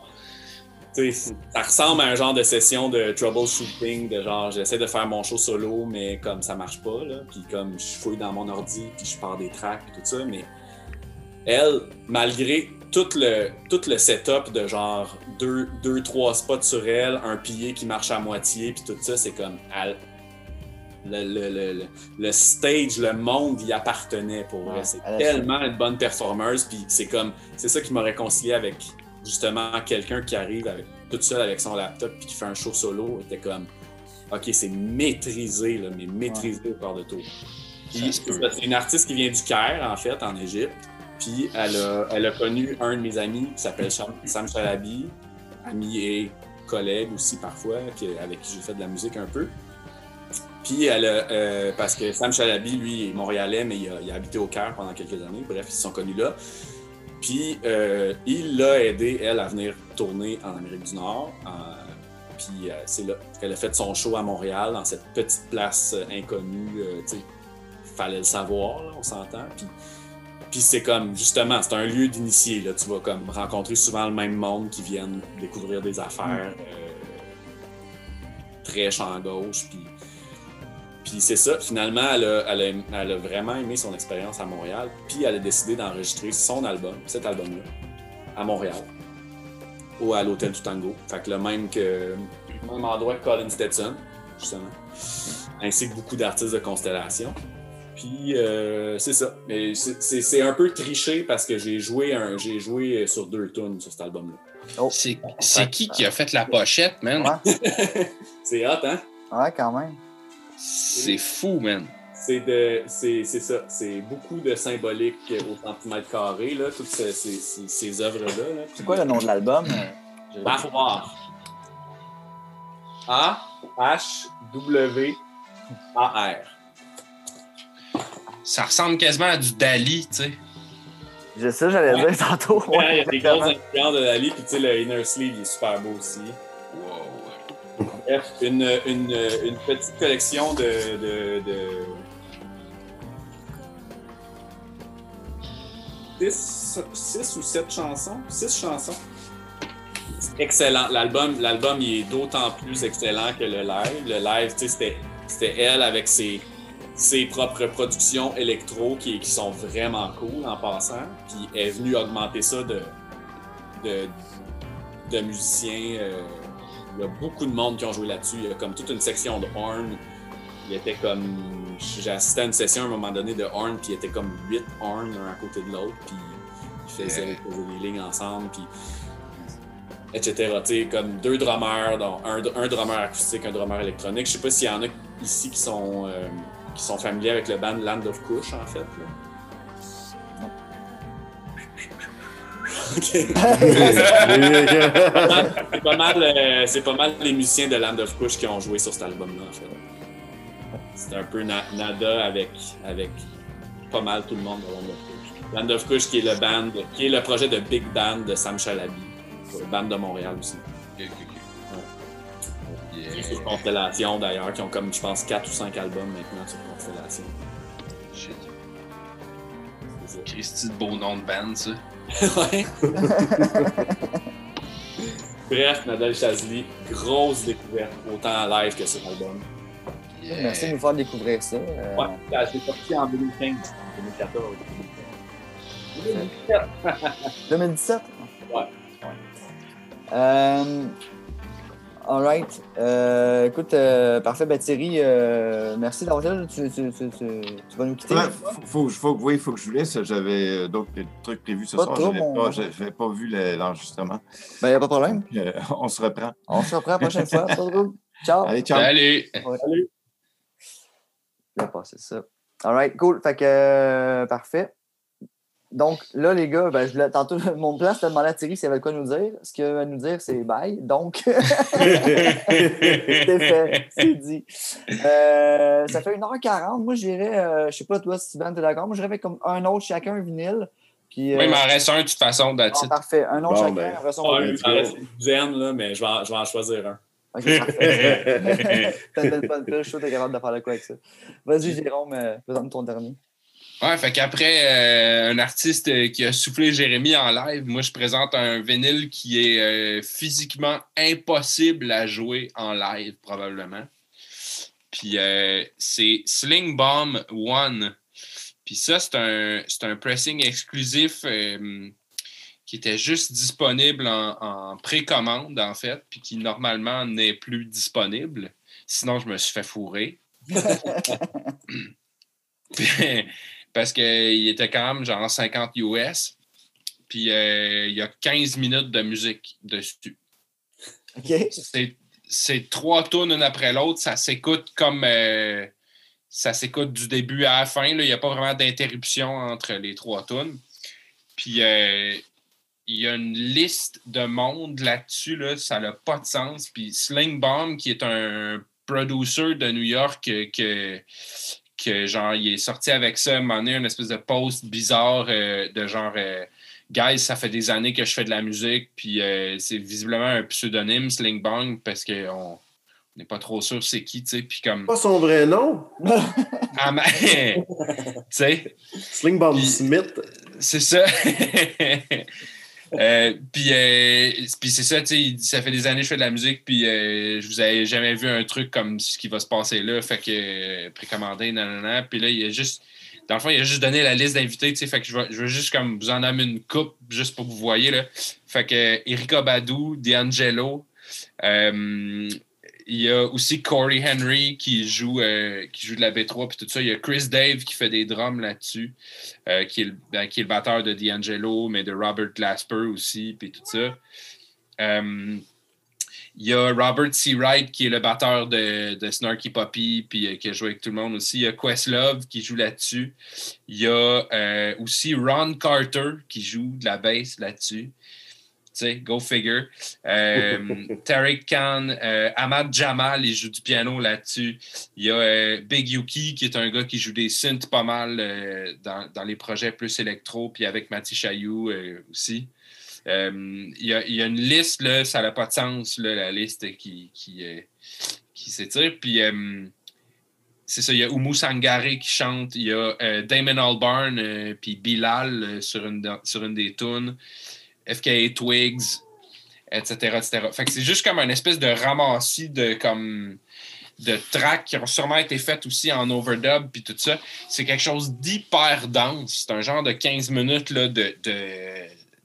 Tu sais, ça ressemble à un genre de session de troubleshooting, de genre j'essaie de faire mon show solo, mais comme ça marche pas, là, puis comme je fouille dans mon ordi, puis je pars des tracks, tout ça, mais elle, malgré tout le, tout le setup de genre deux, deux, trois spots sur elle, un pilier qui marche à moitié, puis tout ça, c'est comme elle- le, le, le, le- le stage, le monde y appartenait pour vrai. Ouais, C'est tellement une bonne performeuse, puis c'est comme c'est ça qui m'a réconcilié avec justement quelqu'un qui arrive avec, toute seule avec son laptop puis qui fait un show solo. était comme OK, c'est maîtrisé, là, mais maîtrisé au corps de ça, c'est une artiste qui vient du Caire, en fait, en Égypte. Puis elle a, elle a connu un de mes amis qui s'appelle Sam, Chalabi, ami et collègue aussi parfois, avec qui j'ai fait de la musique un peu. Puis elle a, euh, parce que Sam Chalabi, lui, est montréalais, mais il a, habité au Caire pendant quelques années. Bref, ils se sont connus là. Puis euh, il l'a aidé, elle, à venir tourner en Amérique du Nord. Euh, puis c'est là qu'elle a fait son show à Montréal, dans cette petite place inconnue. tu sais, fallait le savoir, on s'entend. Puis, puis c'est comme, justement, c'est un lieu d'initié. Là. Tu vas comme rencontrer souvent le même monde qui viennent découvrir des affaires euh, très champ gauche. Puis, puis c'est ça, finalement, elle a, elle, a, elle a vraiment aimé son expérience à Montréal. Puis elle a décidé d'enregistrer son album, cet album-là, à Montréal, ou à l'Hôtel du Tango. Fait que le même que même endroit que Colin Stetson, justement. Ainsi que beaucoup d'artistes de Constellation. Puis euh, c'est ça. Mais c'est- un peu triché parce que j'ai joué, un- j'ai joué sur deux tunes sur cet album-là. C'est c'est qui qui a fait la pochette, man? Ouais, (laughs) C'est hot, hein? ouais, quand même. C'est fou, man. c'est de c'est c'est ça. C'est beaucoup de symbolique au centimètre carré, là, toutes ces, ces, ces, ces œuvres-là. là. C'est quoi le nom de l'album? euh? Barroir. A-H-W-A-R. Ça ressemble quasiment à du Dali, tu sais. Je sais, j'allais Ouais. dire tantôt. (laughs) Ouais, il y a des grosses influences de Dali, puis tu sais, le inner sleeve, il est super beau aussi. Wow. Bref, une, une, une petite collection de. de, de... Six, six ou sept chansons? Six chansons. C'est excellent. L'album, l'album il est d'autant plus excellent que le live. Le live, tu sais, c'était, c'était elle avec ses, ses propres productions électro qui, qui sont vraiment cool en passant. Puis est venue augmenter ça de, de, de musiciens. euh, il y a beaucoup de monde qui ont joué là-dessus. Il y a comme toute une section de horn. Il était comme. J'ai assisté à une session à un moment donné de horn, puis il était comme huit horn un à côté de l'autre, puis ils faisaient, des lignes ensemble, puis. etc. Tu sais, comme deux drummers, dont un, un drummer acoustique, un drummer électronique. Je sais pas s'il y en a ici qui sont, euh, qui sont familiers avec le band Land of Kush, en fait. là. C'est pas mal, euh, c'est pas mal les musiciens de Land of Kush qui ont joué sur cet album-là, en fait. C'est un peu na- nada avec, avec pas mal tout le monde de Land of Kush. Land of Kush qui est le band, qui est le projet de Big Band de Sam Chalabi, le band de Montréal aussi. Qui est sur Constellation d'ailleurs, qui ont comme je pense 4 ou 5 albums maintenant sur Constellation. Shit. C'est ça. Christy de beau nom de band, ça. Ouais. Bref, Nadal Chazli, grosse découverte, autant en live que sur l'album. Yeah. Merci de nous faire découvrir ça. Euh, Ouais, c'est sorti en 2015, 2014. 2017. 2017? Ouais. Euh, all right. Euh, écoute, euh, parfait. Ben, Thierry, euh, merci d'avoir été là. Tu, tu, tu, tu, tu vas nous quitter. Ouais, faut, faut, faut, oui, il faut que je vous laisse. J'avais d'autres trucs prévus ce Pas soir. J'avais mon- pas, vu le- l'enregistrement. Ben, y a pas de problème. Euh, (laughs) on se reprend. On se reprend la prochaine fois. Pas de trouble. Ciao. Allez, ciao. Salut! Je vais passer ça. All right, cool. Fait que, euh, parfait. Donc, là, les gars, ben, je voulais, tantôt, mon plan, c'était de demander à Thierry s'il avait quoi nous dire. Ce qu'il va nous dire, c'est bye. Donc, (laughs) c'est fait. C'est dit. Euh, ça fait 1h40. Moi, j'irais, euh, je sais pas, toi, Steven, t'es d'accord? Moi, j'irais avec comme un autre chacun, un vinyle. Puis, euh, Oui, il m'en reste un de toute façon, ah, it. parfait. Un autre Bon, chacun. ben. après ça, on Ouais, va- il m'en reste une douzaine, là, mais je vais, en, je vais en choisir un. Ok, parfait. (laughs) T'as une bonne pile, je suis sûr que t'es capable de faire de quoi avec ça. Vas-y, Jérôme, euh, présente ton dernier. Ouais, fait qu'après euh, un artiste euh, qui a soufflé Jérémy en live, moi je présente un vinyle qui est euh, physiquement impossible à jouer en live, probablement. Puis euh, c'est Sling Bomb One. Puis ça, c'est un, un pressing exclusif qui était juste disponible en, en précommande, en fait, puis qui normalement n'est plus disponible. Sinon, je me suis fait fourrer. (laughs) (laughs) (laughs) Parce qu'il était quand même genre 50 US. Puis euh, il y a 15 minutes de musique dessus. OK? C'est, trois tunes une après l'autre. Ça s'écoute comme. euh, ça s'écoute du début à la fin. là. Il n'y a pas vraiment d'interruption entre les trois tunes. Puis euh, il y a une liste de monde là-dessus. Là, ça n'a pas de sens. Puis Sling Bomb, qui est un producer de New York que, que genre, il est sorti avec ça, à un moment donné, une espèce de post bizarre euh, de genre. euh, Guys, ça fait des années que je fais de la musique, puis euh, c'est visiblement un pseudonyme, Sling Bong, parce qu'on n'est pas trop sûr c'est qui, tu sais, puis comme... Pas son vrai nom. (laughs) Ah, mais- tu sais, Sling Bomb Puis- Smith. c'est ça. (laughs) Euh, puis euh, puis c'est ça, tu sais, ça fait des années que je fais de la musique, puis euh, je vous avais jamais vu un truc comme ce qui va se passer là, fait que euh, précommandé, nanana, puis là, il a juste, dans le fond, il a juste donné la liste d'invités, tu sais, fait que je veux, juste comme vous en amener une coupe, juste pour que vous voyez, là. Fait que Erika Badu, D'Angelo, il y a aussi Corey Henry qui joue, euh, qui joue de la B3 puis tout ça. Il y a Chris Dave qui fait des drums là-dessus, euh, qui, est le, ben, qui est le batteur de D'Angelo, mais de Robert Glasper aussi, puis tout ça. Euh, Il y a Robert C. Wright, qui est le batteur de, de Snarky Puppy, puis qui a joué avec tout le monde aussi. Il y a Questlove qui joue là-dessus. Il y a aussi Ron Carter qui joue de la bass là-dessus. Sais, go figure. Euh, (laughs) Tariq Khan, euh, Ahmad Jamal, il joue du piano là-dessus. Il y a euh, Big Yuki, qui est un gars qui joue des synths pas mal euh, dans, dans les projets plus électro, puis avec Matty Chailloux euh, aussi. Il y, a, il y a une liste, là, ça n'a pas de sens, là, la liste qui, qui, qui s'étire. Puis c'est ça, il y a Oumu Sangare qui chante, il y a Damon Albarn, puis Bilal sur, une, dans- sur une des tunes, FKA Twigs, etc. Fait que c'est juste comme une espèce de ramassis de comme de tracks qui ont sûrement été faites aussi en overdub puis tout ça. C'est quelque chose d'hyper dense. C'est un genre de 15 minutes là, de,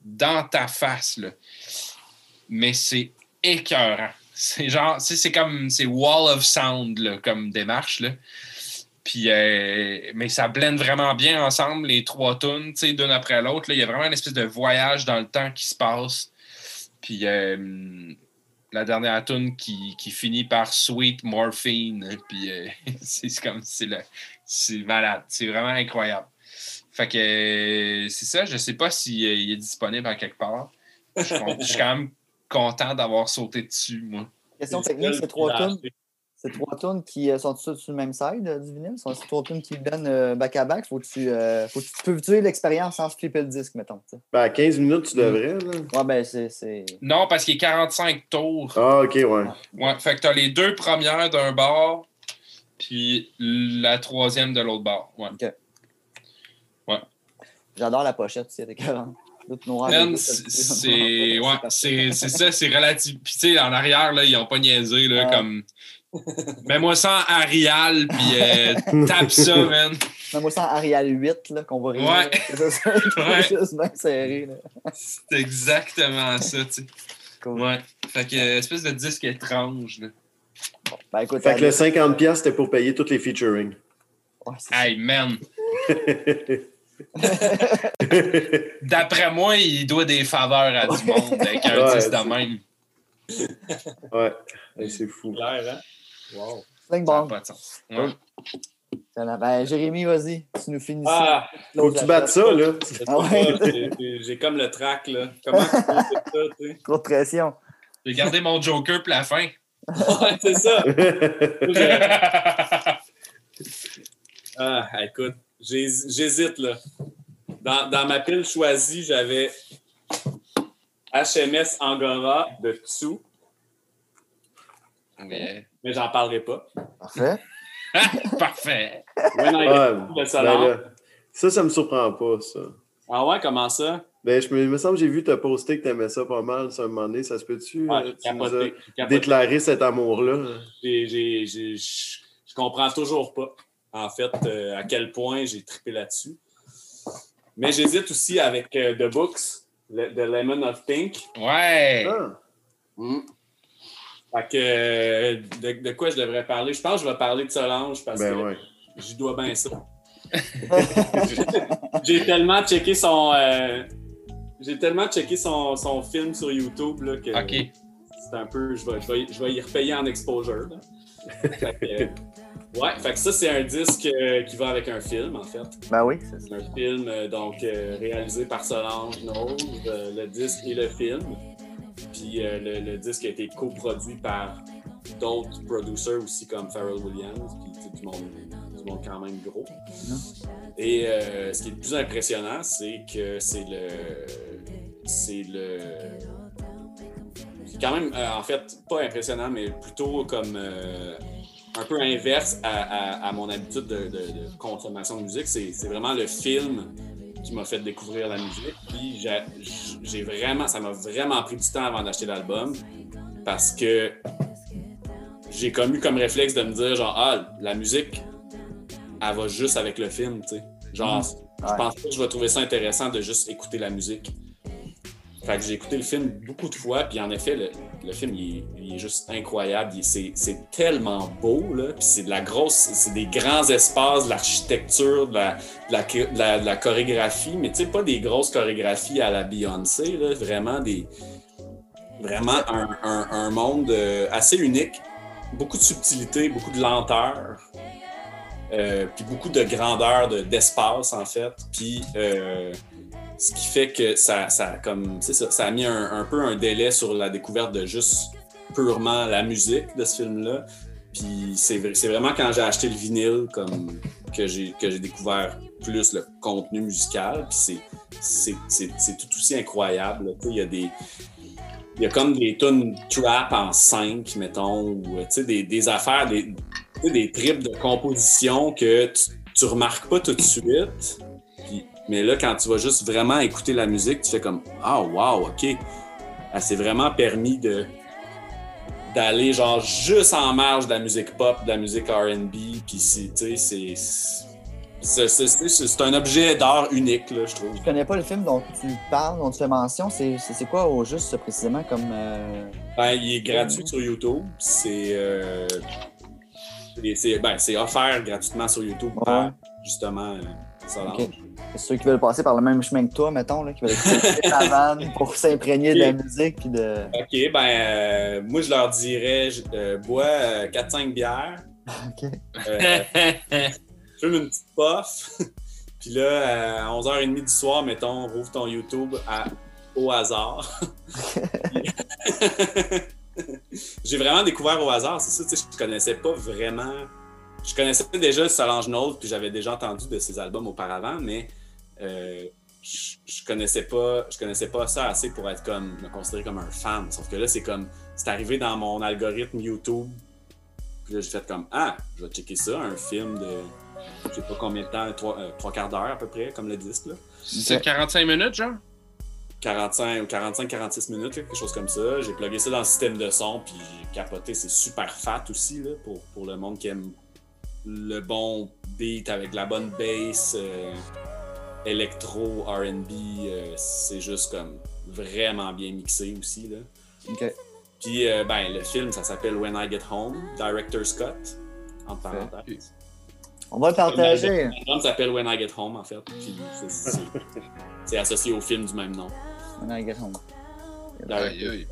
dans ta face. Mais c'est écœurant. C'est genre, c'est comme, c'est wall of sound là, comme démarche. Là. Puis, euh, mais ça blende vraiment bien ensemble, les trois tunes, tu sais, d'une après l'autre. là. Il y a vraiment une espèce de voyage dans le temps qui se passe. Puis, euh, la dernière tune qui, qui finit par Sweet Morphine. Puis, euh, (laughs) c'est comme, c'est le- c'est malade. C'est vraiment incroyable. Fait que, c'est ça. Je sais pas s'il est disponible à quelque part. Je suis con- je suis quand même content d'avoir sauté dessus, moi. Question technique, c'est trois tunes? Acheté. Ces trois tunes qui euh, sont sur le même side euh, du vinyle? Sont ces trois tunes qui viennent euh, back à back? Faut que tu, euh, faut que tu peux tuer l'expérience sans flipper le disque, mettons. Ben, à 15 minutes, tu devrais. Là. Ouais, ben c'est. c'est- Non, parce qu'il est 45 tours. Ah, OK, ouais. Ouais, fait que t'as les deux premières d'un bar, puis la troisième de l'autre bar. Ouais. J'adore la pochette, c'est écœurant. C'est c'est- ouais, c'est c'est ça, c'est relatif. Puis tu sais, en arrière, là, ils ont pas niaisé, là, comme. Mets-moi ça en Arial, puis euh, (laughs) tape ça, man. Même moi, sans Arial 8, là, qu'on va rire. Ouais. C'est ça, Ouais. juste bien serré. Là. C'est exactement ça, tu sais. Cool. Ouais. Fait que, euh, espèce de disque étrange, là. Ben écoute, Fait que le allez. 50$, piastres, c'était pour payer tous les featuring. Ouais, Hey, man. (laughs) D'après moi, il doit des faveurs à du monde avec un Ouais, disque de c'est- même. ouais. C'est fou. Clair, hein? Wow. Sling Ça n'a bong. pas de sens. Ouais. Excellent. Ben, Jérémy, vas-y. Tu nous finis Ah, Faut que tu battes ça, là. Ah ouais. j'ai- comme le track, là. Comment tu fais ça, tu sais? Trop de pression. J'ai gardé mon Joker pour la fin. Ouais, c'est ça. Ah, écoute, j'hés- j'hésite, là. Dans, dans ma pile choisie, j'avais HMS Angora de Tsu, Mais- mais j'en parlerai pas. Parfait. (laughs) Parfait. When I Ouais, Get ben là, ça, ça me surprend pas, ça. Ah ouais, comment ça? Ben, je me, il me semble que j'ai vu te poster que t'aimais ça pas mal, ça, un moment donné. Ça se peut-tu? Ouais, euh, tu déclaré cet amour-là? J'ai- j'ai- j'ai- Je je comprends toujours pas, en fait, euh, à quel point j'ai trippé là-dessus. Mais j'hésite aussi avec euh, The Books, le- The Lemon of Pink. Ouais. Ah, Fait que, euh, de, de quoi je devrais parler? Je pense que je vais parler de Solange parce ben que ouais. j'y dois bien ça. (laughs) J'ai tellement checké son. euh, J'ai tellement checké son, son film sur YouTube là, que c'est un peu. Je vais, je, vais, je vais y repayer en exposure. là. Fait que, euh, (laughs) ouais, fait que ça, c'est un disque euh, qui va avec un film, en fait. Ben oui, c'est ça. C'est un film euh, donc euh, réalisé par Solange Knowles, euh, le disque et le film. Puis euh, le, le disque a été coproduit par d'autres producers aussi comme Pharrell Williams, puis du monde, du monde quand même gros. Et euh, ce qui est le plus impressionnant, c'est que c'est le. C'est le. Quand même, euh, en fait, pas impressionnant, mais plutôt comme un peu inverse à, à- mon habitude de, de- consommation de musique. C'est vraiment le film qui m'a fait découvrir la musique. Puis j'ai- vraiment, ça m'a vraiment pris du temps avant d'acheter l'album parce que j'ai comme eu comme réflexe de me dire genre ah la musique elle va juste avec le film tu sais genre je Ouais. pense pas que je vais trouver ça intéressant de juste écouter la musique fait que j'ai écouté le film beaucoup de fois puis en effet le, film il est, juste incroyable c'est tellement beau là puis c'est de la grosse c'est des grands espaces de l'architecture de la, chorégraphie mais tu sais pas des grosses chorégraphies à la Beyoncé vraiment des Vraiment un, monde euh, assez unique. Beaucoup de subtilité, beaucoup de lenteur. euh, puis beaucoup de grandeur de- d'espace, en fait. Puis euh, ce qui fait que ça, ça, comme, ça, a mis un, un peu un délai sur la découverte de juste purement la musique de ce film-là. Puis c'est vrai- c'est vraiment quand j'ai acheté le vinyle comme, que j'ai découvert plus le contenu musical. Puis c'est- tout aussi incroyable. Il y a des. Il y a comme des tunes trap en 5, mettons, ou des, des affaires, des, des tripes de composition que tu, tu remarques pas tout de suite. Mais là, quand tu vas juste vraiment écouter la musique, tu fais comme Ah, wow, OK. Elle s'est vraiment permis de d'aller genre juste en marge de la musique pop, de la musique R&B, puis c'est, tu sais, c'est- c'est un objet d'art unique, là, je trouve. Je connais pas le film dont tu parles, dont tu fais mention. C'est quoi au juste précisément comme. euh, Ben, il est gratuit sur YouTube. C'est euh, c'est- ben, offert gratuitement sur YouTube par justement euh, Solange. Ceux qui veulent passer par le même chemin que toi, mettons, là, qui veulent écouter la vanne (laughs) pour s'imprégner de la musique puis de. OK, ben euh, moi je leur dirais je- euh, bois euh, 4-5 bières, (laughs) Ok. euh, fume une petite puff, (laughs) puis là euh, à 11h30 du soir, mettons, rouvre ton YouTube à- au hasard. J'ai vraiment découvert au hasard, c'est ça, tu sais, je connaissais pas vraiment. Je connaissais déjà Solange Knowles, puis j'avais déjà entendu de ses albums auparavant, mais euh, je, je connaissais pas je connaissais pas ça assez pour être comme me considérer comme un fan. Sauf que là, c'est comme c'est arrivé dans mon algorithme YouTube. Puis là, j'ai fait comme Ah, je vais checker ça, un film de je sais pas combien de temps, trois, euh, trois quarts d'heure à peu près, comme le disque là. C'est 45 minutes, genre? 45 ou 45-46 minutes, quelque chose comme ça. J'ai plugué ça dans le système de son, puis j'ai capoté. C'est super fat aussi là, pour, pour le monde qui aime le bon beat avec la bonne bass, euh, électro, RB. euh, c'est juste comme vraiment bien mixé aussi. Là. Puis euh, ben, le film, ça s'appelle When I Get Home, Director Scott, en parenthèse. On va le partager. L'album s'appelle When I Get Home, en fait. Puis c'est- associé au film du même nom. On a un home. Aïe, aïe.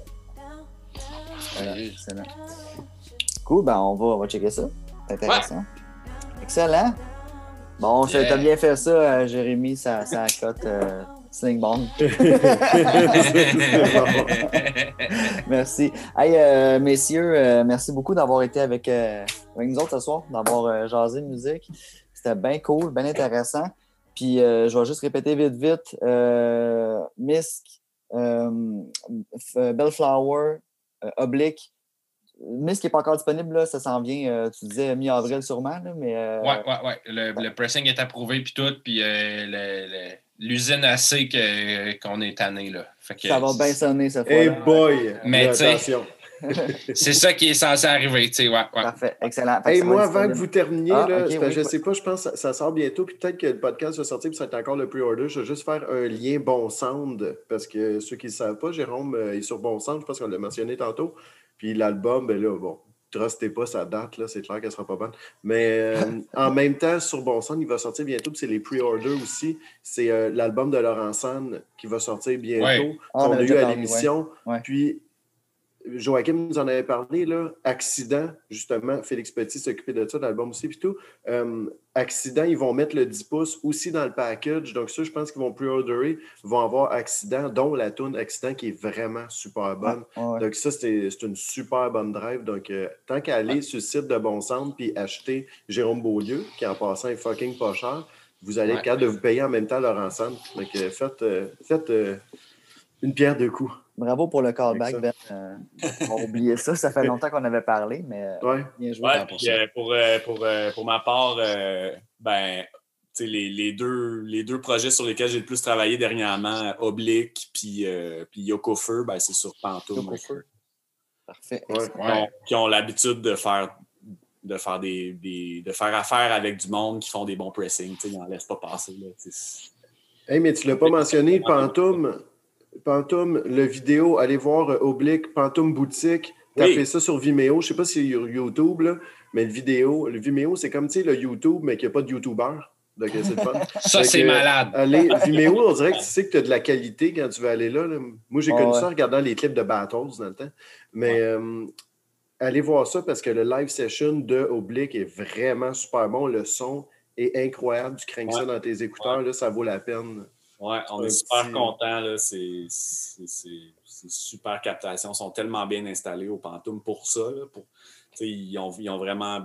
Voilà, excellent. Cool, ben on va, on va checker ça. C'est intéressant. Excellent. Bon, Yeah. t'as bien fait ça, euh, Jérémy, ça, ça cote euh, Sling Bond. (laughs) Merci. Hey, euh, messieurs, euh, merci beaucoup d'avoir été avec, euh, avec nous autres ce soir, d'avoir euh, jasé de musique. C'était bien cool, bien intéressant. Puis euh, je vais juste répéter vite, vite. Euh, Misk, euh, F- Euh, Oblique. Misk n'est pas encore disponible, là, ça s'en vient, euh, tu disais mi-avril sûrement, là, mais euh, Ouais, ouais, ouais. Le, le pressing est approuvé, puis tout, puis euh, l'usine a sait que- qu'on est tanné, là. Fait que ça va bien sonner cette Hey boy! Mais. (laughs) C'est ça qui est censé arriver, tu sais, ouais, ouais. Parfait, excellent. Hey, va moi, avant que vous terminiez, Ah, là, oui, je oui. sais pas, je pense que ça, sort bientôt, puis peut-être que le podcast va sortir, puis ça va être encore le pre-order. Je vais juste faire un lien Bon Sound, parce que ceux qui ne le savent pas, Jérôme euh, est sur Bon Sound, je pense qu'on l'a mentionné tantôt. Puis l'album, ben là, bon, trustez pas sa date, là, c'est clair qu'elle sera pas bonne. Mais euh, en même temps, sur Bon Sound, il va sortir bientôt, puis c'est les pre-orders aussi. C'est euh, l'album de Laurent San qui va sortir bientôt, Ouais. Ah, on qu'on a eu à l'émission. ouais. Ouais. Puis Joachim nous en avait parlé, là, Accident, justement, Félix Petit s'occupait de ça, de l'album aussi, puis tout. Euh, Accident, ils vont mettre le 10 pouces aussi dans le package. Donc, ça, je pense qu'ils vont pre-orderer, vont avoir Accident, dont la tune Accident qui est vraiment super bonne. Ouais, ouais. Donc, ça, c'est une super bonne drive. Donc, euh, tant qu'à aller sur le site de Bon Centre puis acheter Jérôme Beaulieu, qui en passant est fucking pas cher, vous allez être capable de vous payer en même temps leur ensemble. Donc, euh, faites, faites une pierre deux coups. Bravo pour le callback, Ben. Euh, on va oublier ça. Ça fait (laughs) longtemps qu'on avait parlé, mais euh, Ouais. bien joué Ouais, tant pour puis, euh, pour, euh, pour, euh, pour ma part, euh, ben, tu sais, les, les, deux, les deux projets sur lesquels j'ai le plus travaillé dernièrement, Oblique puis, euh, puis Yoko Feu, ben, c'est sur Pantoum. Yoko Feu. Parfait. Ouais. Qui ont- Qui ont l'habitude de faire de faire des, des- de faire affaire avec du monde qui font des bons pressings. tu sais, Ils n'en laissent pas passer. Là. Hey, mais tu l'as pas mentionné, Pantoum. Pantoum, le vidéo, allez voir euh, Oblique, Pantoum Boutique. Tapez Oui. ça sur Vimeo. Je sais pas si c'est sur YouTube, là, mais le vidéo, le Vimeo, c'est comme tu sais, le YouTube, mais qu'il n'y a pas de YouTuber. Donc, c'est le fun. (laughs) Ça, Fait c'est que, malade. Allez, Vimeo, on dirait que tu sais que tu as de la qualité quand tu vas aller là. là. Moi, j'ai Ouais, connu ouais. ça en regardant les clips de Battles dans le temps. Mais euh, allez voir ça parce que le live session de Oblique est vraiment super bon. Le son est incroyable. Tu crains ça dans tes écouteurs, là, ça vaut la peine. Ouais, on est super contents. C'est super captation. Ils sont tellement bien installés au Pantoum pour ça. là, pour, ils, ont, ils ont vraiment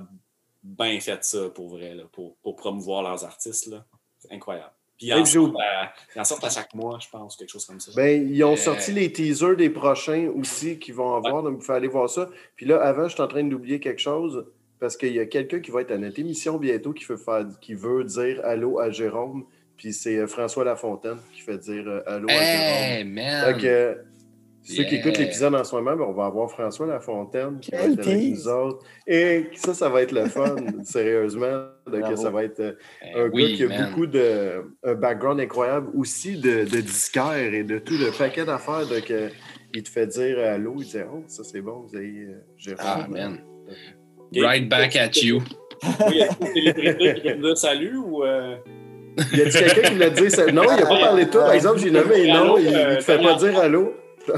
bien fait ça pour vrai, là, pour, pour promouvoir leurs artistes. C'est incroyable. Puis ils Hey, en, j'ai sortent à, ils en sortent à chaque mois, je pense, quelque chose comme ça. Ben, ils ont Euh. sorti les teasers des prochains aussi qu'ils vont avoir, donc il faut aller voir ça. Puis là, avant, je suis en train d'oublier quelque chose parce qu'il y a quelqu'un qui va être à notre émission bientôt qui veut, faire, qui veut dire allô à Jérôme. Puis c'est euh, François Lafontaine qui fait dire euh, allô à. Hey, man! que, euh, ceux qui écoutent l'épisode en ce moment, ben, on va avoir François Lafontaine qui va être avec nous autres. Et ça, ça va être le fun, (laughs) sérieusement. Donc, ça va être euh, Eh un oui, gars qui a man. beaucoup de. un background incroyable aussi de, de disquaire et de tout le paquet d'affaires. Donc, euh, il te fait dire allô, il dit Oh, ça c'est bon, vous avez Jérôme. Ah, man. Ok. Right back at you. Oui, est-ce que c'est les célébrités qui viennent dire salut ou. euh, Il y a quelqu'un qui l'a dit ça? Non, il n'a pas parlé de toi. Par exemple, j'ai nommé non, il ne te fait pas dire allô.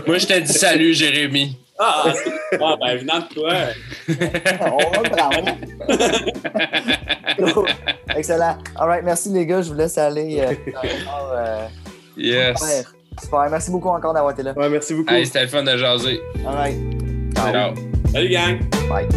Moi, je t'ai dit salut, Jérémy. Ah, c'est- ah, ben venant de toi. On va le prendre. (laughs) Excellent. All right, merci les gars. Je vous laisse aller. euh, euh, Yes. super. Super. Merci beaucoup encore d'avoir été là. Ouais, merci beaucoup. Hey, c'était le fun de jaser. All right. Ciao. Ciao. Salut, gang! Bye.